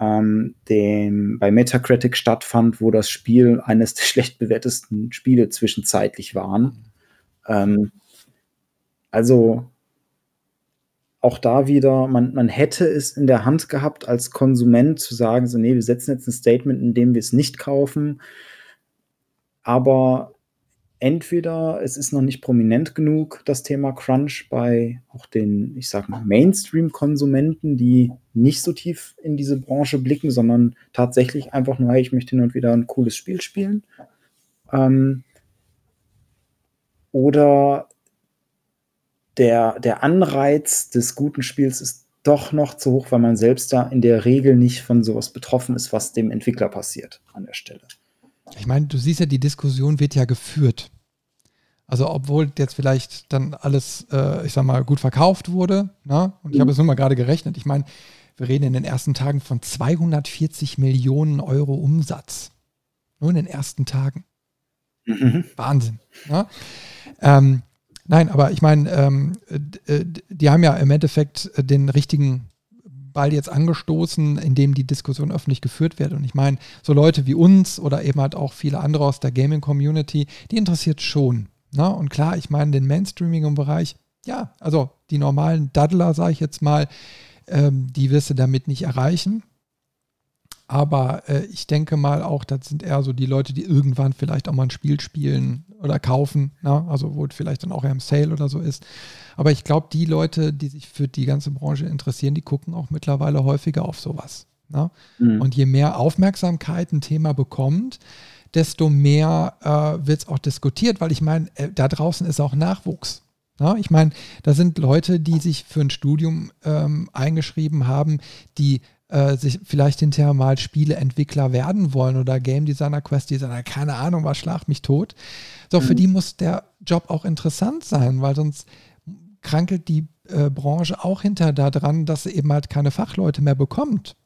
ähm, dem, bei Metacritic stattfand, wo das Spiel eines der schlecht bewertesten Spiele zwischenzeitlich waren. Ähm, also auch da wieder, man, man hätte es in der Hand gehabt, als Konsument zu sagen, so, nee, wir setzen jetzt ein Statement, in dem wir es nicht kaufen. Aber entweder es ist noch nicht prominent genug, das Thema Crunch, bei auch den, ich sag mal, Mainstream-Konsumenten, die nicht so tief in diese Branche blicken, sondern tatsächlich einfach nur, hey, ich möchte hin und wieder ein cooles Spiel spielen. Ähm, oder der, der Anreiz des guten Spiels ist doch noch zu hoch, weil man selbst da in der Regel nicht von sowas betroffen ist, was dem Entwickler passiert an der Stelle. Ich meine, du siehst ja, die Diskussion wird ja geführt. Also obwohl jetzt vielleicht dann alles, äh, ich sag mal, gut verkauft wurde, ne? und ich habe mhm. es nur mal gerade gerechnet, ich meine, wir reden in den ersten Tagen von 240 Millionen Euro Umsatz. Nur in den ersten Tagen. Mhm. Wahnsinn. Ne? Ähm, nein, aber ich meine, ähm, äh, die haben ja im Endeffekt den richtigen Ball jetzt angestoßen, in dem die Diskussion öffentlich geführt wird. Und ich meine, so Leute wie uns oder eben halt auch viele andere aus der Gaming-Community, die interessiert schon. Ne? Und klar, ich meine, den Mainstreaming-Bereich, ja, also die normalen Daddler, sage ich jetzt mal, ähm, die wirst du damit nicht erreichen. Aber äh, ich denke mal auch, das sind eher so die Leute, die irgendwann vielleicht auch mal ein Spiel spielen oder kaufen, ne? also wo es vielleicht dann auch eher im Sale oder so ist. Aber ich glaube, die Leute, die sich für die ganze Branche interessieren, die gucken auch mittlerweile häufiger auf sowas. Ne? Mhm. Und je mehr Aufmerksamkeit ein Thema bekommt, desto mehr äh, wird es auch diskutiert, weil ich meine, äh, da draußen ist auch Nachwuchs. Ja, ne? ich meine, da sind Leute, die sich für ein Studium ähm, eingeschrieben haben, die äh, sich vielleicht hinterher mal Spieleentwickler werden wollen oder Game Designer, Quest Designer, keine Ahnung, was schlagt mich tot. So, mhm. für die muss der Job auch interessant sein, weil sonst krankelt die äh, Branche auch hinter daran, dass sie eben halt keine Fachleute mehr bekommt.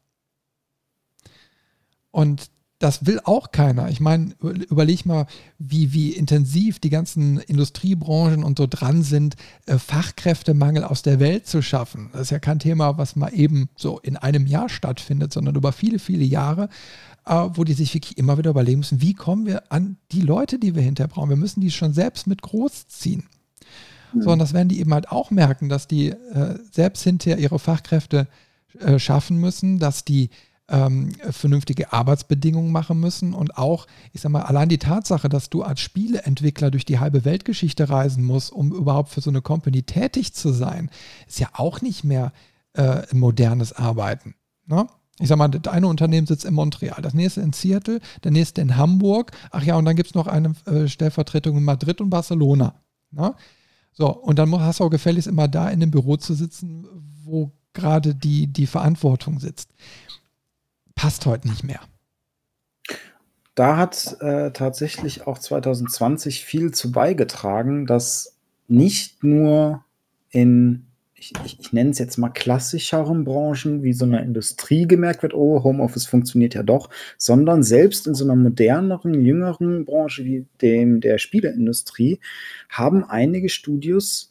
Und das will auch keiner. Ich meine, überleg mal, wie, wie intensiv die ganzen Industriebranchen und so dran sind, äh, Fachkräftemangel aus der Welt zu schaffen. Das ist ja kein Thema, was mal eben so in einem Jahr stattfindet, sondern über viele, viele Jahre, äh, wo die sich wirklich immer wieder überlegen müssen, wie kommen wir an die Leute, die wir hinterher brauchen. Wir müssen die schon selbst mit großziehen. Mhm. So, und das werden die eben halt auch merken, dass die äh, selbst hinterher ihre Fachkräfte schaffen müssen, dass die ähm, vernünftige Arbeitsbedingungen machen müssen und auch, ich sag mal, allein die Tatsache, dass du als Spieleentwickler durch die halbe Weltgeschichte reisen musst, um überhaupt für so eine Company tätig zu sein, ist ja auch nicht mehr äh, modernes Arbeiten. Ne? Ich sag mal, das Unternehmen sitzt in Montreal, das nächste in Seattle, der nächste in Hamburg. Ach ja, und dann gibt es noch eine äh, Stellvertretung in Madrid und Barcelona. Ne? So, und dann hast du auch gefälligst immer da in dem Büro zu sitzen, wo gerade die, die Verantwortung sitzt passt heute nicht mehr. Da hat äh, tatsächlich auch 2020 viel zu beigetragen, dass nicht nur in, ich, ich, ich nenne es jetzt mal klassischeren Branchen wie so einer Industrie gemerkt wird, oh, Homeoffice funktioniert ja doch, sondern selbst in so einer moderneren, jüngeren Branche wie dem der Spieleindustrie haben einige Studios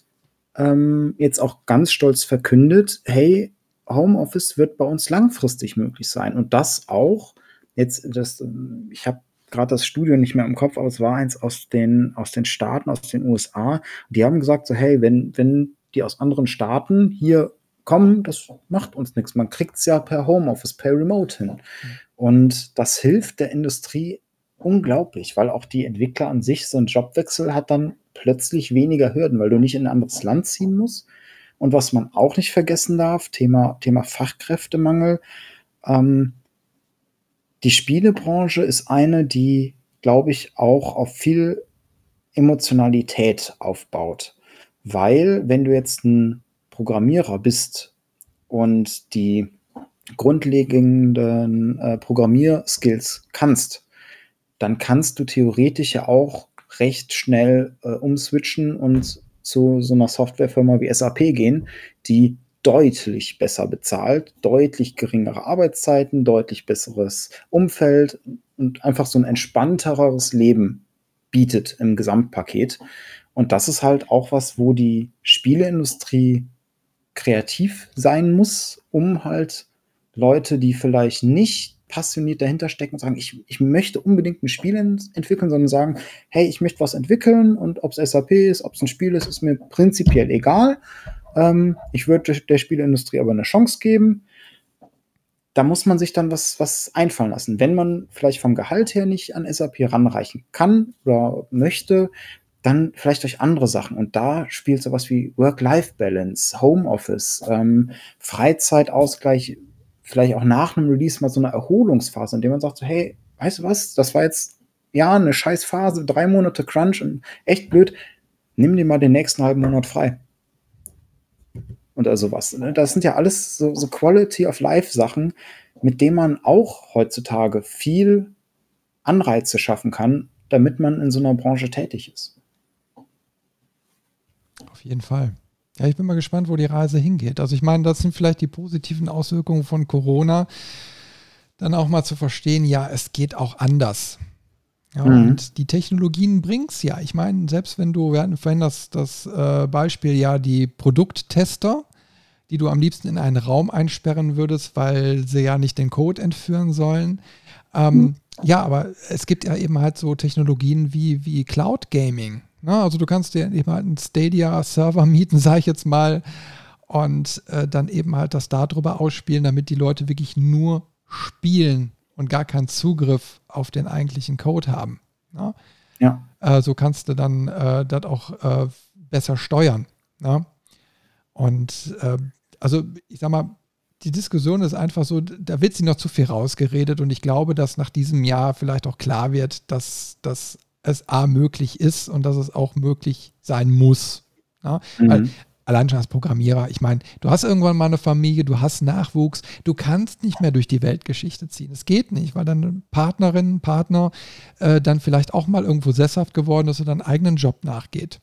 ähm, jetzt auch ganz stolz verkündet, hey, Homeoffice wird bei uns langfristig möglich sein. Und das auch, jetzt, das, ich habe gerade das Studio nicht mehr im Kopf, aber es war eins aus den, aus den Staaten, aus den USA. Die haben gesagt, so, hey, wenn, wenn die aus anderen Staaten hier kommen, das macht uns nichts. Man kriegt es ja per Homeoffice, per Remote hin. Und das hilft der Industrie unglaublich, weil auch die Entwickler an sich so ein Jobwechsel hat dann plötzlich weniger Hürden, weil du nicht in ein anderes Land ziehen musst, und was man auch nicht vergessen darf, Thema, Thema Fachkräftemangel. Ähm, die Spielebranche ist eine, die, glaube ich, auch auf viel Emotionalität aufbaut. Weil, wenn du jetzt ein Programmierer bist und die grundlegenden äh, Programmierskills kannst, dann kannst du theoretisch ja auch recht schnell äh, umswitchen und zu so einer Softwarefirma wie SAP gehen, die deutlich besser bezahlt, deutlich geringere Arbeitszeiten, deutlich besseres Umfeld und einfach so ein entspannteres Leben bietet im Gesamtpaket. Und das ist halt auch was, wo die Spieleindustrie kreativ sein muss, um halt Leute, die vielleicht nicht passioniert dahinter stecken und sagen, ich, ich möchte unbedingt ein Spiel entwickeln, sondern sagen, hey, ich möchte was entwickeln und ob es SAP ist, ob es ein Spiel ist, ist mir prinzipiell egal. Ähm, ich würde der Spieleindustrie aber eine Chance geben. Da muss man sich dann was, was einfallen lassen. Wenn man vielleicht vom Gehalt her nicht an SAP ranreichen kann oder möchte, dann vielleicht durch andere Sachen. Und da spielt sowas wie Work-Life-Balance, Homeoffice, ähm, Freizeitausgleich vielleicht auch nach einem Release mal so eine Erholungsphase, in der man sagt so, hey, weißt du was, das war jetzt ja eine scheiß Phase, drei Monate Crunch und echt blöd, nimm dir mal den nächsten halben Monat frei. Und also was. Ne? Das sind ja alles so, so Quality of Life Sachen, mit denen man auch heutzutage viel Anreize schaffen kann, damit man in so einer Branche tätig ist. Auf jeden Fall. Ja, ich bin mal gespannt, wo die Reise hingeht. Also ich meine, das sind vielleicht die positiven Auswirkungen von Corona, dann auch mal zu verstehen, ja, es geht auch anders. Ja, mhm. Und die Technologien bringt es ja. Ich meine, selbst wenn du, wir hatten vorhin das, das äh, Beispiel ja die Produkttester, die du am liebsten in einen Raum einsperren würdest, weil sie ja nicht den Code entführen sollen. Ähm, mhm. Ja, aber es gibt ja eben halt so Technologien wie, wie Cloud Gaming. Ne? Also du kannst dir eben halt einen Stadia-Server mieten, sage ich jetzt mal, und äh, dann eben halt das darüber ausspielen, damit die Leute wirklich nur spielen und gar keinen Zugriff auf den eigentlichen Code haben. Ne? Ja. Äh, so kannst du dann äh, das auch äh, besser steuern. Ne? Und äh, also ich sag mal, die Diskussion ist einfach so, da wird sie noch zu viel rausgeredet und ich glaube, dass nach diesem Jahr vielleicht auch klar wird, dass das es A möglich ist und dass es auch möglich sein muss. Ja? Mhm. Weil allein schon als Programmierer, ich meine, du hast irgendwann mal eine Familie, du hast Nachwuchs, du kannst nicht mehr durch die Weltgeschichte ziehen. Es geht nicht, weil deine Partnerin, Partner äh, dann vielleicht auch mal irgendwo sesshaft geworden ist und deinen eigenen Job nachgeht.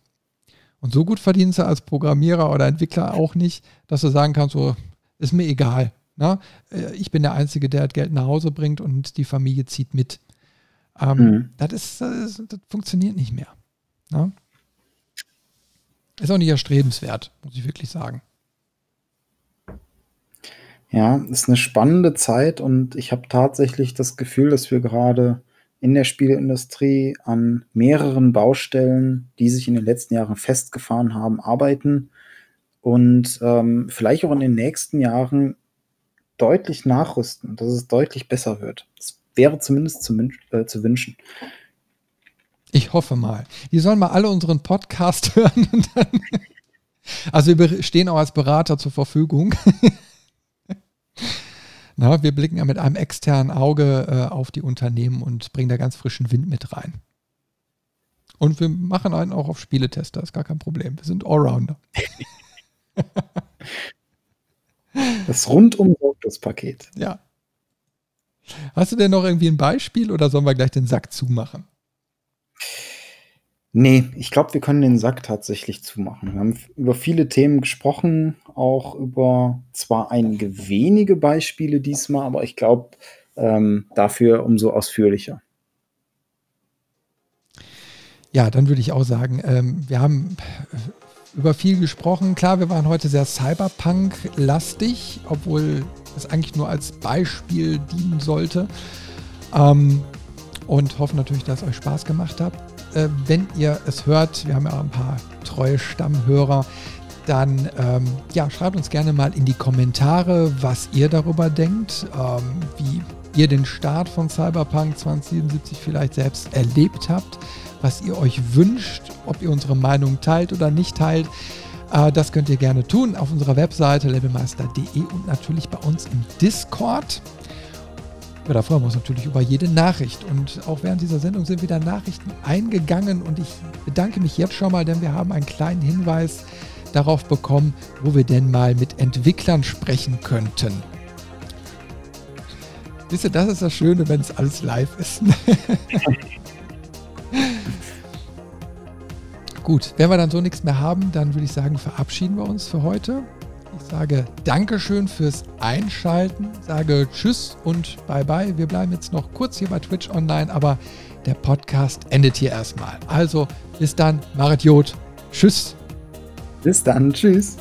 Und so gut verdienst du als Programmierer oder Entwickler auch nicht, dass du sagen kannst, so, ist mir egal. Ne? Äh, ich bin der Einzige, der Geld nach Hause bringt und die Familie zieht mit. Ähm, mhm. das, ist, das, ist, das, funktioniert nicht mehr. Ne? Ist auch nicht erstrebenswert, muss ich wirklich sagen. Ja, ist eine spannende Zeit und ich habe tatsächlich das Gefühl, dass wir gerade in der Spieleindustrie an mehreren Baustellen, die sich in den letzten Jahren festgefahren haben, arbeiten und ähm, vielleicht auch in den nächsten Jahren deutlich nachrüsten, dass es deutlich besser wird. Das wäre zumindest zu, äh, zu wünschen. Ich hoffe mal. Die sollen mal alle unseren Podcast hören. also wir stehen auch als Berater zur Verfügung. Na, wir blicken ja mit einem externen Auge äh, auf die Unternehmen und bringen da ganz frischen Wind mit rein. Und wir machen einen auch auf Spieletester, ist gar kein Problem. Wir sind Allrounder. das rundum Paket. Ja. Hast du denn noch irgendwie ein Beispiel oder sollen wir gleich den Sack zumachen? Nee, ich glaube, wir können den Sack tatsächlich zumachen. Wir haben über viele Themen gesprochen, auch über zwar einige wenige Beispiele diesmal, aber ich glaube, ähm, dafür umso ausführlicher. Ja, dann würde ich auch sagen, ähm, wir haben über viel gesprochen. Klar, wir waren heute sehr Cyberpunk-lastig, obwohl es eigentlich nur als Beispiel dienen sollte. Ähm, und hoffen natürlich, dass es euch Spaß gemacht hat. Äh, wenn ihr es hört, wir haben ja auch ein paar treue Stammhörer, dann ähm, ja, schreibt uns gerne mal in die Kommentare, was ihr darüber denkt, ähm, wie ihr den Start von Cyberpunk 2077 vielleicht selbst erlebt habt, was ihr euch wünscht, ob ihr unsere Meinung teilt oder nicht teilt. Äh, das könnt ihr gerne tun auf unserer Webseite levelmeister.de und natürlich bei uns im Discord. Ja, da freuen wir uns natürlich über jede Nachricht. Und auch während dieser Sendung sind wieder Nachrichten eingegangen. Und ich bedanke mich jetzt schon mal, denn wir haben einen kleinen Hinweis darauf bekommen, wo wir denn mal mit Entwicklern sprechen könnten. Wisst ihr, das ist das Schöne, wenn es alles live ist. Gut, wenn wir dann so nichts mehr haben, dann würde ich sagen, verabschieden wir uns für heute. Ich sage Dankeschön fürs Einschalten, sage Tschüss und Bye Bye. Wir bleiben jetzt noch kurz hier bei Twitch online, aber der Podcast endet hier erstmal. Also bis dann, Marit Jod. Tschüss. Bis dann, tschüss.